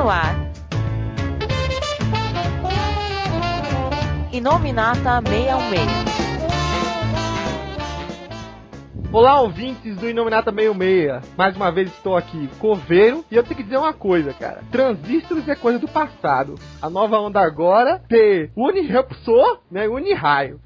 no ar. Inominata 616. Olá, ouvintes do Inominata 66. Mais uma vez estou aqui, Coveiro, e eu tenho que dizer uma coisa, cara. Transistores é coisa do passado. A nova onda agora ter Unirupsor, né, Uniraio.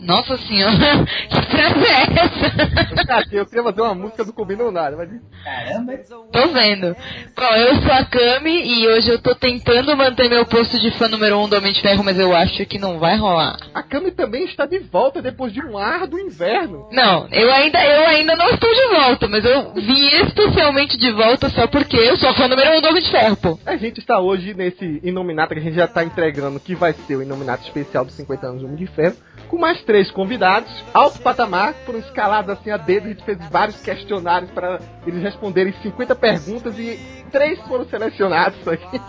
Nossa senhora, que frase é essa? Cara, eu queria fazer uma música do Combinado Nada, mas... Caramba! Tô vendo. Bom, eu sou a Kami e hoje eu tô tentando manter meu posto de fã número 1 um do Homem de Ferro, mas eu acho que não vai rolar. A Kami também está de volta depois de um ar do inverno. Não, eu ainda, eu ainda não estou de volta, mas eu vim especialmente de volta só porque eu sou a fã número 1 um do Homem de Ferro, pô. A gente está hoje nesse Inominata que a gente já está entregando que vai ser o Inominata especial dos 50 anos do Homem de Ferro, com mais três convidados, alto patamar, foram escalados assim a dedo, a gente fez vários questionários para eles responderem 50 perguntas e três foram selecionados aqui.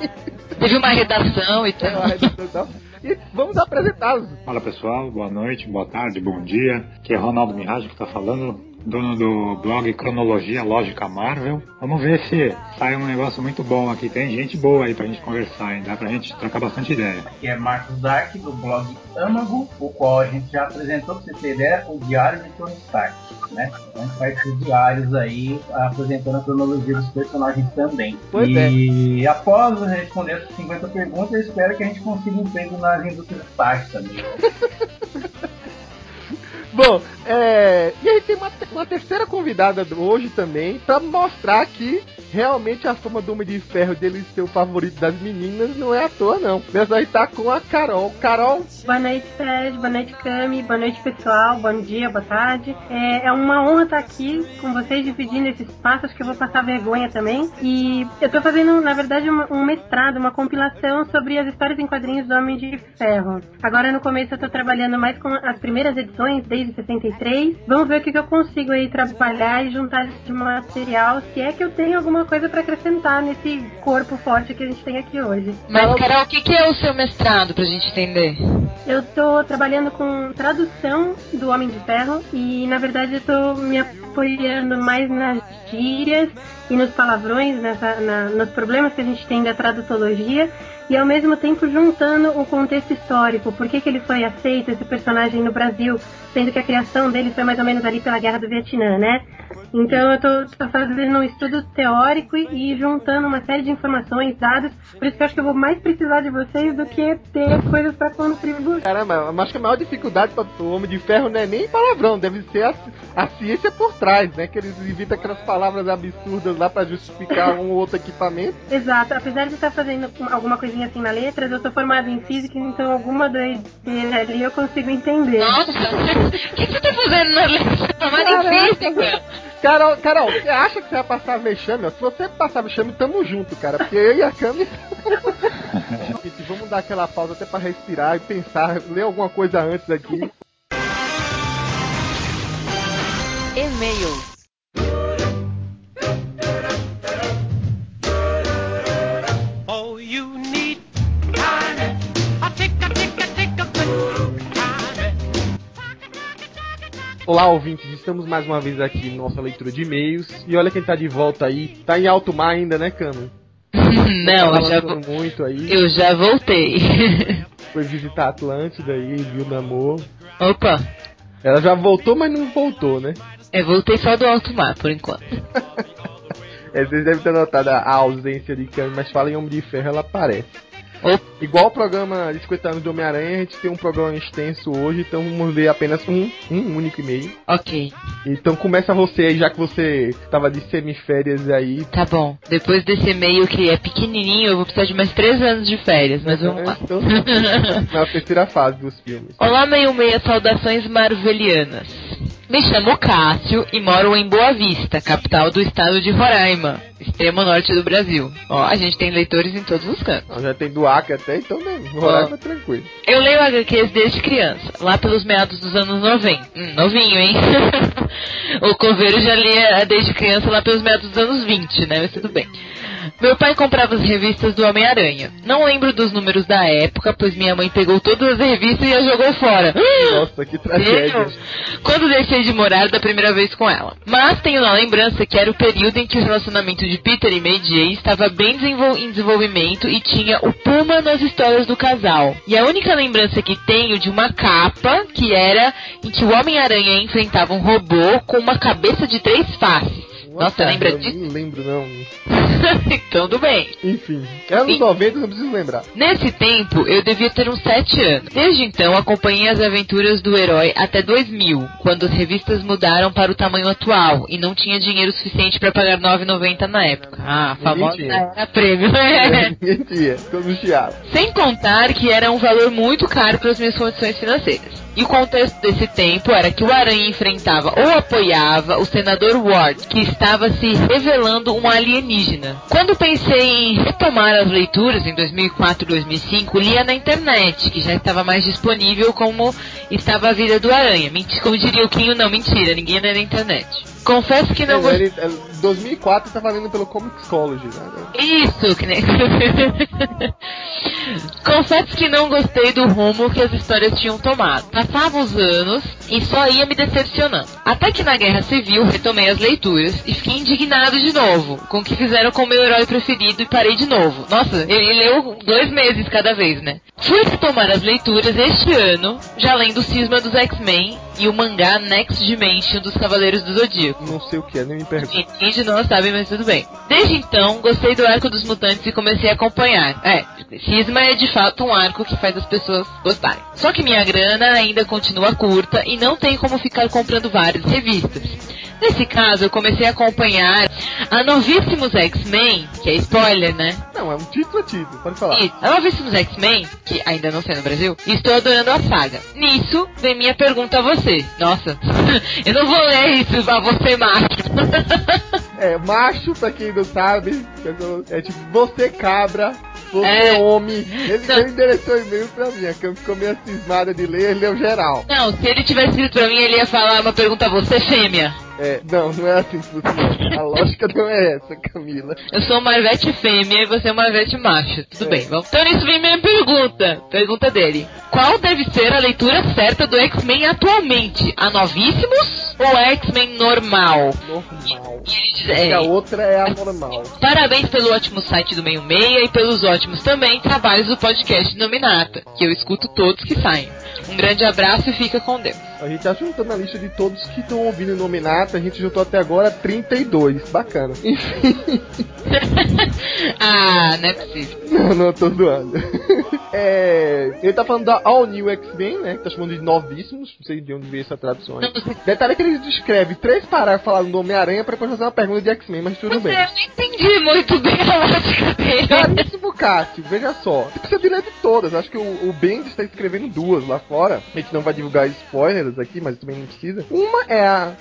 Teve uma redação e tal. Uma redação e tal. E vamos apresentá-los. Fala pessoal, boa noite, boa tarde, bom dia. Aqui é Ronaldo Mirage que está falando, dono do blog Cronologia Lógica Marvel. Vamos ver se sai um negócio muito bom aqui. Tem gente boa aí pra gente conversar, hein? dá pra gente trocar bastante ideia. Aqui é Marcos Dark, do blog Amago, o qual a gente já apresentou, pra você ter ideia, o Diário de Tony Stark. Né? A gente faz esses diários aí, apresentando a cronologia dos personagens também. Pois e após responder essas 50 perguntas, eu espero que a gente consiga emprego nas indústrias Stark também. Bom, é... e aí tem uma, uma terceira convidada hoje também para mostrar que realmente a fama do Homem de Ferro dele ser o favorito das meninas não é à toa, não. Nessa aí tá com a Carol. Carol. Boa noite, Sérgio. Boa noite, Cami. Boa noite, pessoal. Bom dia, boa tarde. É, é uma honra estar aqui com vocês, dividindo esse espaço. Acho que eu vou passar vergonha também. E eu tô fazendo, na verdade, um mestrado, uma compilação sobre as histórias em quadrinhos do Homem de Ferro. Agora, no começo, eu tô trabalhando mais com as primeiras edições, desde 63. Vamos ver o que, que eu consigo aí trabalhar e juntar de material, se é que eu tenho alguma coisa para acrescentar nesse corpo forte que a gente tem aqui hoje. Mas, Carol, o que, que é o seu mestrado, pra gente entender? Eu tô trabalhando com tradução do Homem de Ferro e, na verdade, eu tô me apoiando mais nas gírias e nos palavrões, nessa, na, nos problemas que a gente tem da tradutologia e ao mesmo tempo juntando o contexto histórico, por que, que ele foi aceito, esse personagem no Brasil, sendo que a criação dele foi mais ou menos ali pela Guerra do Vietnã, né? Então eu tô, tô fazendo um estudo teórico e, e, juntando uma série de informações, dados, por isso que eu acho que eu vou mais precisar de vocês do que ter coisas para contribuir. Caramba, acho que a maior dificuldade para o Homem de Ferro não é nem palavrão, deve ser a, a ciência por trás, né? Que eles evitam aquelas palavras absurdas lá para justificar um ou outro equipamento. Exato, apesar de estar fazendo alguma coisinha assim na letras, eu sou formada em física, então alguma doideira ali eu consigo entender. Nossa, o que, você tá fazendo na letra? Formada em física? Carol, Carol, você acha que você vai passar vexame? Se você passar vexame, tamo junto, cara. Porque eu e a Cami. Gente, vamos dar aquela pausa até pra respirar e pensar, ler alguma coisa antes aqui. E-mails. Olá, ouvintes, estamos mais uma vez aqui na nossa leitura de e-mails. E olha quem tá de volta aí. Tá em alto mar ainda, né, Cami? Não, tá eu já, balançando muito aí. eu já voltei. Foi visitar a Atlântida aí, viu o namoro. Opa, Ela já voltou, mas não voltou, né? eu voltei só do alto mar, por enquanto. É, vocês devem ter notado a ausência de Cami, mas fala em Homem de Ferro, ela aparece. Igual o programa de 50 anos do Homem-Aranha, a gente tem um programa extenso hoje, então vamos ler apenas um, um único e-mail. Ok, Então começa você aí, já que você tava de semiférias aí. tá bom. Depois desse e-mail que é pequenininho, eu vou precisar de mais três anos de férias, mas vamos lá. Então, na terceira fase dos filmes. Olá, meio meia, saudações marvelianas. Me chamo Cássio e moro em Boa Vista, capital do estado de Roraima, extremo norte do Brasil. Ó, a gente tem leitores em todos os cantos. Já tem do Acre até, então né, Roraima é tranquilo. Eu leio HQs desde criança, lá pelos meados dos anos 90. Hum, novinho, hein? o Coveiro já lia desde criança lá pelos meados dos anos 20, né? Mas tudo bem. Meu pai comprava as revistas do Homem-Aranha. Não lembro dos números da época, pois minha mãe pegou todas as revistas e as jogou fora. Nossa, que tragédia. Quando deixei de morar da primeira vez com ela. Mas tenho na lembrança que era o período em que o relacionamento de Peter e May Jane estava bem em desenvolvimento e tinha o Puma nas histórias do casal. E a única lembrança que tenho de uma capa que era em que o Homem-Aranha enfrentava um robô com uma cabeça de três faces. Nossa, Cara, lembra eu disso? Não lembro, não. então, tudo bem. Enfim, era nos Sim. 90, não preciso lembrar. Nesse tempo, eu devia ter uns 7 anos. Desde então, acompanhei as aventuras do herói até 2000, quando as revistas mudaram para o tamanho atual e não tinha dinheiro suficiente para pagar R$ 9,90 na época. Ah, a famosa era prêmio. Chiado. Sem contar que era um valor muito caro para as minhas condições financeiras. E o contexto desse tempo era que o Aranha enfrentava ou apoiava o senador Ward, que estava se revelando um alienígena. Quando pensei em retomar as leituras em 2004 e 2005, lia na internet, que já estava mais disponível como estava a vida do Aranha. Como diria o Quinho, não, mentira, ninguém lê na internet. Confesso que não É, gostei. Ele, é, 2004 tá valendo pelo Comixology, né? Isso, que nem. Confesso que não gostei do rumo que as histórias tinham tomado. Passavam os anos e só ia me decepcionando. Até que na Guerra Civil retomei as leituras e fiquei indignado de novo com o que fizeram com o meu herói preferido e parei de novo. Nossa, ele leu dois meses cada vez, né? Fui retomar as leituras este ano, já lendo o Cisma dos X-Men e o mangá Next Dimension dos Cavaleiros do Zodíaco. Não sei o que é, nem me pergunto. De nós sabe, mas tudo bem. Desde então, gostei do arco dos mutantes e comecei a acompanhar. É, Cisma é de fato um arco que faz as pessoas gostarem. Só que minha grana ainda continua curta e não tem como ficar comprando várias revistas. Nesse caso, eu comecei a acompanhar a Novíssimos X-Men, que é spoiler, né? Não, é um título, é título, pode falar. Isso, a Novíssimos X-Men, que ainda não sei no Brasil, e estou adorando a saga. Nisso, vem minha pergunta a você. Nossa, eu não vou ler isso pra você, macho. É, macho, pra quem não sabe, é tipo, você cabra, você É. homem. Ele, Não. ele endereçou e-mail pra mim, a Cam ficou meio cismada de ler, ele leu geral. Não, se ele tivesse escrito pra mim, ele ia falar uma pergunta a você, fêmea. É, não, não é assim que funciona. A lógica não é essa, Camila. Eu sou um Marvete fêmea e você é um Marvete macho. Tudo É. bem, vamos. Então nisso vem minha pergunta. Pergunta dele. Qual deve ser a leitura certa do X-Men atualmente? A Novíssimos ou a X-Men normal? Normal. É, a outra é a normal. Parabéns pelo ótimo site do Meio Meia e pelos ótimos também trabalhos do podcast Nominata, que eu escuto todos que saem. Um grande abraço e fica com Deus. A gente tá juntando a lista de todos que estão ouvindo o A gente juntou até agora 32. Bacana. Enfim. ah, não é possível. Não, não, tô zoando. É, ele tá falando da All New X-Men, né? Que tá chamando de novíssimos. Não sei de onde veio essa tradução aí. Detalhe é que ele descreve três parágrafos falando do Homem-Aranha pra depois fazer uma pergunta de X-Men, mas tudo Mas bem. eu não entendi muito bem a lógica dele. Caríssimo Cássio, veja só. Você precisa de ler de todas. Acho que o, o Bendis está escrevendo duas lá fora. A gente não vai divulgar spoilers aqui, mas também não precisa. Uma é a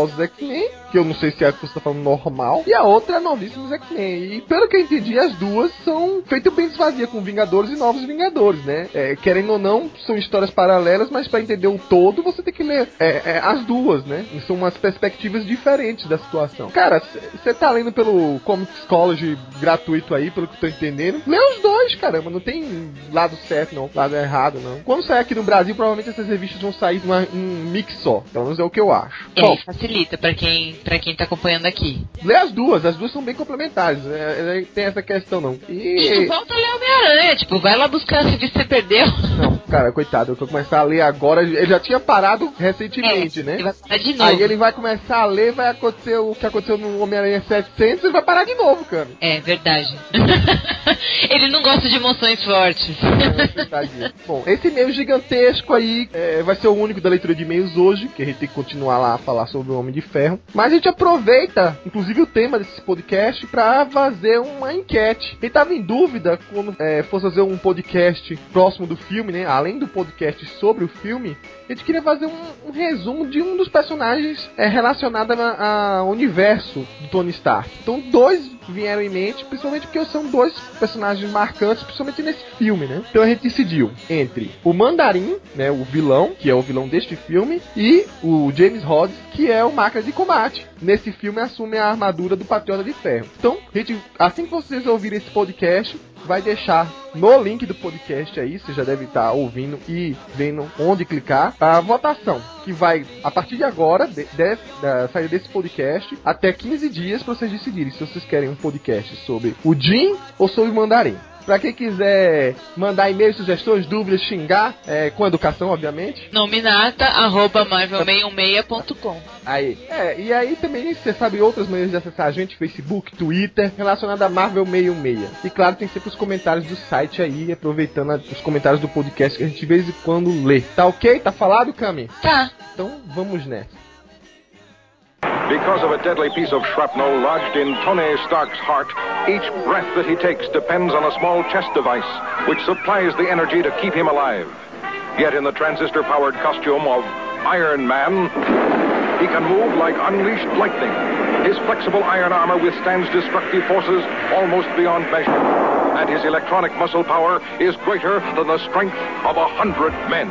Fabulosos X-Men, que eu não sei se é a que você tá falando normal. E a outra é Novíssimos X-Men. E pelo que eu entendi, as duas são feito bem desvazia com Vingadores e Novos Vingadores, né? É, querendo ou não, são histórias paralelas, mas para entender o todo, você tem que ler é, é, as duas, né? E são umas perspectivas diferentes da situação. Cara, você tá lendo pelo Comixology gratuito aí, pelo que eu tô entendendo. Lê os dois, caramba. Não tem lado certo, não. Lado errado, não. Quando sair aqui no Brasil, provavelmente essas revistas vão sair numa, em um mix só. Pelo menos é o que eu acho. É, Bom, facilita pra quem, pra quem tá acompanhando aqui. lê as duas. As duas são bem complementares. É, é, tem essa questão, não. E E... volta a ler Homem-Aranha, tipo, vai lá buscar se você perdeu. Não, cara, coitado. Eu vou começar a ler agora. Ele já tinha parado recentemente, né? Ele vai parar de novo. Aí ele vai começar a ler, vai acontecer o que aconteceu no Homem-Aranha 700 e vai parar de novo, cara. É, verdade. ele não gosta de emoções fortes. É. Bom, esse e-mail gigantesco aí é, vai ser o único da leitura de e-mails hoje, que a gente tem que continuar lá a falar sobre o Homem de Ferro. Mas gente aproveita, inclusive, o tema desse podcast pra fazer uma enquete. Quem tava em dúvida quando é, fosse fazer um podcast próximo do filme, né? Além do podcast sobre o filme, a gente queria fazer um, um resumo de um dos personagens é, relacionado ao universo do Tony Stark. Então, dois vieram em mente, principalmente porque são dois personagens marcantes, principalmente nesse filme, né? Então a gente decidiu entre o Mandarim, né, o vilão, que é o vilão deste filme, e o James Rhodes, que é o máquina de combate. Nesse filme assume a armadura do Patriota de Ferro. Então, gente, assim que vocês ouvirem esse podcast, vai deixar no link do podcast aí, você já deve estar ouvindo e vendo onde clicar, a votação, que vai, a partir de agora, de, de, da saída desse podcast, até 15 dias para vocês decidirem se vocês querem um podcast sobre o Jim ou sobre o Mandarim. Pra quem quiser mandar e-mails, sugestões, dúvidas, xingar, é, com educação, obviamente. Nominata, arroba marvel616.com. Aí. É, e aí também você sabe outras maneiras de acessar a gente, Facebook, Twitter, relacionado a Marvel 616. E claro, tem sempre os comentários do site aí, aproveitando os comentários do podcast que a gente de vez em quando lê. Tá ok? Tá falado, Cami? Tá. Então vamos nessa. Because of a deadly piece of shrapnel lodged in Tony Stark's heart, each breath that he takes depends on a small chest device which supplies the energy to keep him alive. Yet in the transistor powered costume of Iron Man, he can move like unleashed lightning. His flexible iron armor withstands destructive forces almost beyond measure. And his electronic muscle power is greater than the strength of a hundred men.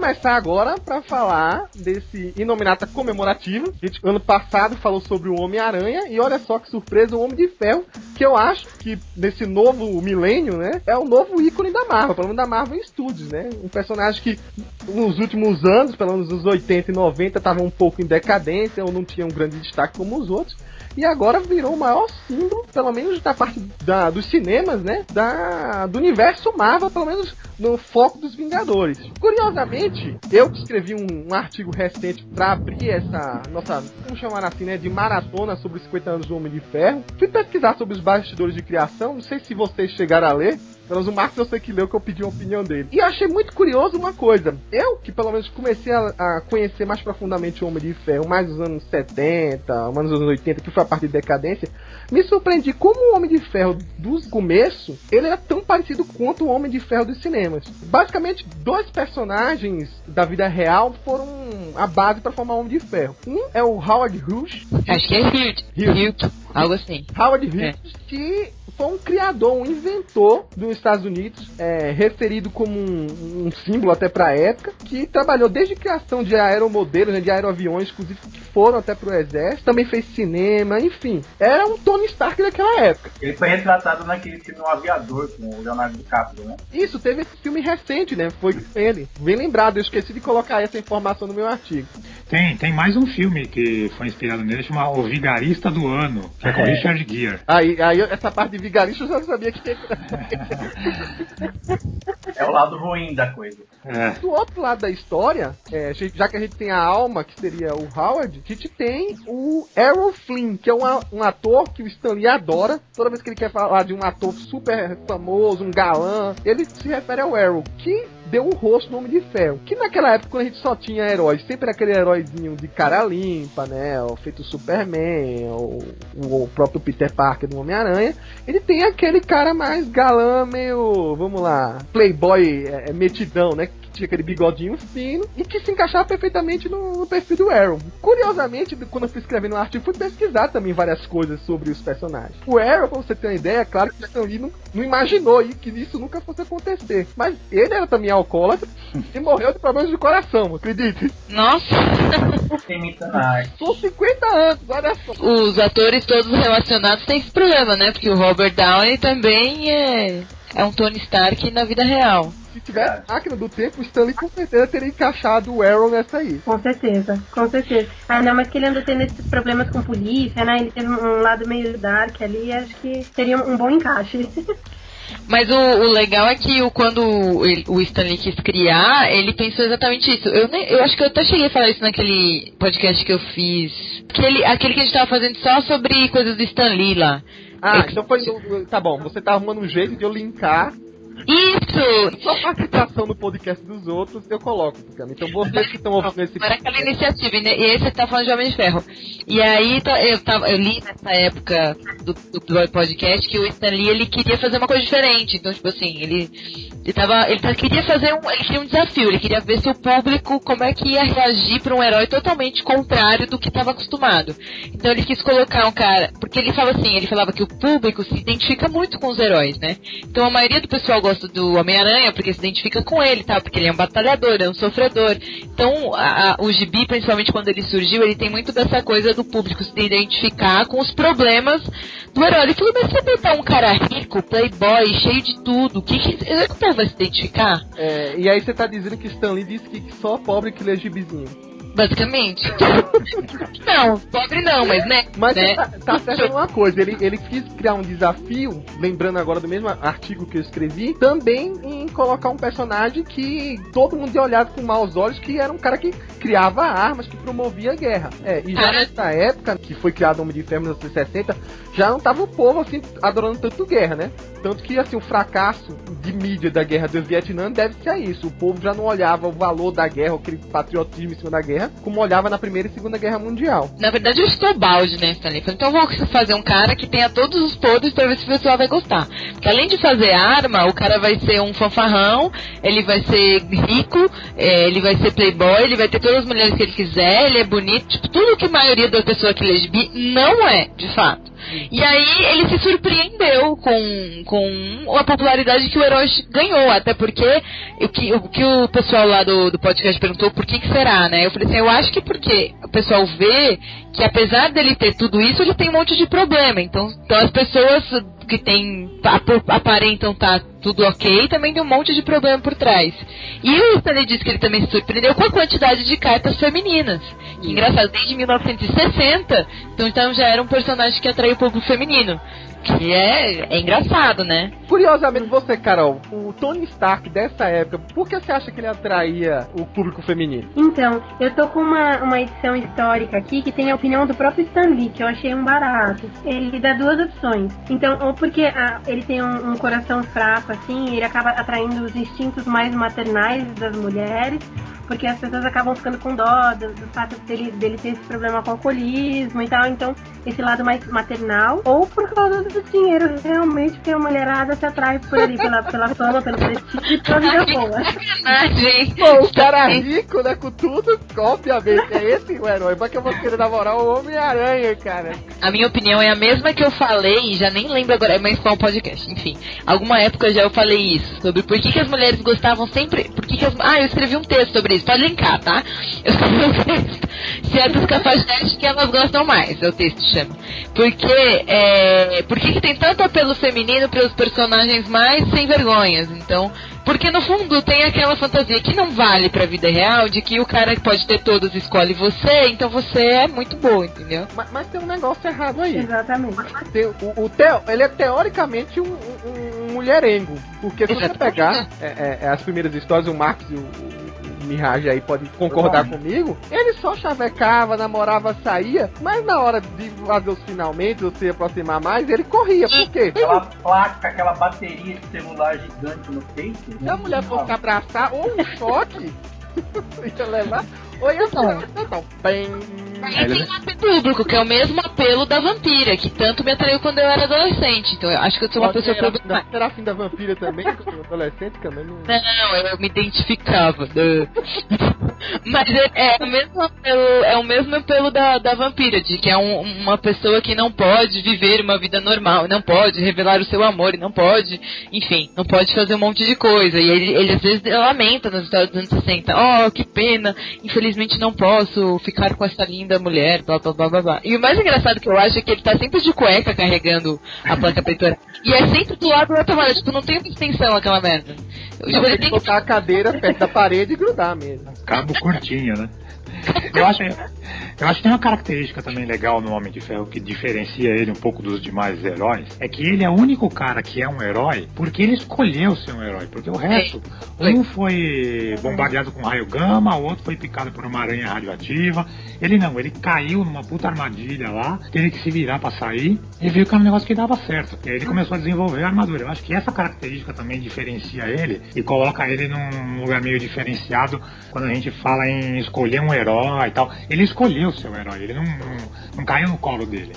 começar agora para falar desse Inominata comemorativo. A gente, ano passado, falou sobre o Homem-Aranha e olha só que surpresa, o Homem de Ferro, que eu acho que nesse novo milênio, né, é o novo ícone da Marvel, pelo menos da Marvel Studios, né? Um personagem que nos últimos anos, pelo menos nos 80 e 90, estava um pouco em decadência ou não tinha um grande destaque como os outros. E agora virou o maior símbolo, pelo menos da parte da, dos cinemas, né? Da, do universo Marvel, pelo menos no foco dos Vingadores. Curiosamente, eu escrevi um, um artigo recente para abrir essa nossa, vamos chamar assim, né? De maratona sobre os 50 anos do Homem de Ferro. Fui pesquisar sobre os bastidores de criação, não sei se vocês chegaram a ler. Pelo menos o Marcos eu sei que leu que eu pedi uma opinião dele. E eu achei muito curioso uma coisa. Eu, que pelo menos comecei a, a conhecer mais profundamente o Homem de Ferro, mais nos anos 70, mais nos anos 80, que foi a parte de decadência, me surpreendi como o Homem de Ferro do começo, ele era tão parecido quanto o Homem de Ferro dos cinemas. Basicamente, dois personagens da vida real foram a base para formar o Homem de Ferro. Um é o Howard Hughes. Acho que é Hughes. Hughes. Algo assim. Howard Hughes, que foi um criador, um inventor dos Estados Unidos, é, referido como um, um símbolo até para a época, que trabalhou desde a criação de aeromodelos, né, de aeroaviões, inclusive que foram até pro exército, também fez cinema, enfim, era um Tony Stark daquela época. Ele foi retratado naquele filme O Aviador, com o Leonardo DiCaprio, né? Isso, teve esse filme recente, né? Foi com ele. Bem lembrado, eu esqueci de colocar essa informação no meu artigo. Tem, tem mais um filme que foi inspirado nele, chama O Vigarista do Ano, que é com É. Richard Gere. Aí, aí essa parte de vigarista eu já sabia que tinha. É o lado ruim da coisa. É. Do outro lado da história, é, já que a gente tem a alma, que seria o Howard, a gente tem o Errol Flynn, que é um, um ator que o Stanley adora. Toda vez que ele quer falar de um ator super famoso, um galã, ele se refere ao Errol, que deu o rosto no Homem de Ferro. Que naquela época, quando a gente só tinha heróis, sempre era aquele heróizinho de cara limpa, né? O feito Superman, ou o, o próprio Peter Parker do Homem-Aranha. Ele tem aquele cara mais galã, meio, vamos lá, playboy é, é, metidão, né? Tinha aquele bigodinho fino e que se encaixava perfeitamente no, no perfil do Arrow. Curiosamente, quando eu fui escrevendo o artigo, fui pesquisar também várias coisas sobre os personagens. O Arrow, pra você ter uma ideia, é claro que o Stan Lee não, não imaginou que isso nunca fosse acontecer. Mas ele era também alcoólatra e morreu de problemas de coração, acredite. Nossa! São 50 anos, olha só. Os atores todos relacionados têm esse problema, né? Porque o Robert Downey também é, é um Tony Stark na vida real. Se tivesse máquina do tempo, o Stanley com certeza teria encaixado o Arrow nessa aí. Com certeza, com certeza. Ah, não, mas que ele anda tendo esses problemas com polícia, né? Ele teve um lado meio dark ali, acho que seria um bom encaixe. Mas o, o legal é que o, quando ele- o Stanley quis criar, ele pensou exatamente isso. Eu, nem- eu acho que eu até cheguei a falar isso naquele podcast que eu fiz. Aquele, aquele que a gente tava fazendo só sobre coisas do Stanley lá. Ah, Eu- então foi. Tá bom, você tá arrumando um jeito de eu linkar Isso! só participação no podcast dos outros, eu coloco, Tucano. Então vocês que estão ouvindo esse Era aquela iniciativa, e esse tá falando de Homem de Ferro. E aí tá- eu, tava, eu li nessa época do, do podcast que o Stan Lee ele queria fazer uma coisa diferente. Então, tipo assim, ele, ele tava. Ele tá- queria fazer um. Ele queria um desafio, ele queria ver se o público como é que ia reagir pra um herói totalmente contrário do que estava acostumado. Então ele quis colocar um cara. Porque ele fala assim, ele falava que o público se identifica muito com os heróis, né? Então a maioria do pessoal gosta do Homem-Aranha porque se identifica com ele, tá? Porque ele é um batalhador, é um sofredor. Então a- a- o gibi, principalmente quando ele surgiu, ele tem muito dessa coisa do público se identificar com os problemas do herói. Ele falou, mas você botar um cara rico, playboy, cheio de tudo, o que, que o povo vai se identificar? É, e aí você tá dizendo que Stan Lee disse que só pobre que lê gibizinho. Basicamente. não, pobre não, mas né? Mas né? tá, tá certo uma coisa, ele, ele quis criar um desafio, lembrando agora do mesmo artigo que eu escrevi, também em colocar um personagem que todo mundo ia olhar com maus olhos, que era um cara que criava armas, que promovia a guerra. É, e já Cara. nessa época, que foi criado o Homem de Ferro nos anos 60, já não tava o povo assim adorando tanto guerra, né? Tanto que assim, o fracasso de mídia da guerra do Vietnã deve ser a isso. O povo já não olhava o valor da guerra, aquele patriotismo em cima da guerra, como olhava na Primeira e Segunda Guerra Mundial. Na verdade, eu estou balde, né, Stanley? Falei, Então, vou fazer um cara que tenha todos os podres pra ver se o pessoal vai gostar. Porque além de fazer arma, o cara vai ser um fanfarrão, ele vai ser rico, é, ele vai ser playboy, ele vai ter todas as mulheres que ele quiser, ele é bonito, tipo, tudo que a maioria das pessoas que lê não é, de fato. E aí ele se surpreendeu com, com a popularidade que o herói ganhou, até porque o que o, que o pessoal lá do, do podcast perguntou por que, que será, né? Eu falei assim, eu acho que porque o pessoal vê que apesar dele ter tudo isso, ele tem um monte de problema. Então, então as pessoas que tem, ap- aparentam tá tudo ok, também tem um monte de problema por trás. E o Stanley disse que ele também se surpreendeu com a quantidade de cartas femininas. Que engraçado, desde 1960, então, então já era um personagem que atraiu o público feminino. Que é, é engraçado, né? Curiosamente, você, Carol, o Tony Stark dessa época, por que você acha que ele atraía o público feminino? Então, eu tô com uma, uma edição histórica aqui que tem a opinião do próprio Stan Lee, que eu achei um barato. Ele dá duas opções. Então, ou porque ah, ele tem um, um coração fraco, assim, e ele acaba atraindo os instintos mais maternais das mulheres, porque as pessoas acabam ficando com dó do, do fato dele, dele ter esse problema com alcoolismo e tal. Então, esse lado mais maternal, ou por causa do dinheiro, realmente, porque a mulherada se atrai por ali, pela, pela fama, pelo prestígio e pela vida boa. Sacanagem! Pô, o cara rico, né, com tudo, obviamente, é esse o herói. Mas que eu vou querer namorar o Homem-Aranha, cara. A minha opinião é a mesma que eu falei, já nem lembro agora, mas qual podcast. Enfim, alguma época já eu falei isso, sobre por que, que as mulheres gostavam sempre. Por que que as, ah, eu escrevi um texto sobre isso, pode linkar, tá? Eu escrevi um texto. Certas capacidades que elas gostam mais, é o texto chama. Porque, é, por que, tem tanto apelo feminino para os personagens mais sem vergonhas? Então, porque no fundo tem aquela fantasia que não vale pra vida real, de que o cara que pode ter todos escolhe você, então você é muito boa, entendeu? Mas, mas tem um negócio errado aí. Exatamente. Tem, o, o teo, ele é teoricamente um, um- um mulherengo. Porque se você Exatamente. pegar é, é, é, as primeiras histórias, o Marx e o, o, o Mirage aí pode concordar comigo, ele só chavecava, namorava, saía, mas na hora de fazer os finalmente, ou se aproximar mais, ele corria. Por quê? Aquela placa, aquela bateria de celular gigante no peito. Se a mulher fosse abraçar, ou um choque, ia levar, ou ia Não. não, bem. E tem um apelo público, que é o mesmo apelo da vampira, que tanto me atraiu quando eu era adolescente. Então eu acho que eu sou uma pessoa era, problemática. era fim da vampira também, quando eu era adolescente, também não. Não, eu me identificava. né? Mas é, é o mesmo apelo, é o mesmo apelo da, da vampira, de que é um- uma pessoa que não pode viver uma vida normal, não pode revelar o seu amor, e não pode, enfim, não pode fazer um monte de coisa. E ele, ele às vezes lamenta nas histórias dos anos 60, oh, que pena, infelizmente infelizmente não posso ficar com essa linda mulher, blá blá blá blá blá. E o mais engraçado que eu acho é que ele tá sempre de cueca carregando a placa peitoral. E é sempre do lado da tomada, tipo, não tem uma extensão aquela merda. Tipo, Não, ele tem que botar a cadeira perto da parede e grudar mesmo. Cabo curtinho, né? Eu acho, eu acho que tem uma característica também legal no Homem de Ferro que diferencia ele um pouco dos demais heróis. É que ele é o único cara que é um herói porque ele escolheu ser um herói. Porque o resto, um foi bombardeado com raio gama, o outro foi picado por uma aranha radioativa. Ele não, ele caiu numa puta armadilha lá, teve que se virar pra sair e viu que era um negócio que dava certo. E aí ele começou a desenvolver a armadura. Eu acho que essa característica também diferencia ele e coloca ele num lugar meio diferenciado quando a gente fala em escolher um herói e tal. Ele escolheu ser um herói, ele não, não, não caiu no colo dele.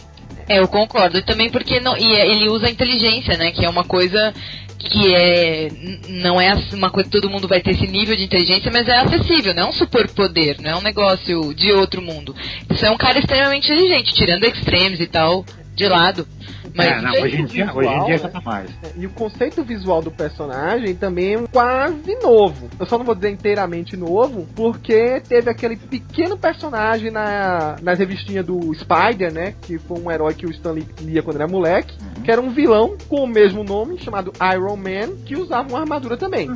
É, eu concordo. E também porque não, e é- ele usa a inteligência, né? Que é uma coisa que é não é uma coisa que todo mundo vai ter esse nível de inteligência, mas é acessível, não é um superpoder, não é um negócio de outro mundo. Isso é um cara extremamente inteligente, tirando extremes e tal de lado. Mas é, não, hoje em dia, hoje em dia já tá mais. É, E o conceito visual do personagem também é quase novo. Eu só não vou dizer inteiramente novo, porque teve aquele pequeno personagem na, nas revistinhas do Spider, né? Que foi um herói que o Stanley lia quando era moleque, que era um vilão com o mesmo nome, chamado Iron Man, que usava uma armadura também.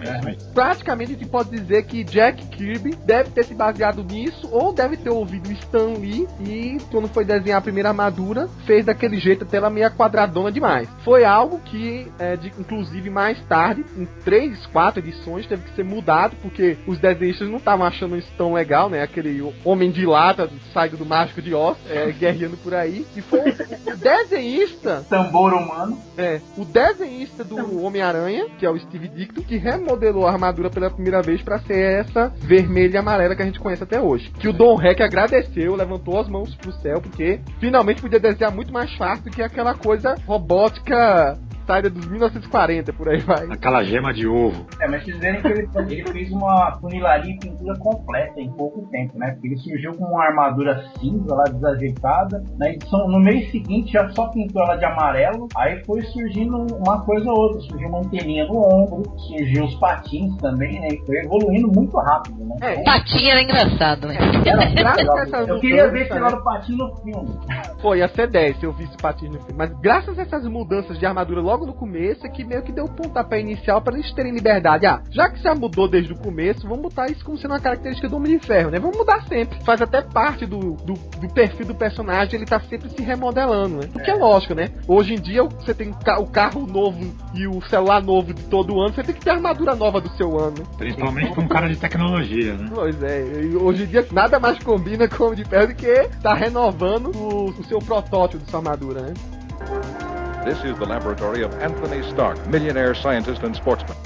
É, Praticamente a gente pode dizer que Jack Kirby deve ter se baseado nisso, ou deve ter ouvido Stan Lee e, quando foi desenhar a primeira armadura, fez daquele jeito até ela meio quadradona demais. Foi algo que, é, de- inclusive, mais tarde, em três, quatro edições, teve que ser mudado, porque os desenhistas não estavam achando isso tão legal, né? Aquele homem de lata saído do Mágico de Oz, é, guerreando por aí. E foi o desenhista Tambor humano. é, o desenhista do Homem-Aranha, que é o Steve Ditko, que remodelou a armadura pela primeira vez pra ser essa vermelha e amarela que a gente conhece até hoje. Que o Don Heck agradeceu, levantou as mãos pro céu, porque finalmente podia desenhar muito mais fácil do que aquela coisa robótica saída dos 1940, por aí vai. Aquela gema de ovo. É, mas vocês verem que ele, ele fez uma funilaria e pintura completa em pouco tempo, né? Porque ele surgiu com uma armadura cinza lá desajeitada. Na edição, no mês seguinte já só pintou ela de amarelo. Aí foi surgindo uma coisa ou outra. Surgiu uma anteninha no ombro, surgiu os patins também, né? E foi evoluindo muito rápido, né? É, Patinha era engraçado, né? Era graças Eu queria ver esse né? negócio do patinho no filme. Pô, ia ser 10 se eu visse patins no filme. Mas graças a essas mudanças de armadura logo no começo, é que meio que deu o pontapé inicial pra eles terem liberdade. Ah, já que já mudou desde o começo, vamos botar isso como sendo uma característica do Homem de Ferro, né? Vamos mudar sempre. Faz até parte do, do, do perfil do personagem, ele tá sempre se remodelando, né? O que é lógico, né? Hoje em dia, você tem o ca- o carro novo e o celular novo de todo ano, você tem que ter a armadura nova do seu ano? Principalmente pra um cara de tecnologia, né? Pois é, hoje em dia nada mais combina com o Homem de Ferro do que tá renovando o, o seu protótipo de sua armadura, né? This is the laboratory of Anthony Stark, millionaire scientist and sportsman.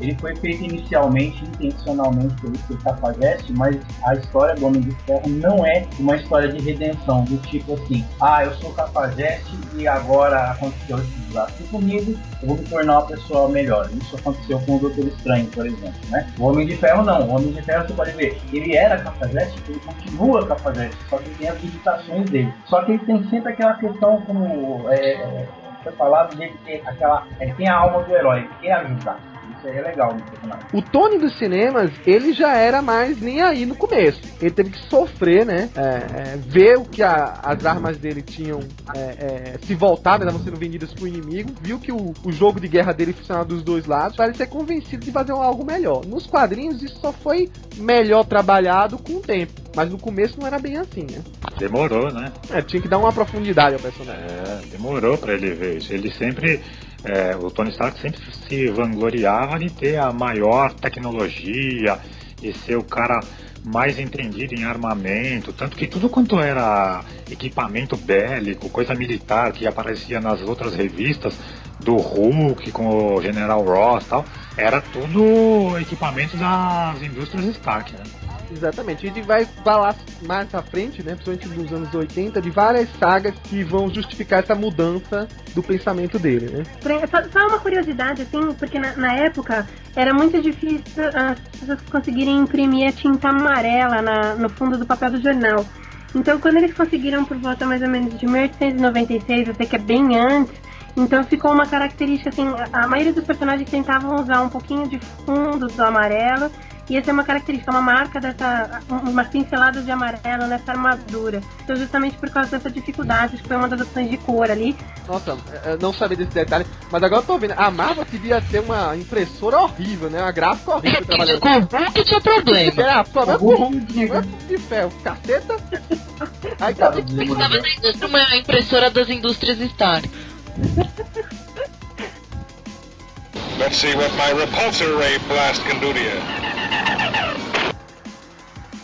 Ele foi feito inicialmente, intencionalmente pelo Steve Cafajeste, mas a história do Homem de Ferro não é uma história de redenção, do tipo assim, ah, eu sou Cafajeste e agora aconteceu esse desastre comigo, eu vou me tornar uma pessoa melhor. Isso aconteceu com o Doutor Estranho, por exemplo, né? O Homem de Ferro não, o Homem de Ferro você pode ver, ele era Cafajeste, ele continua Cafajeste, só que tem as limitações dele. Só que ele tem sempre aquela questão como é, falado de ele ter aquela, ele tem a alma do herói, quer ajudar. É legal. O Tony dos cinemas, ele já era mais nem aí no começo. Ele teve que sofrer, né? É, é, ver o que a- as armas dele tinham é, é, se voltado, estavam sendo vendidas pro inimigo. Viu que o, o jogo de guerra dele funcionava dos dois lados. Para ele ser convencido de fazer algo melhor. Nos quadrinhos, isso só foi melhor trabalhado com o tempo. Mas no começo não era bem assim, né? Demorou, né? É, tinha que dar uma profundidade ao personagem. É, demorou pra ele ver isso. Ele sempre. é, o Tony Stark sempre se vangloriava de ter a maior tecnologia e ser o cara mais entendido em armamento. Tanto que tudo quanto era equipamento bélico, coisa militar que aparecia nas outras revistas do Hulk com o General Ross e tal, era tudo equipamento das indústrias Stark, né? Exatamente. A gente vai falar mais à frente, né, principalmente nos anos 80, de várias sagas que vão justificar essa mudança do pensamento dele, né? Só, só uma curiosidade, assim, porque na, na época era muito difícil as pessoas conseguirem imprimir a tinta amarela na- no fundo do papel do jornal. Então, quando eles conseguiram por volta mais ou menos de 1896, eu sei que é bem antes, então ficou uma característica assim, a maioria dos personagens tentavam usar um pouquinho de fundo do amarelo E essa é uma característica, uma marca dessa. uma pincelada de amarelo nessa armadura. Então, justamente por causa dessa dificuldade, que foi uma das opções de cor ali. Nossa, eu não sabia desse detalhe, mas agora eu tô vendo. A Marvel devia ter uma impressora horrível, né? Uma gráfica horrível trabalhando. Com o Hulk tinha problema. Era, problema com o Hulk, Hulk, não é de ferro, caceta. Aí tá Estava na indústria, uma impressora das indústrias Stark. Let's see what my repulsor ray blast can do to you.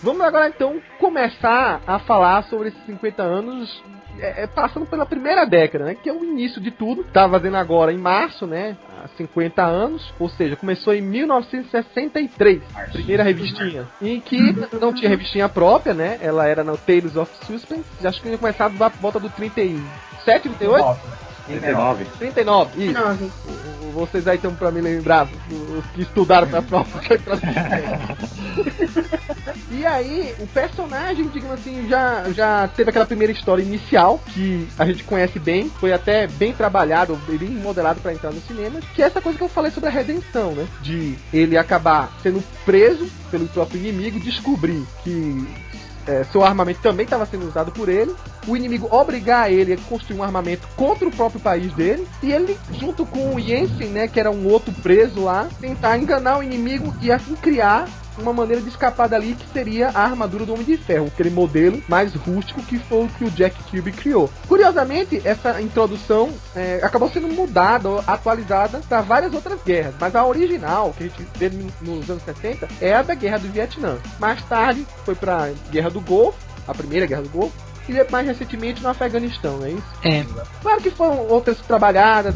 Vamos agora então começar a falar sobre esses 50 anos, é, é, passando pela primeira década, né? Que é o início de tudo. Tá fazendo agora em março, né? Há 50 anos, ou seja, começou em 1963, primeira revistinha. Em que não tinha revistinha própria, né? Ela era no Tales of Suspense. Acho que ia começar por volta do 37, 38? 39. 39, isso. Vocês aí estão pra me lembrar, os que estudaram pra prova. e aí, o personagem, digamos assim, já, já teve aquela primeira história inicial, que a gente conhece bem, foi até bem trabalhado, bem modelado pra entrar no cinema, que é essa coisa que eu falei sobre a redenção, né? De ele acabar sendo preso pelo próprio inimigo, descobrir que é, seu armamento também estava sendo usado por ele, o inimigo obrigar ele a construir um armamento contra o próprio país dele, e ele, junto com o Jensen, né, que era um outro preso lá, tentar enganar o inimigo e assim criar uma maneira de escapar dali que seria a armadura do Homem de Ferro, aquele modelo mais rústico que foi o que o Jack Kirby criou. Curiosamente, essa introdução é, acabou sendo mudada, atualizada para várias outras guerras, mas a original, que a gente vê no- nos anos 60, é a da Guerra do Vietnã. Mais tarde foi para a Guerra do Golfo, a primeira Guerra do Golfo, e mais recentemente no Afeganistão, não é isso? É. Claro que foram outras trabalhadas,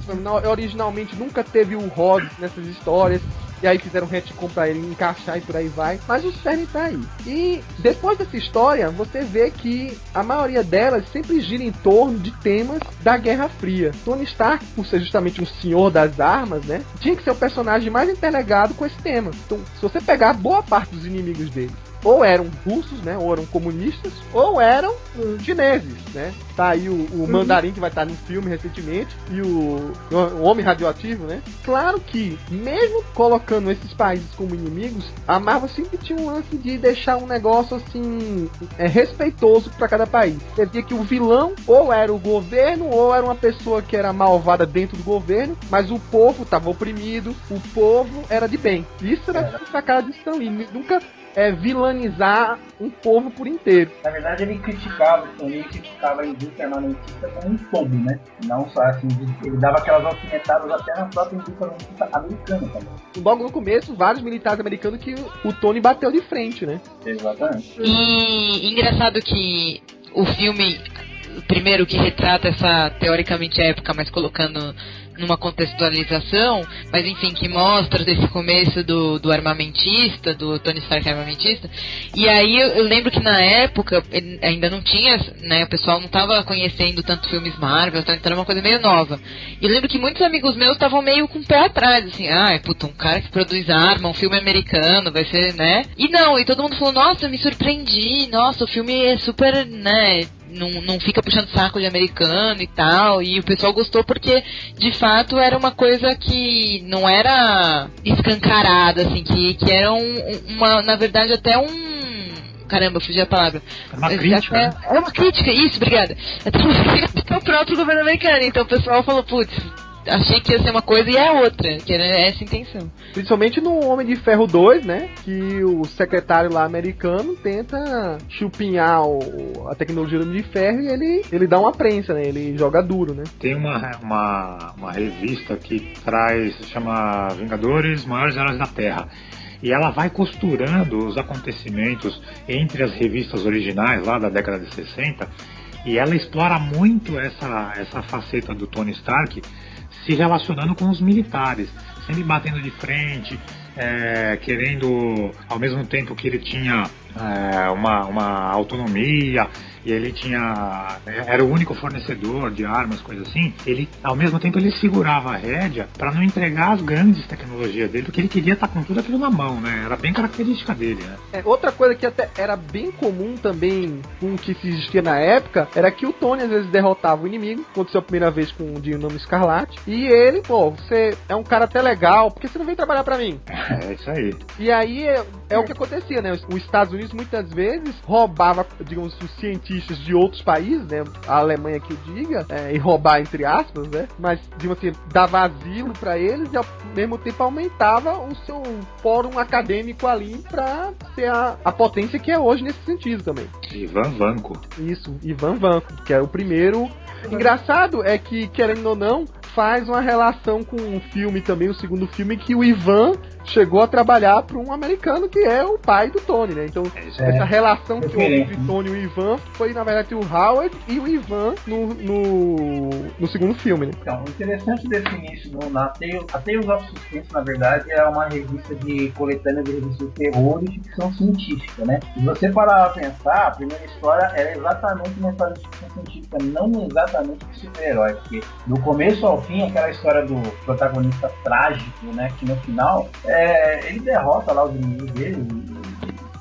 originalmente nunca teve o Rhodes nessas histórias, e aí fizeram um retcon pra ele encaixar e por aí vai, mas o cerne tá aí. E depois dessa história, você vê que a maioria delas sempre gira em torno de temas da Guerra Fria. Tony Stark, por ser justamente um senhor das armas, né, tinha que ser o personagem mais interligado com esse tema. Então, se você pegar boa parte dos inimigos dele, ou eram russos, né? Ou eram comunistas, ou eram hum, chineses, né? Tá aí o, o mandarim que vai estar no filme recentemente e o, o homem radioativo, né? Claro que, mesmo colocando esses países como inimigos, a Marvel sempre tinha um lance de deixar um negócio assim é, respeitoso para cada país. Você via que o vilão ou era o governo ou era uma pessoa que era malvada dentro do governo, mas o povo estava oprimido, o povo era de bem. Isso era a sacada disso também. Nunca é, vilanizar um povo por inteiro. Na verdade, ele criticava, o Tony criticava a indústria armamentista como um todo, né? Não só assim, ele dava aquelas alfinetadas até na própria indústria armamentista americana também. Logo no começo, vários militares americanos que o Tony bateu de frente, né? Exatamente. E engraçado que o filme, o primeiro que retrata essa teoricamente época, mas colocando numa contextualização, mas enfim, que mostra desse começo do, do armamentista, do Tony Stark armamentista. E aí eu, eu lembro que na época ainda não tinha, né, o pessoal não estava conhecendo tanto filmes Marvel, então era uma coisa meio nova. E eu lembro que muitos amigos meus estavam meio com o pé atrás, assim, ah, puta, um cara que produz arma, um filme americano, vai ser, né? E não, e todo mundo falou, nossa, me surpreendi, nossa, o filme é super, né, não, não fica puxando saco de americano e tal. E o pessoal gostou porque, de fato, era uma coisa que não era escancarada, assim, que, que era um, uma, na verdade, até um. Caramba, fugi a palavra. É uma Até- crítica, né? É uma crítica, isso, obrigada. Até uma crítica ao próprio governo americano. Então o pessoal falou, putz, achei que ia ser uma coisa e é outra, que era essa a intenção. Principalmente no Homem de Ferro 2, né? Que o secretário lá americano tenta chupinhar o- a tecnologia do Homem de Ferro e ele, ele dá uma prensa, né? Ele joga duro, né? Tem uma, uma, uma revista que traz, chama Vingadores Maiores Heróis da Terra. E ela vai costurando os acontecimentos entre as revistas originais lá da década de 60 e ela explora muito essa, essa faceta do Tony Stark se relacionando com os militares, sempre batendo de frente, é, querendo, ao mesmo tempo que ele tinha é, uma, uma autonomia, e ele tinha. Era o único fornecedor de armas, coisa assim. Ele, ao mesmo tempo, ele segurava a rédea para não entregar as grandes tecnologias dele, porque ele queria estar com tudo aquilo na mão, né? Era bem característica dele, né? É, outra coisa que até era bem comum também com o que se existia na época era que o Tony às vezes derrotava o inimigo, aconteceu a primeira vez com o Dinamo Escarlate, e ele, pô, você é um cara até legal, por que você não vem trabalhar para mim? É isso aí. E aí é, é, o que acontecia, né? Os Estados Unidos muitas vezes roubava, digamos, os cientistas de outros países, né? A Alemanha que eu diga, é, e roubar entre aspas, né? Mas, digamos assim, dava asilo para eles e ao mesmo tempo aumentava o seu fórum acadêmico ali pra ser a, a potência que é hoje nesse sentido também. Ivan Vanko. Isso, Ivan Vanko, que é o primeiro. Engraçado é que, querendo ou não, faz uma relação com o um filme também, o segundo filme, que o Ivan chegou a trabalhar para um americano que é o pai do Tony, né? Então, É. essa relação que houve entre Tony e o Ivan foi, na verdade, o Howard e o Ivan no, no, no segundo filme, né? Então, o interessante desse início do na Tales, a Tales of Suspense, na verdade, é uma revista de coletânea de revistas de terror e ficção científica, né? Se você parar pra pensar, a primeira história era exatamente uma história de ficção científica, não exatamente de super-herói, porque do começo ao fim, aquela história do protagonista trágico, né? Que no final, é, ele derrota lá os inimigos dele,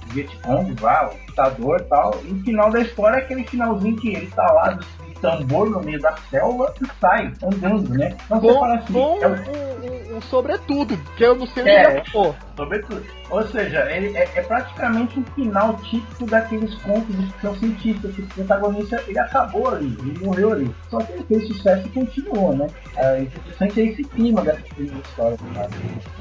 Vietcong lá, o ditador e tal, e o final da história é aquele finalzinho que ele tá lá tambor no meio da selva e sai andando, né? Então você Com, fala assim, com é um, um, um sobretudo, que eu não sei onde É. já ficou. Sobretudo. Ou seja, ele é, é praticamente um final típico daqueles contos de ficção científica, que o protagonista ele acabou ali, ele morreu ali. Só que ele fez sucesso e continuou, né? É interessante é esse clima dessa primeira história. sabe?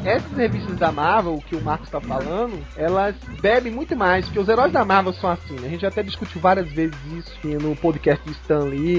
Essas revistas da Marvel, que o Marcos tá falando, elas bebem muito mais, porque os heróis da Marvel são assim, né? A gente já até discutiu várias vezes isso no podcast do Stan Lee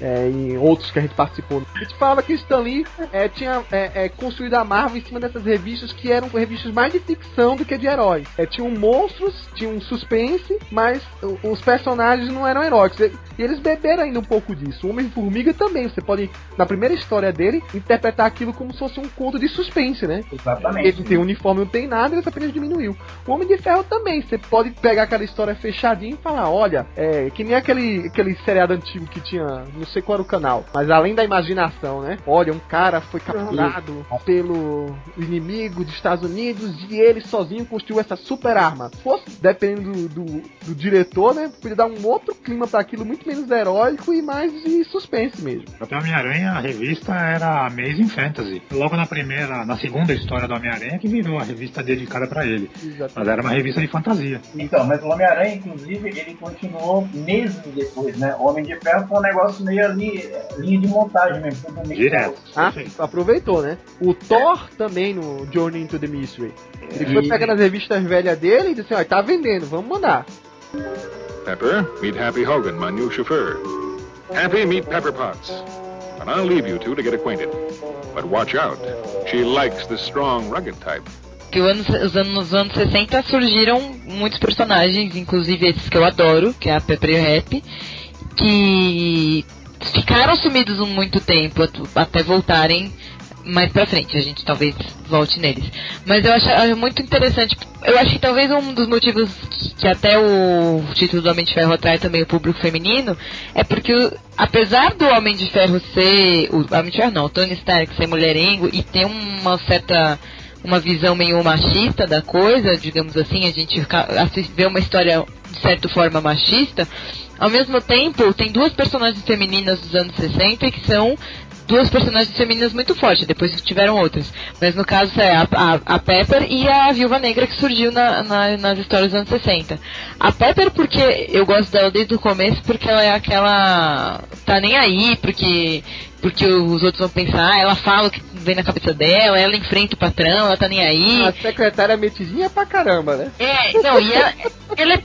é, em outros que a gente participou. A gente falava que o Stan Lee é, tinha é, é, construído a Marvel em cima dessas revistas que eram revistas mais de ficção do que de heróis. É, tinham monstros, tinha um suspense, mas os personagens não eram heróicos. E, e eles beberam ainda um pouco disso. O Homem-Formiga também, você pode, na primeira história dele, interpretar aquilo como se fosse um conto de suspense, né? Exatamente. Ele tem uniforme, não tem nada, ele apenas diminuiu. O Homem de Ferro também, você pode pegar aquela história fechadinha e falar, olha, é que nem aquele, aquele seriado antigo que tinha, não sei qual era o canal, mas além da imaginação, né? Olha, um cara foi capturado pelo inimigo dos Estados Unidos e ele sozinho construiu essa super arma. Fosse, dependendo do, do, do diretor, né? Podia dar um outro clima para aquilo muito menos heróico e mais de suspense mesmo. Até Homem-Aranha, a revista era Amazing Fantasy. Logo na primeira, na segunda história do Homem-Aranha que virou a revista dedicada pra ele. Mas era uma revista de fantasia. Então, mas o Homem-Aranha, inclusive, ele continuou meses depois, né? O Homem de Ferro foi um negócio meio ali, é, linha de montagem mesmo. tudo meio Direto. Ah, aproveitou, né? O Thor também no Journey into the Mystery. Ele foi E- pegando as revistas velhas dele e disse assim, ó, tá vendendo, vamos mandar. Pepper, meet Happy Hogan, my new chauffeur. Happy, meet Pepper Potts. And I'll leave you two to get acquainted. But watch out. She likes the strong, rugged type. Que anos, os anos, nos anos 60 surgiram muitos personagens, inclusive esses que eu adoro, que é a Pepper e o Rap, que ficaram sumidos um muito tempo at- até voltarem mais pra frente. A gente talvez volte neles. Mas eu acho, acho muito interessante. Eu acho que talvez um dos motivos que, que até o título do Homem de Ferro atrai também o público feminino é porque, o- apesar do Homem de Ferro ser. O Homem de Ferro não, o Tony Stark ser mulherengo e ter uma certa uma visão meio machista da coisa, digamos assim, a gente vê uma história de certa forma machista, ao mesmo tempo tem duas personagens femininas dos anos 60 que são duas personagens femininas muito fortes, depois tiveram outras. Mas no caso é a, a, a Pepper e a Viúva Negra que surgiu na, na- nas histórias dos anos 60. A Pepper porque eu gosto dela desde o começo porque ela é aquela tá nem aí, porque porque os outros vão pensar, ah, ela fala o que vem na cabeça dela, ela enfrenta o patrão, ela tá nem aí. A secretária metidinha pra caramba, né? É, não, e ela, ela é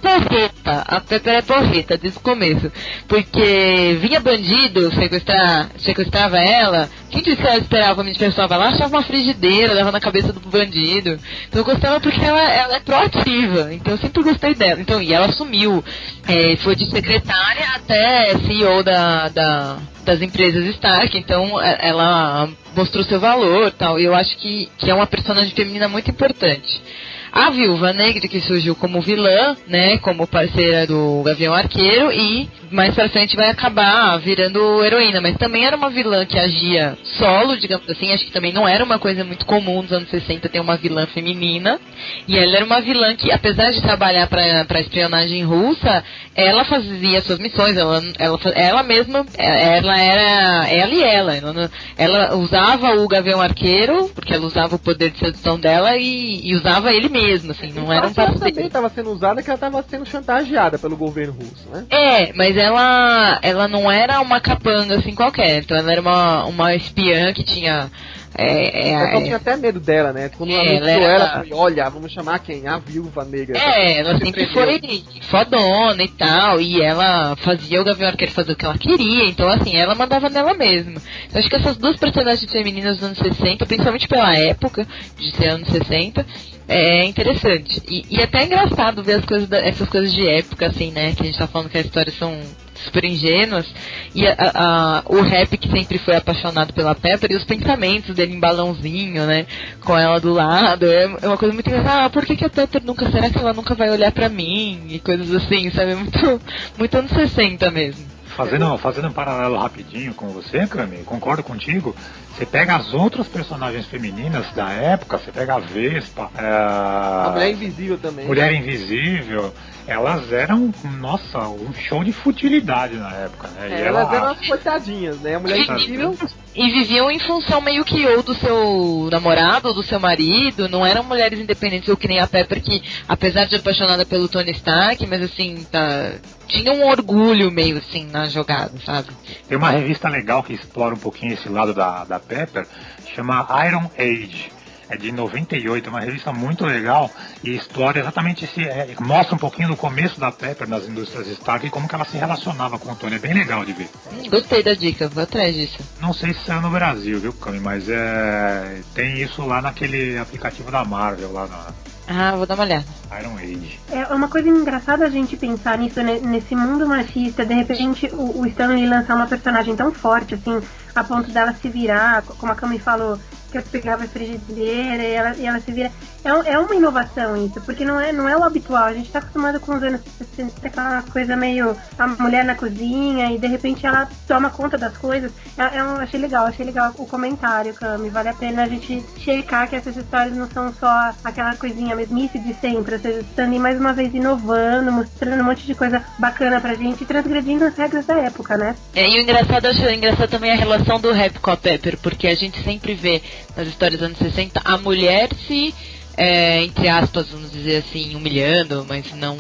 porreta. A Pepper é porreta desde o começo. Porque vinha bandido sequestrar, sequestrava ela. Quem disse que ela esperava me pessoa lá, achava uma frigideira, dava na cabeça do bandido. Então eu gostava porque ela, ela é proativa. Então eu sempre gostei dela. Então, e ela assumiu. É, foi de secretária até CEO da, da, das empresas Stark. Então é- ela mostrou seu valor tal. E eu acho que, que é uma personagem feminina muito importante. A Viúva Negra, que surgiu como vilã, né, como parceira do Gavião Arqueiro, e mais pra frente vai acabar virando heroína, mas também era uma vilã que agia solo, digamos assim, acho que também não era uma coisa muito comum nos anos 60 ter uma vilã feminina, e ela era uma vilã que, apesar de trabalhar para espionagem russa, ela fazia suas missões, ela, ela, ela mesma, ela era ela e ela, ela, ela usava o Gavião Arqueiro, porque ela usava o poder de sedução dela e, e usava ele mesmo, assim, não era um Ela também estava sendo usada que ela estava sendo chantageada pelo governo russo, né? É, mas ela, ela não era uma capanga assim qualquer, então ela era uma, uma espiã que tinha é, é, eu tinha até medo dela, né? Quando é, anunciou ela, ela foi, olha, vamos chamar quem? A viúva negra. É, ela sempre foi fodona e tal, e ela fazia o Gavião Arqueiro fazer o que ela queria, então assim, ela mandava nela mesma. Eu acho que essas duas personagens femininas dos anos 60, principalmente pela época de ser anos 60, é interessante. E, e até é engraçado ver as coisas da, essas coisas de época, assim, né? Que a gente tá falando que as histórias são super ingênuas. E a, a, o rap que sempre foi apaixonado pela Pepper e os pensamentos dele em balãozinho, né? Com ela do lado. É, é uma coisa muito engraçada. Ah, por que, que a Pepper nunca. Será que ela nunca vai olhar pra mim? E coisas assim, sabe? Muito, muito anos 60 mesmo. Fazendo, fazendo um paralelo rapidinho com você, Cami, concordo contigo. Você pega as outras personagens femininas da época, você pega a Vespa, é... a Mulher Invisível também. Mulher Invisível, elas eram, nossa, um show de futilidade na época, né? É, elas ela... eram as coitadinhas, né? A Mulher Invisível. E viviam em função meio que ou do seu namorado ou do seu marido, não eram mulheres independentes ou que nem a Pepper, que apesar de apaixonada pelo Tony Stark, mas assim, tá, tinha um orgulho meio assim na jogada, sabe? Tem uma revista legal que explora um pouquinho esse lado da, da Pepper, chama Iron Age é de 98, é uma revista muito legal e explora exatamente esse. É, mostra um pouquinho do começo da Pepper nas indústrias Stark e como que ela se relacionava com o Tony. É bem legal de ver. Gostei da dica, vou atrás disso. Não sei se saiu no Brasil, viu, Cami? Mas é. Tem isso lá naquele aplicativo da Marvel lá na. Ah, vou dar uma olhada. Iron Age. É uma coisa engraçada a gente pensar nisso, nesse mundo machista, de repente o, o Stanley lançar uma personagem tão forte, assim, a ponto dela se virar, como a Cami falou, que eu pegava a frigideira e ela, e ela se vira. É, é uma inovação isso, porque não é, não é o habitual. A gente está acostumado com os anos 60, aquela coisa meio a mulher na cozinha e de repente ela toma conta das coisas. É, é um, achei legal, achei legal o comentário, Cami. Vale a pena a gente checar que essas histórias não são só aquela coisinha mesmice de sempre. Ou seja, estando mais uma vez inovando, mostrando um monte de coisa bacana pra gente e transgredindo as regras da época, né? É, e o engraçado, acho engraçado também a relação do rap com a Pepper, porque a gente sempre vê nas histórias dos anos 60, a mulher se, é, entre aspas, vamos dizer assim, humilhando, mas não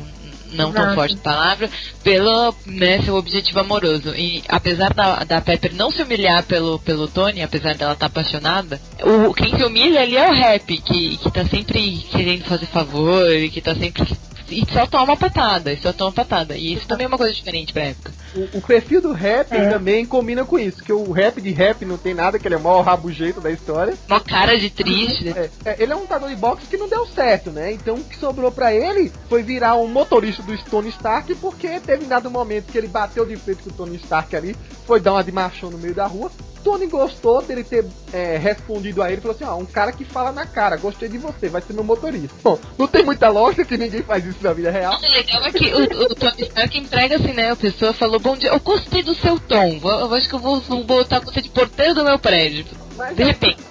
não tão forte a palavra, pelo né, seu objetivo amoroso. E apesar da, da Pepper não se humilhar pelo, pelo Tony, apesar dela estar tá apaixonada, o, quem se humilha ali é o Rap, que, que tá sempre querendo fazer favor, que tá sempre e só toma patada, só toma patada. E isso também é uma coisa diferente pra época. O, o perfil do rap é. também combina com isso, que o rap de rap não tem nada, que ele é o maior rabugento da história. Uma cara de triste. É, é, ele é um lutador de boxe que não deu certo, né? Então o que sobrou pra ele foi virar um motorista do Tony Stark, porque teve dado momento que ele bateu de frente com o Tony Stark ali, foi dar uma de machão no meio da rua. Tony gostou dele ter é, respondido a ele, falou assim, ó, um cara que fala na cara, gostei de você, vai ser meu motorista. Bom, não tem muita lógica que ninguém faz isso na vida real. O legal é que o, o Tony Stark entrega assim, né? A pessoa falou, bom dia, eu gostei do seu tom. Eu acho que eu vou, vou botar você de porteiro do meu prédio. Mas de repente.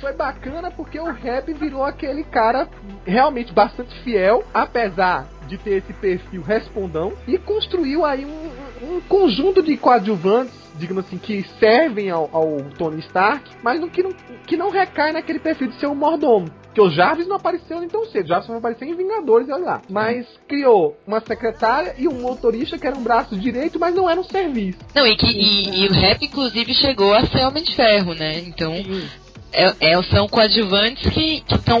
Foi bacana porque o rap virou aquele cara realmente bastante fiel, apesar de ter esse perfil respondão, e construiu aí um, um conjunto de coadjuvantes digamos assim, que servem ao, ao Tony Stark, mas no, que, não, que não recai naquele perfil de ser um mordomo. Porque o Jarvis não apareceu nem tão cedo, o Jarvis vai aparecer em Vingadores, olha lá. Mas criou uma secretária e um motorista que era um braço direito, mas não era um serviço. Não, e, que, e, e o Rap, inclusive, chegou a ser Homem de Ferro, né? Então, Sim. É, é, são coadjuvantes que estão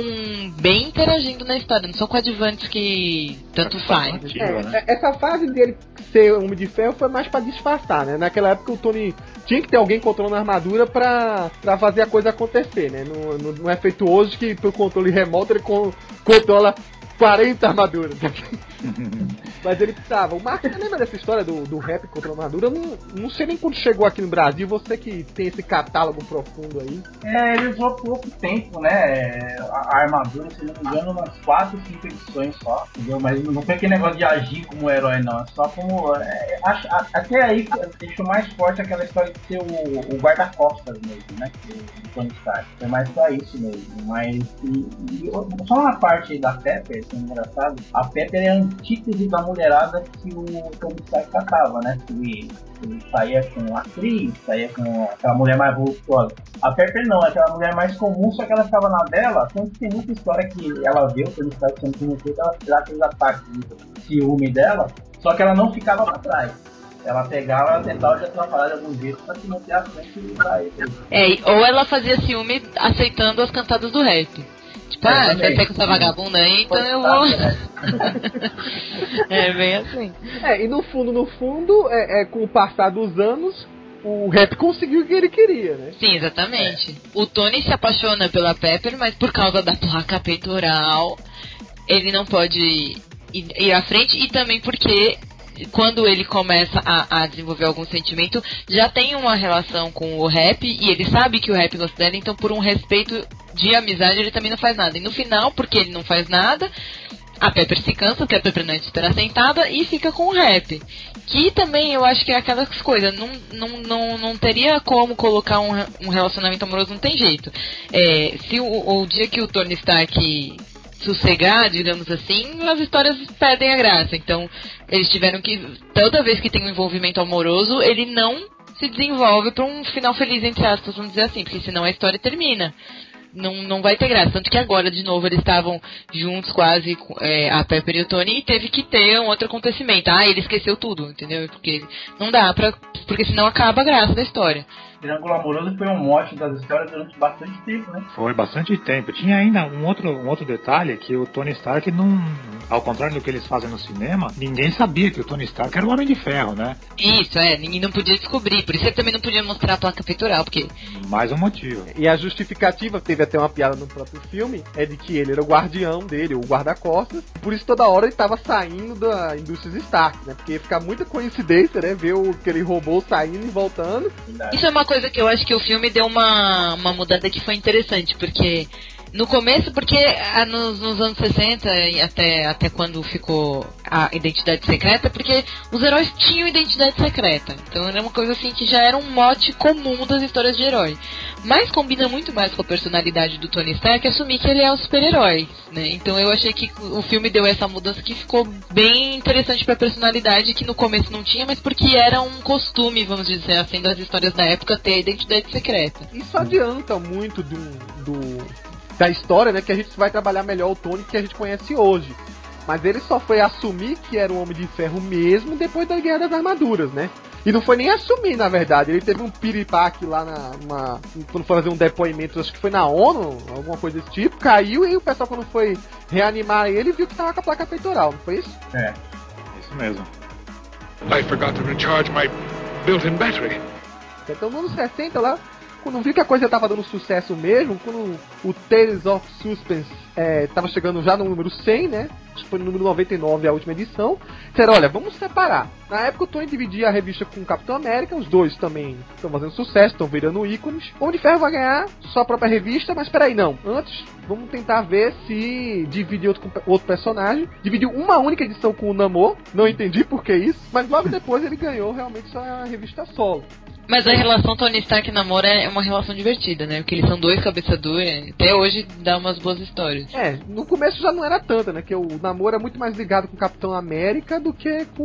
bem interagindo na história, não são coadjuvantes que tanto faz. É, né? Essa fase dele ser Homem de Ferro foi mais para disfarçar, né? Naquela época o Tony tinha que ter alguém controlando a armadura pra, pra fazer a coisa acontecer, né? Não, não, não é feito hoje que pro controle remoto ele con, controla 40 armaduras. Mas ele precisava. O você lembra dessa história do, do rap contra a armadura? Não, não sei nem quando chegou aqui no Brasil, você que tem esse catálogo profundo aí. É, ele usou pouco tempo, né? A, a armadura, se não me engano, umas 4, 5 edições só, entendeu? Mas não foi aquele negócio de agir como herói, não. É só como. É, a- até aí deixou mais forte aquela história de ser o, o guarda-costas mesmo, né? Do, Tony Stark. Foi mais pra isso mesmo. Mas. E, e só uma parte aí da Pepper, que é engraçado. A Pepper é a antítese da mulherada que o Tony Stark catava, né? Que ele, saía com a atriz, saía com aquela mulher mais voluptuosa. A Pepper não, aquela mulher mais comum, só que ela ficava na dela. Tanto que tem muita história que ela vê o Tony Stark sendo conhecido, ela dá aqueles ataques de ciúme dela, só que ela não ficava pra trás. Ela pegava, ela tentava de atrapalhar de algum jeito pra se manter à frente e ele. É, ou ela fazia ciúme aceitando as cantadas do rap. Tipo, ah, você até com essa vagabunda aí, então eu vou. é bem assim. É, e no fundo, no fundo, é, é, com o passar dos anos, o rap conseguiu o que ele queria, né? Sim, exatamente. O Tony se apaixona pela Pepper, mas por causa da placa peitoral, ele não pode ir, ir à frente e também porque quando ele começa a, a desenvolver algum sentimento, já tem uma relação com o rap e ele sabe que o rap gosta dela, então por um respeito de amizade ele também não faz nada. E no final, porque ele não faz nada, a Pepper se cansa, porque a Pepper não é de esperar sentada e fica com o rap. Que também eu acho que é aquelas coisas, não, não, não, não teria como colocar um, um relacionamento amoroso, não tem jeito. É, se o, o dia que o Tony Stark sossegar, digamos assim, as histórias perdem a graça. Então, eles tiveram que. Toda vez que tem um envolvimento amoroso, ele não se desenvolve para um final feliz, entre aspas, vamos dizer assim, porque senão a história termina. Não, não vai ter graça. Tanto que agora, de novo, eles estavam juntos quase, é, a Pepper e o Tony, e teve que ter um outro acontecimento. Ah, ele esqueceu tudo, entendeu? Porque não dá pra. Porque senão acaba a graça da história. Triângulo Amoroso foi um mote das histórias durante bastante tempo, né? Foi bastante tempo. Tinha ainda um outro, um outro detalhe que o Tony Stark não. Ao contrário do que eles fazem no cinema, ninguém sabia que o Tony Stark era o Homem de Ferro, né? Isso, é, ninguém não podia descobrir. Por isso ele também não podia mostrar a placa peitoral, porque Mais um motivo. E a justificativa, teve até uma piada no próprio filme, é de que ele era o guardião dele, o guarda-costas. Por isso toda hora ele tava saindo da indústria Stark, né? Porque ia ficar muita coincidência, né? Ver o, aquele robô saindo e voltando. Isso é uma coisa que eu acho que o filme deu uma, uma mudada que foi interessante, porque no começo, porque ah, nos, nos anos 60 e até, até quando ficou a identidade secreta, porque os heróis tinham identidade secreta. Então era uma coisa assim que já era um mote comum das histórias de herói. Mas combina muito mais com a personalidade do Tony Stark assumir que ele é o super-herói, né? Então eu achei que o filme deu essa mudança que ficou bem interessante pra personalidade, que no começo não tinha, mas porque era um costume, vamos dizer assim, das histórias da época ter a identidade secreta. Isso adianta muito do, do- da história, né? Que a gente vai trabalhar melhor o Tony que a gente conhece hoje. Mas ele só foi assumir que era o Homem de Ferro mesmo depois da Guerra das Armaduras, né? E não foi nem assumir, na verdade. Ele teve um piripaque lá na. Uma, quando foi fazer um depoimento, acho que foi na ONU, alguma coisa desse tipo. Caiu e o pessoal, quando foi reanimar ele, viu que tava com a placa peitoral, não foi isso? É. Isso mesmo. I forgot to recharge my built-in battery. Então, nos anos 60 lá, quando viu que a coisa tava dando sucesso mesmo, quando o Tales of Suspense é, tava chegando já no número 100, né? Acho que foi no número 99 a última edição. Disseram, olha, vamos separar. Na época o Tony dividia a revista com o Capitão América, os dois também estão fazendo sucesso, estão virando ícones. O Homem de Ferro vai ganhar sua própria revista, mas peraí, não. Antes, vamos tentar ver se divide outro, outro personagem. Dividiu uma única edição com o Namor, não entendi por que isso, mas logo depois ele ganhou realmente sua revista solo. Mas a relação Tony Stark e Namor é uma relação divertida, né? Porque eles são dois cabeça dura, até hoje dá umas boas histórias. É, no começo já não era tanta, né? Que o namoro é muito mais ligado com o Capitão América do que com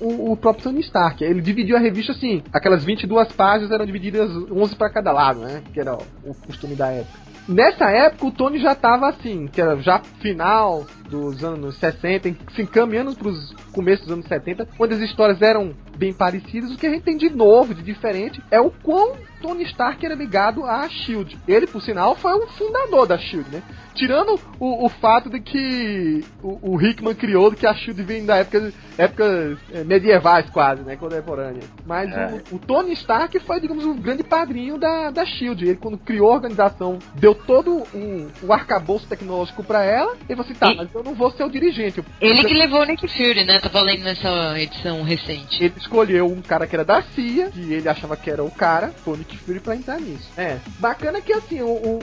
o, o próprio Tony Stark. Ele dividiu a revista assim, aquelas 22 páginas eram divididas 11 para cada lado, né? Que era o costume da época. Nessa época o Tony já tava assim, que era já final dos anos 60, em- se encaminhando para os começos dos anos 70, onde as histórias eram bem parecidas. O que a gente tem de novo, de diferente, é o quão Tony Stark era ligado à Shield. Ele, por sinal, foi o fundador da Shield, né? Tirando o, o fato de que o, o Hickman criou que a Shield vem da época épocas eh, medievais quase, né, contemporâneas. Mas É. o, o Tony Stark foi, digamos, o grande padrinho da, da Shield. Ele quando criou a organização, deu todo um, o arcabouço tecnológico pra ela, e você tá, E- mas eu não vou ser o dirigente. Eu- Ele que levou o Nick Fury, né? Tava lendo nessa edição recente. Ele escolheu um cara que era da CIA, que ele achava que era o cara, foi o Nick Fury, pra entrar nisso. É, bacana que assim, o, o-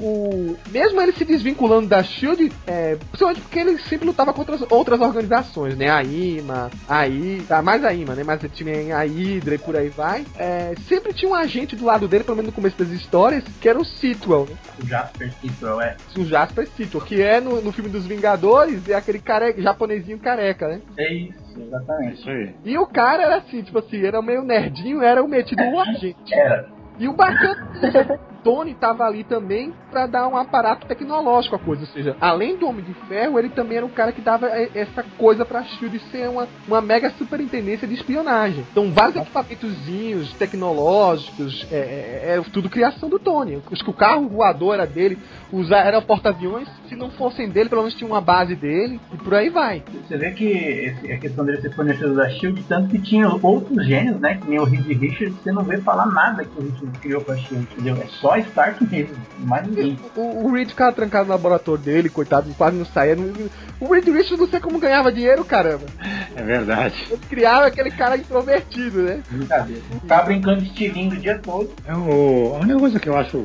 o- mesmo ele se desvinculando da SHIELD, é, principalmente porque ele sempre lutava contra as outras organizações, né, a IMA, a I, ah, mais a IMA, né, mas ele tinha a Hydra e por aí vai, é, sempre tinha um agente do lado dele, pelo menos no começo das histórias, que era o Sitwell, né, O Jasper Sitwell, é. o Jasper Sitwell, que é no, no filme dos Vingadores, é aquele care, japonesinho careca, né. É isso, exatamente. Isso aí. E o cara era assim, tipo assim, era meio nerdinho, era o metido agente. Era. E o bacana Tony tava ali também pra dar um aparato tecnológico à coisa, ou seja, além do Homem de Ferro, ele também era o cara que dava e- essa coisa pra Shield ser uma, uma mega superintendência de espionagem. Então, vários equipamentozinhos tecnológicos, é, é- é tudo criação do Tony. Acho que o carro voador era dele, os aeroporta-aviões, se não fossem dele, pelo menos tinha uma base dele, e por aí vai. Você vê que a questão dele ser fornecedor da Shield, tanto que tinha outros gênios, né? Que nem o Reed Richards, você não vê falar nada que o Richards criou pra Shield, entendeu? É só Stark mesmo, mais ninguém. O, o Reed ficava trancado no laboratório dele, coitado, quase não saía. O Reed Richards não sei como ganhava dinheiro, caramba. É verdade. Ele criava aquele cara introvertido, né? Brincadeira. Ficava brincando de estilingue o dia todo. É o- a única coisa que eu acho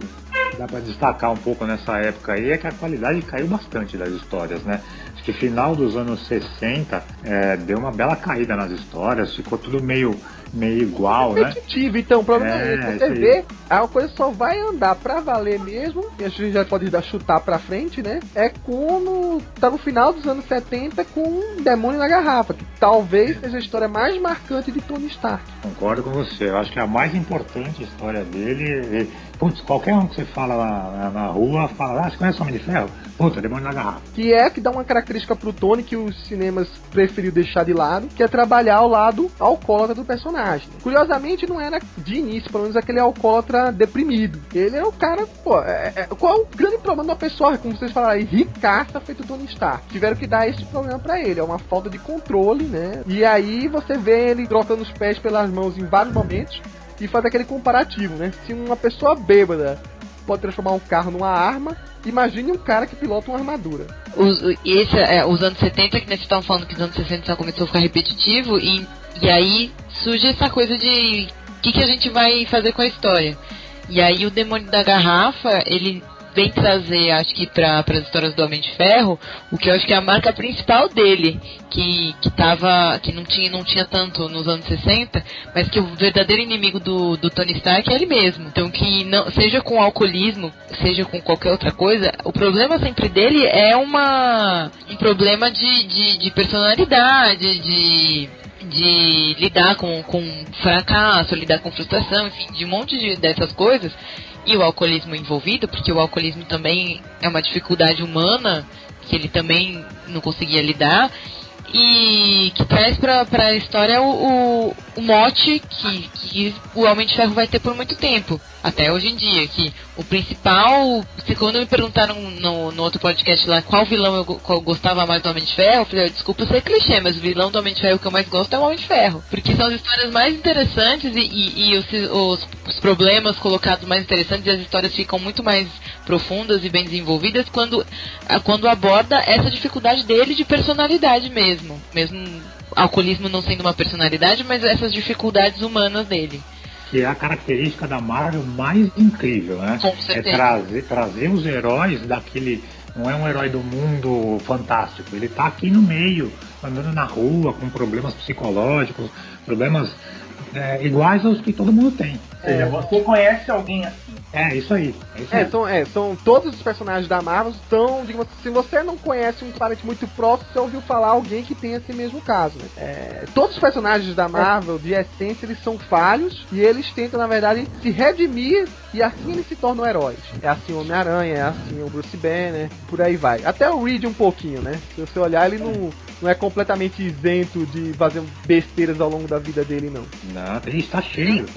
que dá pra destacar um pouco nessa época aí é que a qualidade caiu bastante das histórias, né? Que final dos anos 60 é, deu uma bela caída nas histórias, ficou tudo meio, meio igual, né? Então, o problema é, É, esse. Você aí. vê, a coisa só vai andar pra valer mesmo, e a gente já pode dar chutar pra frente, né? É quando tá no final dos anos 70 com um Demônio na Garrafa, que talvez seja a história mais marcante de Tony Stark. Concordo com você. Eu acho que a mais importante história dele. é- Putz, qualquer um que você fala na, na rua, fala, ah, você conhece o Homem de Ferro? Puta, demônio na garrafa. Que é que dá uma característica pro Tony que os cinemas preferiu deixar de lado, que é trabalhar ao lado alcoólatra do personagem. Curiosamente, não era de início, pelo menos aquele alcoólatra deprimido. Ele é o cara, pô, é- é- qual é o grande problema de uma pessoa, como vocês falaram aí, ricaça feito Tony Stark? Tiveram que dar esse problema pra ele, é uma falta de controle, né? E aí você vê ele trocando os pés pelas mãos em vários momentos e faz aquele comparativo, né? Se uma pessoa bêbada pode transformar um carro numa arma, imagine um cara que pilota uma armadura. Os, esse, é, os anos 70, que nós estavam falando que os anos 60 já começou a ficar repetitivo, e, e aí surge essa coisa de o que, que a gente vai fazer com a história. E aí o Demônio da Garrafa, ele vem trazer, acho que para as histórias do Homem de Ferro, o que eu acho que é a marca principal dele, que, que tava. que não tinha, não tinha tanto nos anos 60, mas que o verdadeiro inimigo do, do Tony Stark é ele mesmo. Então que não, seja com alcoolismo, seja com qualquer outra coisa, o problema sempre dele é uma um problema de, de, de personalidade, de de lidar com, com fracasso, lidar com frustração, enfim, de um monte de, dessas coisas, e o alcoolismo envolvido, porque o alcoolismo também é uma dificuldade humana que ele também não conseguia lidar, e que traz pra, pra história o, o, o mote que, que o Homem de Ferro vai ter por muito tempo, até hoje em dia, que o principal, quando me perguntaram no, no outro podcast lá qual vilão eu qual eu gostava mais do Homem de Ferro, eu falei, desculpa ser clichê, mas o vilão do Homem de Ferro que eu mais gosto é o Homem de Ferro, porque são as histórias mais interessantes e, e, e os, os, os problemas colocados mais interessantes e as histórias ficam muito mais profundas e bem desenvolvidas quando, quando aborda essa dificuldade dele de personalidade mesmo, mesmo alcoolismo não sendo uma personalidade, mas essas dificuldades humanas dele. Que é a característica da Marvel mais incrível, né? É trazer, trazer os heróis daquele. Não é um herói do mundo fantástico. Ele tá aqui no meio, andando na rua, com problemas psicológicos, problemas é, iguais aos que todo mundo tem. Ou seja, você conhece alguém assim. É, isso aí. É isso É, aí. são, é, são todos os personagens da Marvel estão, digamos assim, se você não conhece um parente muito próximo, você ouviu falar alguém que tem esse mesmo caso, né? É, todos os personagens da Marvel, de essência, eles são falhos e eles tentam, na verdade, se redimir e assim eles se tornam heróis. É assim o Homem-Aranha, é assim o Bruce Banner, por aí vai. Até o Reed um pouquinho, né? Se você olhar, ele não, não é completamente isento de fazer besteiras ao longo da vida dele, não. Tem, está cheio.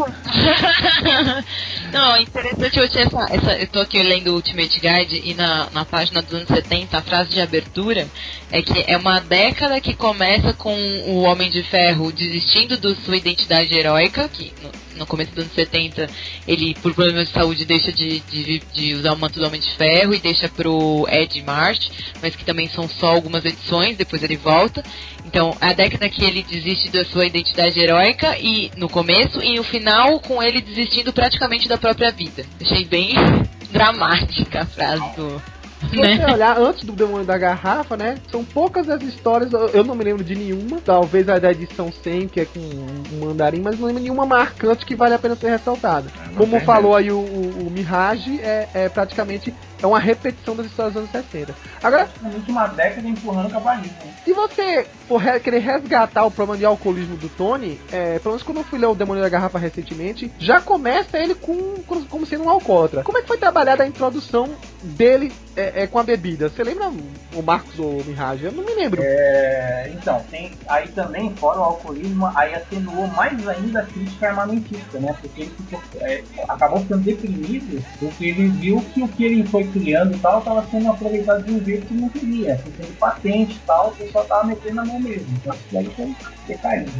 Não, interessante tinha essa, essa. Eu tô aqui lendo o Ultimate Guide e na, na página dos anos 70, a frase de abertura é que é uma década que começa com o Homem de Ferro desistindo da sua identidade heróica, que no, no começo dos anos 70 ele, por problemas de saúde, deixa de, de, de usar o manto do Homem de Ferro e deixa pro Ed March, mas que também são só algumas edições, depois ele volta. Então, a década que ele desiste da sua identidade heróica e no começo e no final com ele desistindo praticamente da própria vida. Achei bem dramática a frase do Se você olhar antes do Demônio da Garrafa, né? São poucas as histórias, eu- não me lembro de nenhuma. Talvez a da edição 100, que é com um mandarim, mas não lembro de nenhuma marcante que vale a pena ser ressaltada. É, Como falou aí o, o, o Mirage, é, é praticamente é uma repetição das histórias dos anos 60. Agora, Praticamente uma década empurrando o cavalinho. Né? se você for re- querer resgatar o problema de alcoolismo do Tony, é, pelo menos quando eu fui ler o Demônio da Garrafa recentemente, já começa ele com, com- como sendo um alcoólatra. Como é que foi trabalhada a introdução dele é, é, com a bebida? Você lembra o Marcos ou o Mirage? Eu não me lembro. É, então, tem aí também, fora o alcoolismo, aí atenuou mais ainda a crítica armamentista, né? Porque ele ficou, é, acabou ficando deprimido porque ele viu que o que ele foi criando e tal estava sendo aproveitado de um jeito que não queria, sendo patente e tal, o pessoal tava metendo na mão mesmo. Então daí foi decaindo.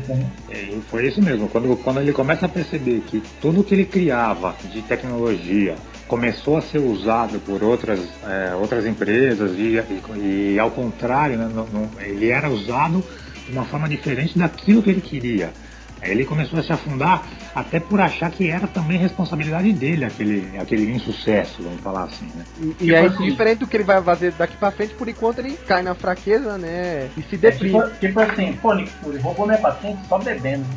E foi isso mesmo. Quando, quando ele começa a perceber que tudo que ele criava de tecnologia começou a ser usado por outras, é, outras empresas e, e, e ao contrário, né, não- não- ele era usado de uma forma diferente daquilo que ele queria. Aí ele começou a se afundar até por achar que era também responsabilidade dele aquele, aquele insucesso, vamos falar assim, né? E, e aí, assim- diferente do que ele vai fazer daqui pra frente, por enquanto ele cai na fraqueza, né? E se É, deprime. tipo, tipo assim, pô, Nick Fury, roubou minha patente só bebendo.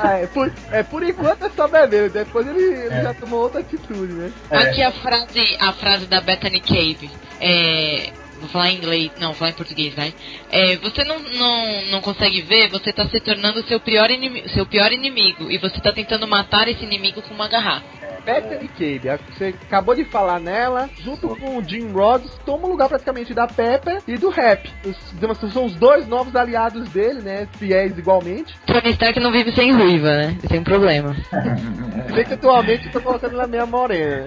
Ah, é, por, é, por enquanto é só beber, depois ele, ele É. já tomou outra atitude, né? É. Aqui a frase, a frase da Bethany Cave. É, vou falar em inglês, não, vou falar em português, vai. É, você não, não, não consegue ver, você está se tornando seu pior, inimigo, seu pior inimigo. E você está tentando matar esse inimigo com uma garrafa. Bethany Cave, a- você acabou de falar nela, junto com o Jim Rhodes, toma o lugar praticamente da Pepper e do Rap. Os, assim, são os dois novos aliados dele, né? Fiéis igualmente. Tony Stark não vive sem ruiva, né? Tem um problema. Bem que atualmente eu tô colocando ela meia morena.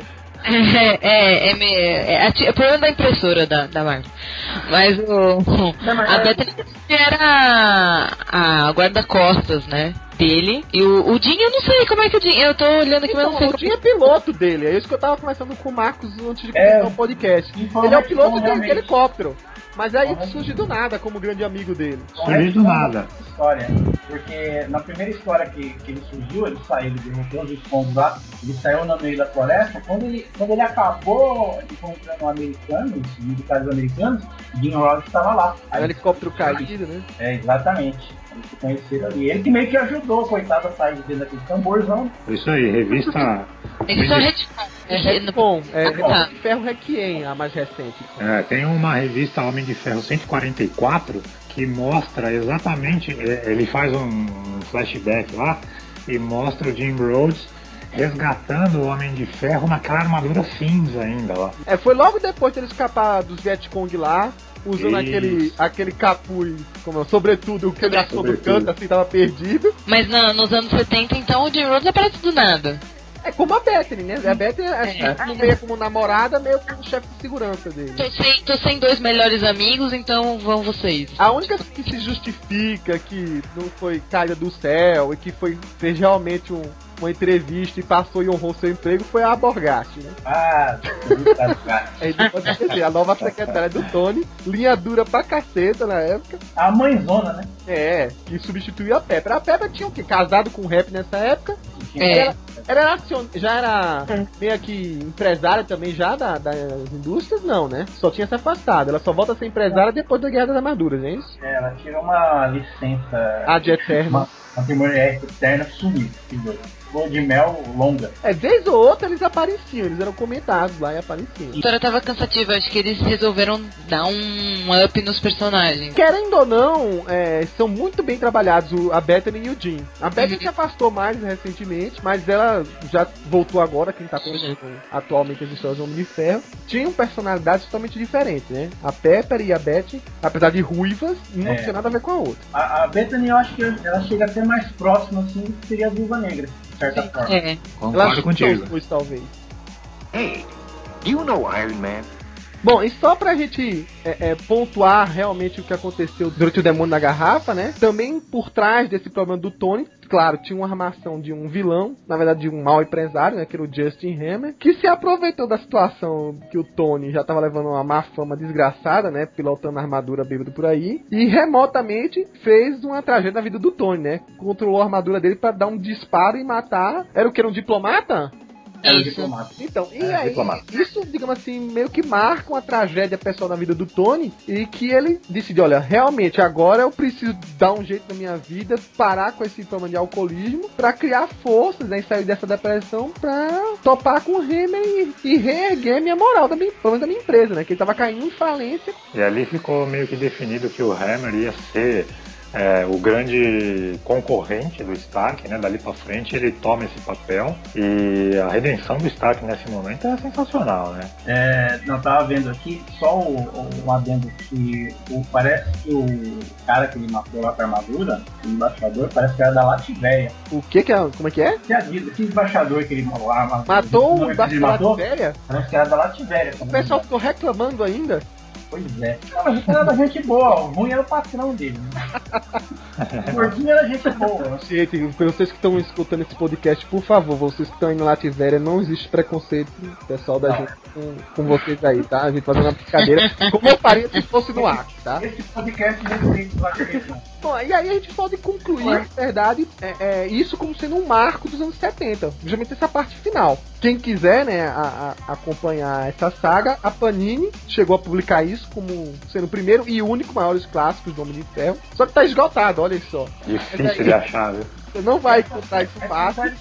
Né? É, é, é, é, é o problema da impressora da, da Marvel. Mas o. A é- Bethany era a, guarda-costas, né? Dele. E o, o Jim, eu não sei como é que o Jim. Eu tô olhando aqui, mas não sei Então, o Jim é piloto dele, é isso que eu tava conversando com o Marcos antes de É. começar o podcast. Ele é o piloto de, realmente. helicóptero. Mas aí surge do nada como grande amigo dele. Surgiu do nada. História, porque na primeira história que, que ele surgiu, ele saiu, ele derrotou os escondos lá, ele saiu no meio da floresta. Quando ele, quando ele acabou encontrando americanos, militares americanos, Jim Rhodes estava lá. Aí o helicóptero caído, né? É, exatamente. Eles se conheceram ali. Ele que meio que ajudou, coitado, a sair de dentro daquele tamborzão. Isso aí, revista. Eles são retcon. É é tá. Retcon de Ferro Requiem, a mais recente. É, tem uma revista Homem de Ferro 144 que mostra exatamente, é, ele faz um flashback lá e mostra o Jim Rhodes resgatando o Homem de Ferro naquela armadura cinza ainda lá. É, foi logo depois dele escapar dos Vietcong lá, usando Isso. aquele, aquele capuz, como é, sobretudo, que ele achou do canto, assim, tava perdido. Mas na- nos anos 70, então, o Jim Rhodes aparece do nada. É como a Bethany, né? A Bethany É. é. meio como namorada, meio como chefe de segurança dele. Tô sem, tô sem dois melhores amigos, então vão vocês. A única que se justifica que não foi caída do céu e que foi fez realmente um- uma entrevista e passou e honrou seu emprego foi a Borgatti, né? Ah. Aí depois a nova secretária do Tony, linha dura pra caceta na época. A mãezona, né? É, que substituiu a Pepper. A Pepper tinha o quê? Casado com o rap nessa época. É. Ela era acion... já era meio que empresária também já da- das indústrias, não, né? Só tinha se afastado. Ela só volta a ser empresária depois da Guerra das Armaduras, é isso? É, ela tirou uma licença. Ad eterna. Uma, uma eterna sumiu. Lua de mel longa. É, vez ou outra eles apareciam, eles eram comentados lá e apareciam. A história tava cansativa, acho que eles resolveram dar um up nos personagens. Querendo ou não, é, são muito bem trabalhados o- a Bethany e o Jim. A Bethany se afastou mais recentemente, mas ela, já, voltou agora, quem tá conhecendo atualmente as histórias do Homem de Ferro, tinham personalidades totalmente diferentes, né? A Pepper e a Betty, apesar de ruivas, não É. tinha nada a ver com a outra. A, a Bethany, eu acho que ela chega até mais próxima, assim, do que seria a Viúva Negra, certa forma. É. Concordo contigo. talvez. Hey, do you know Iron Man? Bom, e só pra gente é, é, pontuar realmente o que aconteceu durante o Demônio na Garrafa, né? Também por trás desse problema do Tony, claro, tinha uma armação de um vilão, na verdade de um mau empresário, né? Que era o Justin Hammer, que se aproveitou da situação que o Tony já tava levando uma má fama desgraçada, né? Pilotando a armadura bêbado por aí, e remotamente fez uma tragédia na vida do Tony, né? Controlou a armadura dele pra dar um disparo e matar. Era o que? Era um diplomata? Era o Isso. diplomata. Então, e É, aí, diplomata. isso, digamos assim, meio que marca uma tragédia pessoal na vida do Tony e que ele decide, olha, realmente agora eu preciso dar um jeito na minha vida, parar com esse problema de alcoolismo, pra criar forças, né, e sair dessa depressão pra topar com o Hammer e, e reerguer minha moral da minha, da minha empresa, né, que ele tava caindo em falência. E ali ficou meio que definido que o Hammer ia ser é, o grande concorrente do Stark, né? Dali pra frente ele toma esse papel e a redenção do Stark nesse momento é sensacional, né? É, não, tava vendo aqui só o, o, um adendo que o, parece que o cara que ele matou lá com a armadura, o embaixador, parece que era da Lativéria. O que que é, como é que é? Que, avisa, que embaixador que ele matou? a armadura- Matou o Baixo matou? Velha? Parece que era da Lativéria. O pessoal ficou reclamando ainda. Pois é. Não, mas ele era gente boa, o ruim era o patrão dele. Né? O gordinho era gente boa. Gente, pra vocês que estão escutando esse podcast, por favor, vocês que estão indo lá Tivéria, não existe preconceito pessoal da Não. gente com, com vocês aí, tá? A gente fazendo uma brincadeira, como eu faria se fosse no ar, tá? Esse podcast respeita o Lativéria. Bom, e aí a gente pode concluir, na verdade, é, é, isso como sendo um marco dos anos 70, justamente essa parte final. Quem quiser, né, a- a- acompanhar essa saga, a Panini chegou a publicar isso como sendo o primeiro e único maiores clássicos do Homem de Ferro. Só que tá esgotado, olha só. Difícil de achar, viu? Você não vai encontrar isso fácil.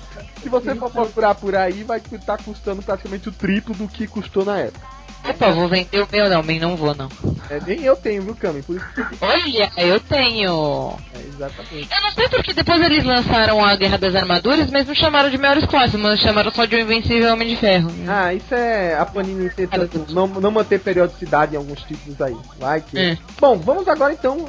Se você for procurar por aí, vai estar custando praticamente o triplo do que custou na época. Opa, vou vender o meu não, mas não vou não. É, nem eu tenho, viu, Cami? Por isso que Olha, eu tenho. é, exatamente. Eu não sei porque depois eles lançaram a Guerra das Armaduras, mas não chamaram de maiores clássicos, mas chamaram só de um Invencível Homem de Ferro. Ah, isso é a Panini tentando não, não manter periodicidade em alguns títulos aí. Vai que. É. Bom, vamos agora então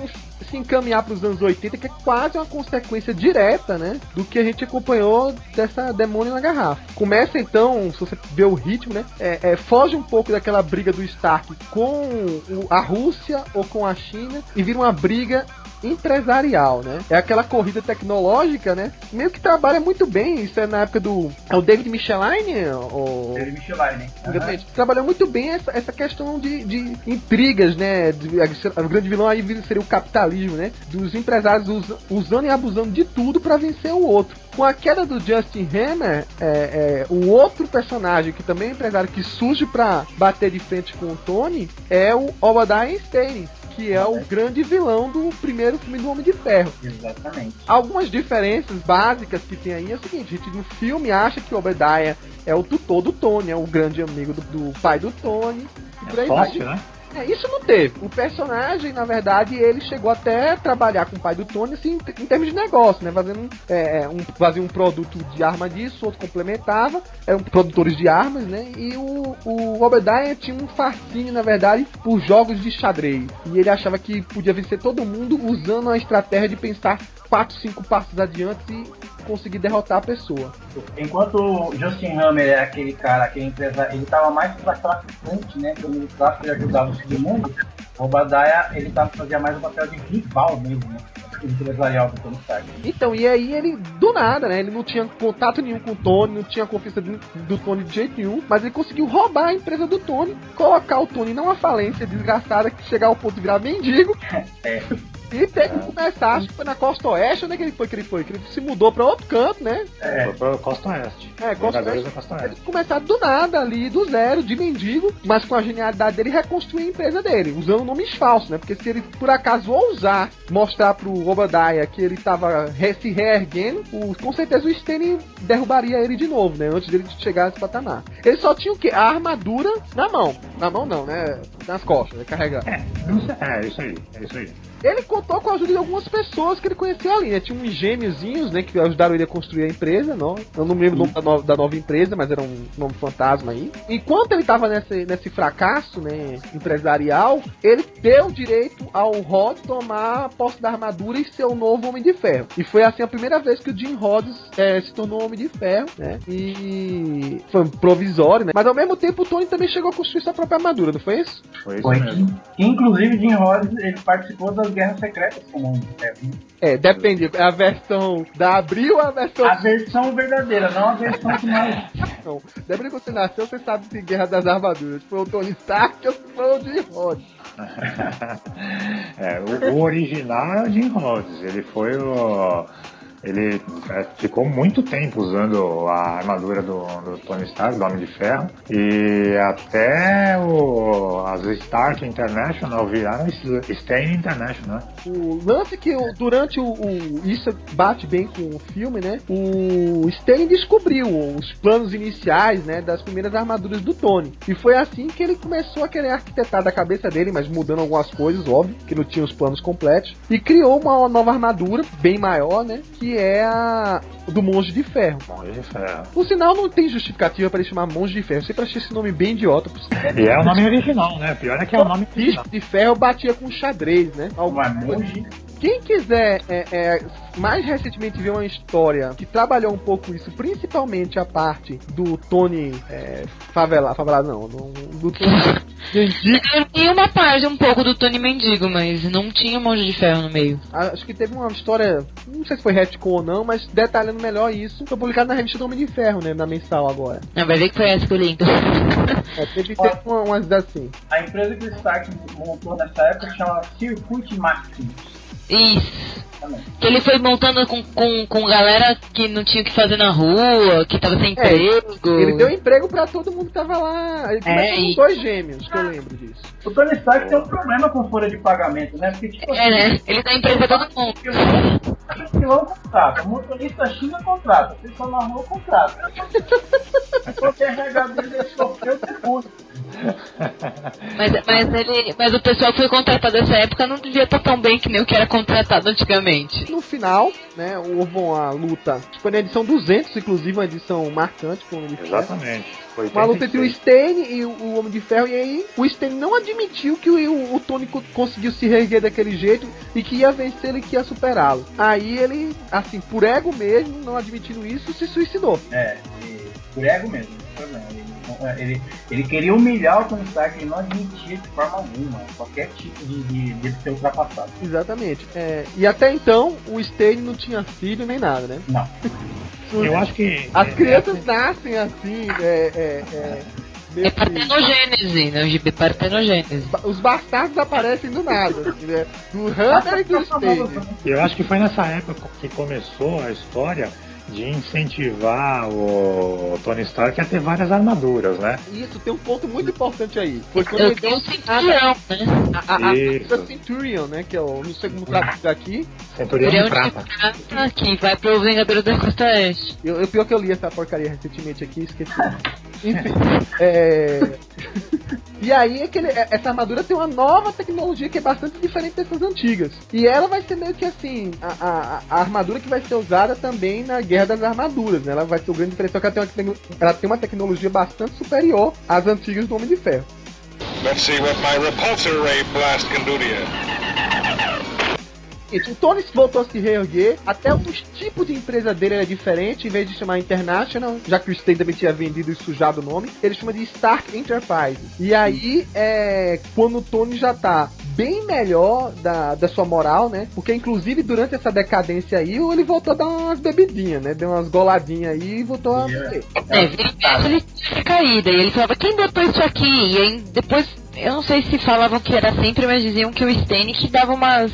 se encaminhar para os anos 80, que é quase uma consequência direta, né? Do que a gente acompanhou dessa demônio na garrafa. Começa então, se você vê o ritmo, né? É, é, foge um pouco daquela briga do Stark com o- a Rússia ou com a China e vira uma briga empresarial, né? É aquela corrida tecnológica, né? Meio que trabalha muito bem. Isso é na época do. É o David Michelin? Ou... Ele Michelin? Exatamente. Trabalhou muito bem essa, essa questão de, de intrigas, né? De- a- o grande vilão aí seria o capitalismo, né? Dos empresários us- usando e abusando de tudo para vencer o outro. Com a queda do Justin Hammer, é, é, um outro personagem que também é empresário que surge para bater de frente com o Tony é o Obadiah Stane, que é o grande vilão do primeiro filme do Homem de Ferro. Exatamente. Algumas diferenças básicas que tem aí é o seguinte, a gente no filme acha que o Obadiah é o tutor do Tony, é o grande amigo do, do pai do Tony. E por É aí vai. sócio, né? É, isso não teve. O personagem, na verdade, ele chegou até a trabalhar com o pai do Tony, assim, em termos de negócio, né? Fazendo é, um, fazia um produto de arma disso, outro complementava, eram produtores de armas, né? E o, o Obadiah tinha um fascínio, na verdade, por jogos de xadrez. E ele achava que podia vencer todo mundo usando a estratégia de pensar quatro, cinco passos adiante e conseguir derrotar a pessoa. Enquanto o Justin Hammer é aquele cara, aquele empresário, ele tava mais pra traficante, né? Quando o tráfico ele ajudava o submundo, o Obadiah, ele tava, fazia mais o papel de rival mesmo, né? Empresarial do Tony Stark. Então, e aí ele, do nada, né? Ele não tinha contato nenhum com o Tony, não tinha confiança do, do Tony de jeito nenhum, mas ele conseguiu roubar a empresa do Tony, colocar o Tony numa falência desgraçada, que chegar ao ponto de virar mendigo. É. E ter que começar, acho que foi na costa oeste, onde é que ele foi que ele foi? Que ele se mudou pra outro canto, né? É. Foi pra Costa Oeste. É, Costa Oeste. Costa Oeste. começar do nada ali, do zero, de mendigo, mas com a genialidade dele reconstruir a empresa dele, usando nomes falsos, né? Porque se ele por acaso ousar mostrar pro Obadiah que ele tava re- se reerguendo, o- com certeza o Stane derrubaria ele de novo, né? Antes dele chegar nesse patamar. Ele só tinha o quê? A armadura na mão. Na mão não, né? nas costas, né, carregando. É, é, isso aí, é isso aí. Ele contou com a ajuda de algumas pessoas que ele conheceu ali, né? Tinha uns gêmeozinhos, né? Que ajudaram ele a construir a empresa, não? Eu não me lembro o nome da nova, da nova empresa, mas era um nome fantasma aí. Enquanto ele tava nesse, nesse fracasso, né? Empresarial, ele deu direito ao Rod tomar posse da armadura e ser o novo Homem de Ferro. E foi assim a primeira vez que o Jim Rhodes é, se tornou Homem de Ferro, né? E foi um provisório, né? Mas ao mesmo tempo o Tony também chegou a construir sua própria armadura, não foi isso? Foi isso Foi mesmo. que, inclusive, Jim Rhodes ele participou das Guerras Secretas como né? É, depende. É a versão da Abril ou a versão A versão verdadeira, não a versão que nós. Não. Depende de você nasceu, você sabe se Guerra das Armaduras foi o Tony Stark ou se foi o Jim Rhodes. É, o, o original é o Jim Rhodes. Ele foi o. Ele é, ficou muito tempo usando a armadura do, do Tony Stark, do Homem de Ferro, e até o, as Stark International viraram Stain International. né? O lance que durante o, o- Isso bate bem com o filme, né? O Stan descobriu os planos iniciais, né? Das primeiras armaduras do Tony. E foi assim que ele começou a querer arquitetar da cabeça dele, mas mudando algumas coisas, óbvio, que não tinha os planos completos. E criou uma nova armadura, bem maior, né? Que é a do Monge de Ferro. Homem de Ferro. Por sinal, não tem justificativa para ele chamar Monge de Ferro. Sempre achei esse nome bem idiota. E é o nome original, né? Pior é que é o nome original. De ferro batia com xadrez, né? Uma emoji. Quem quiser é, é, mais recentemente ver uma história que trabalhou um pouco isso, principalmente a parte do Tony é, Favela, Favela não, do, do Tony Mendigo, Eu vi uma parte um pouco do Tony Mendigo, mas não tinha um monte de ferro no meio. acho que teve uma história, não sei se foi retcon ou não, mas detalhando melhor isso, foi publicado na revista do Homem de Ferro, né, na mensal agora. Não, vai ver que foi essa que eu li, então. É, teve, teve uma, umas assim. A empresa que o Stark montou nessa época chama Circuit Maximus. Isso. Que ele foi montando com, com, com galera que não tinha o que fazer na rua, que tava sem É, emprego. Ele deu emprego pra todo mundo que tava lá. Ele com e- dois gêmeos, que eu lembro disso. O Tony Stark tem um problema com folha de pagamento, né? Porque, tipo É, né? Ele dá emprego pra todo mundo. O pilão contrata, o motorista China contrata, pessoa na rua contrata. Qualquer RH dele sofreu depois. Mas, mas, ele, mas o pessoal que foi contratado nessa época não devia estar tão bem que nem o que era contratado antigamente. No final, né, houve uma luta, foi na edição 200, inclusive, uma edição marcante com o Homem de Ferro. Exatamente. Foi Uma luta entre o 86. Stan e o, Homem de Ferro, e aí o Stan não admitiu que o, o Tony co- conseguiu se reerguer daquele jeito e que ia vencer e que ia superá-lo. Aí ele, assim, por ego mesmo, não admitindo isso, se suicidou. É, e por ego mesmo. problema. Ele, ele, queria humilhar o Tony Stark, ele não admitia de forma alguma qualquer tipo de, de, de ser ultrapassado. Exatamente. É, e até então, o Stan não tinha filho nem nada, né? Não. Eu acho que. As é, crianças nascem assim, é, é, é, É partenogênese, né? O GB partenogênese. Os bastardos aparecem do nada, assim, né? Do Hunter e do. Eu acho que foi nessa época que começou a história de incentivar o Tony Stark a ter várias armaduras, né? Isso, tem um ponto muito importante aí. Foi quando Eu ele deu um centurião, né? a, a, a, Centurion, né? Que é o, não sei como traduzir aqui. Centurião Centurião de prata. que vai pro Vingadores da Costa Oeste. Eu, eu pior que eu li essa porcaria recentemente aqui, esqueci. Enfim, é... E aí é é- essa armadura tem uma nova tecnologia que é bastante diferente dessas antigas. E ela vai ser meio que assim, a, a- a armadura que vai ser usada também na Guerra das Armaduras, né? Ela vai ser o grande diferencial que ela tem, uma, ela tem uma tecnologia bastante superior às antigas do Homem de Ferro. Let's see what my repulsor ray blast can do to you. Gente, O Tony voltou a se reerguer, até os tipos de empresa dele era diferente, em vez de chamar International, já que o Stan também tinha vendido e sujado o nome, ele chama de Stark Enterprise. E aí, é, quando o Tony já tá bem melhor da, da sua moral, né? Porque inclusive durante essa decadência aí, ele voltou a dar umas bebidinhas, né? Deu umas goladinhas aí e voltou a beber. É, ele tinha caída. E ele falava, quem botou isso aqui? E aí depois, eu não sei se falavam que era sempre, mas diziam que o Stanley que dava umas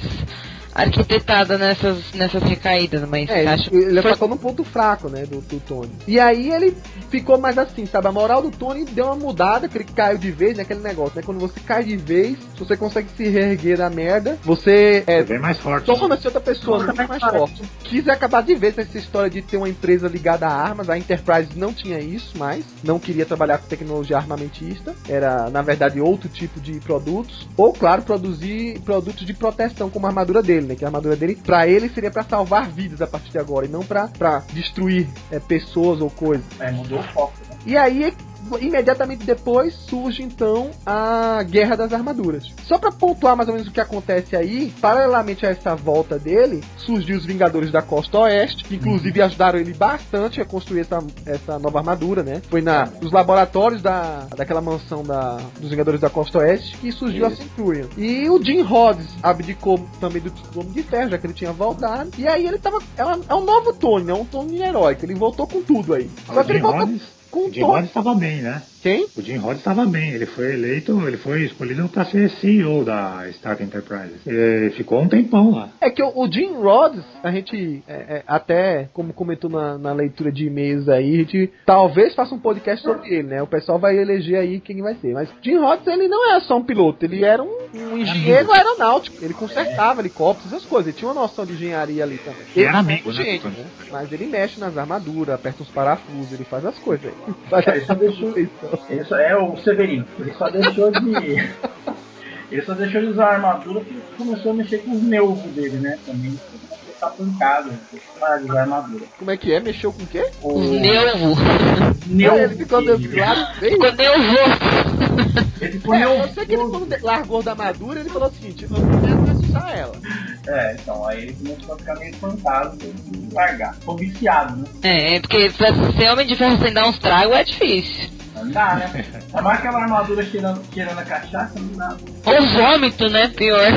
arquitetada nessas, nessas recaídas, mas É, ele, acho ele foi- atacou no ponto fraco, né, do, do Tony. E aí ele ficou mais assim, sabe? A moral do Tony deu uma mudada, que ele caiu de vez naquele negócio, né? Quando você cai de vez, se você consegue se reerguer da merda, você é, Você vem mais forte. torna-se outra pessoa muito mais forte. Quis acabar de vez essa história de ter uma empresa ligada a armas. A Enterprise não tinha isso mais. Não queria trabalhar com tecnologia armamentista. Era, na verdade, outro tipo de produtos. Ou, claro, produzir produtos de proteção, como a armadura dele, né? Que a armadura dele, pra ele, seria pra salvar vidas a partir de agora. E não pra, pra destruir é, pessoas ou coisas. É, mudou o foco. E aí, imediatamente depois, surge então a Guerra das Armaduras. Só pra pontuar mais ou menos o que acontece aí, paralelamente a essa volta dele, surgiu os Vingadores da Costa Oeste, que inclusive ajudaram ele bastante a construir essa, essa nova armadura, né? Foi na, nos laboratórios da, daquela mansão da, dos Vingadores da Costa Oeste que surgiu a Centurion. E o Jim Rhodes abdicou também do Homem de Ferro, já que ele tinha voltado. E aí ele tava. É, é um novo Tony, né? Um Tony heróico. Ele voltou com tudo aí. Só que ele voltou com o Jim. Rhodes estava bem, né? Quem? O Jim Rhodes estava bem, ele foi eleito, ele foi escolhido para ser CEO da Stark Enterprises. E ficou um tempão lá. É que o, o Jim Rhodes, a gente é, é, até, como comentou na, na leitura de e-mails aí, a gente talvez faça um podcast sobre ele, né? O pessoal vai eleger aí quem vai ser. Mas Jim Rhodes, ele não é só um piloto, ele era um, um engenheiro aeronáutico. Ele consertava helicópteros, essas coisas. Ele tinha uma noção de engenharia ali também. Ele era amigo, né, né? Mas ele mexe nas armaduras, aperta os parafusos, ele faz as coisas aí. É, ele só deixou-. Ele só é o Severino. Ele só deixou de. ele só deixou de usar a armadura porque começou a mexer com os nervos dele, né? Também. Tá pancado. Para de usar a armadura. Como é que é? Mexeu com o quê? O os nervo. nervo ele ficou do dele. lado dele. Ficou nervoso. Ele ficou É, eu nervoso. sei que ele quando largou da armadura, ele falou o seguinte, eu usar ela. É, então, aí ele começou a ficar meio espantado de largar. Ficou viciado, né? É, é porque pra ser homem de ferro sem dar uns tragos é difícil. Não dá, né? É mais aquela armadura cheirando, cheirando a cachaça, não dá. Ou vômito, né? Pior.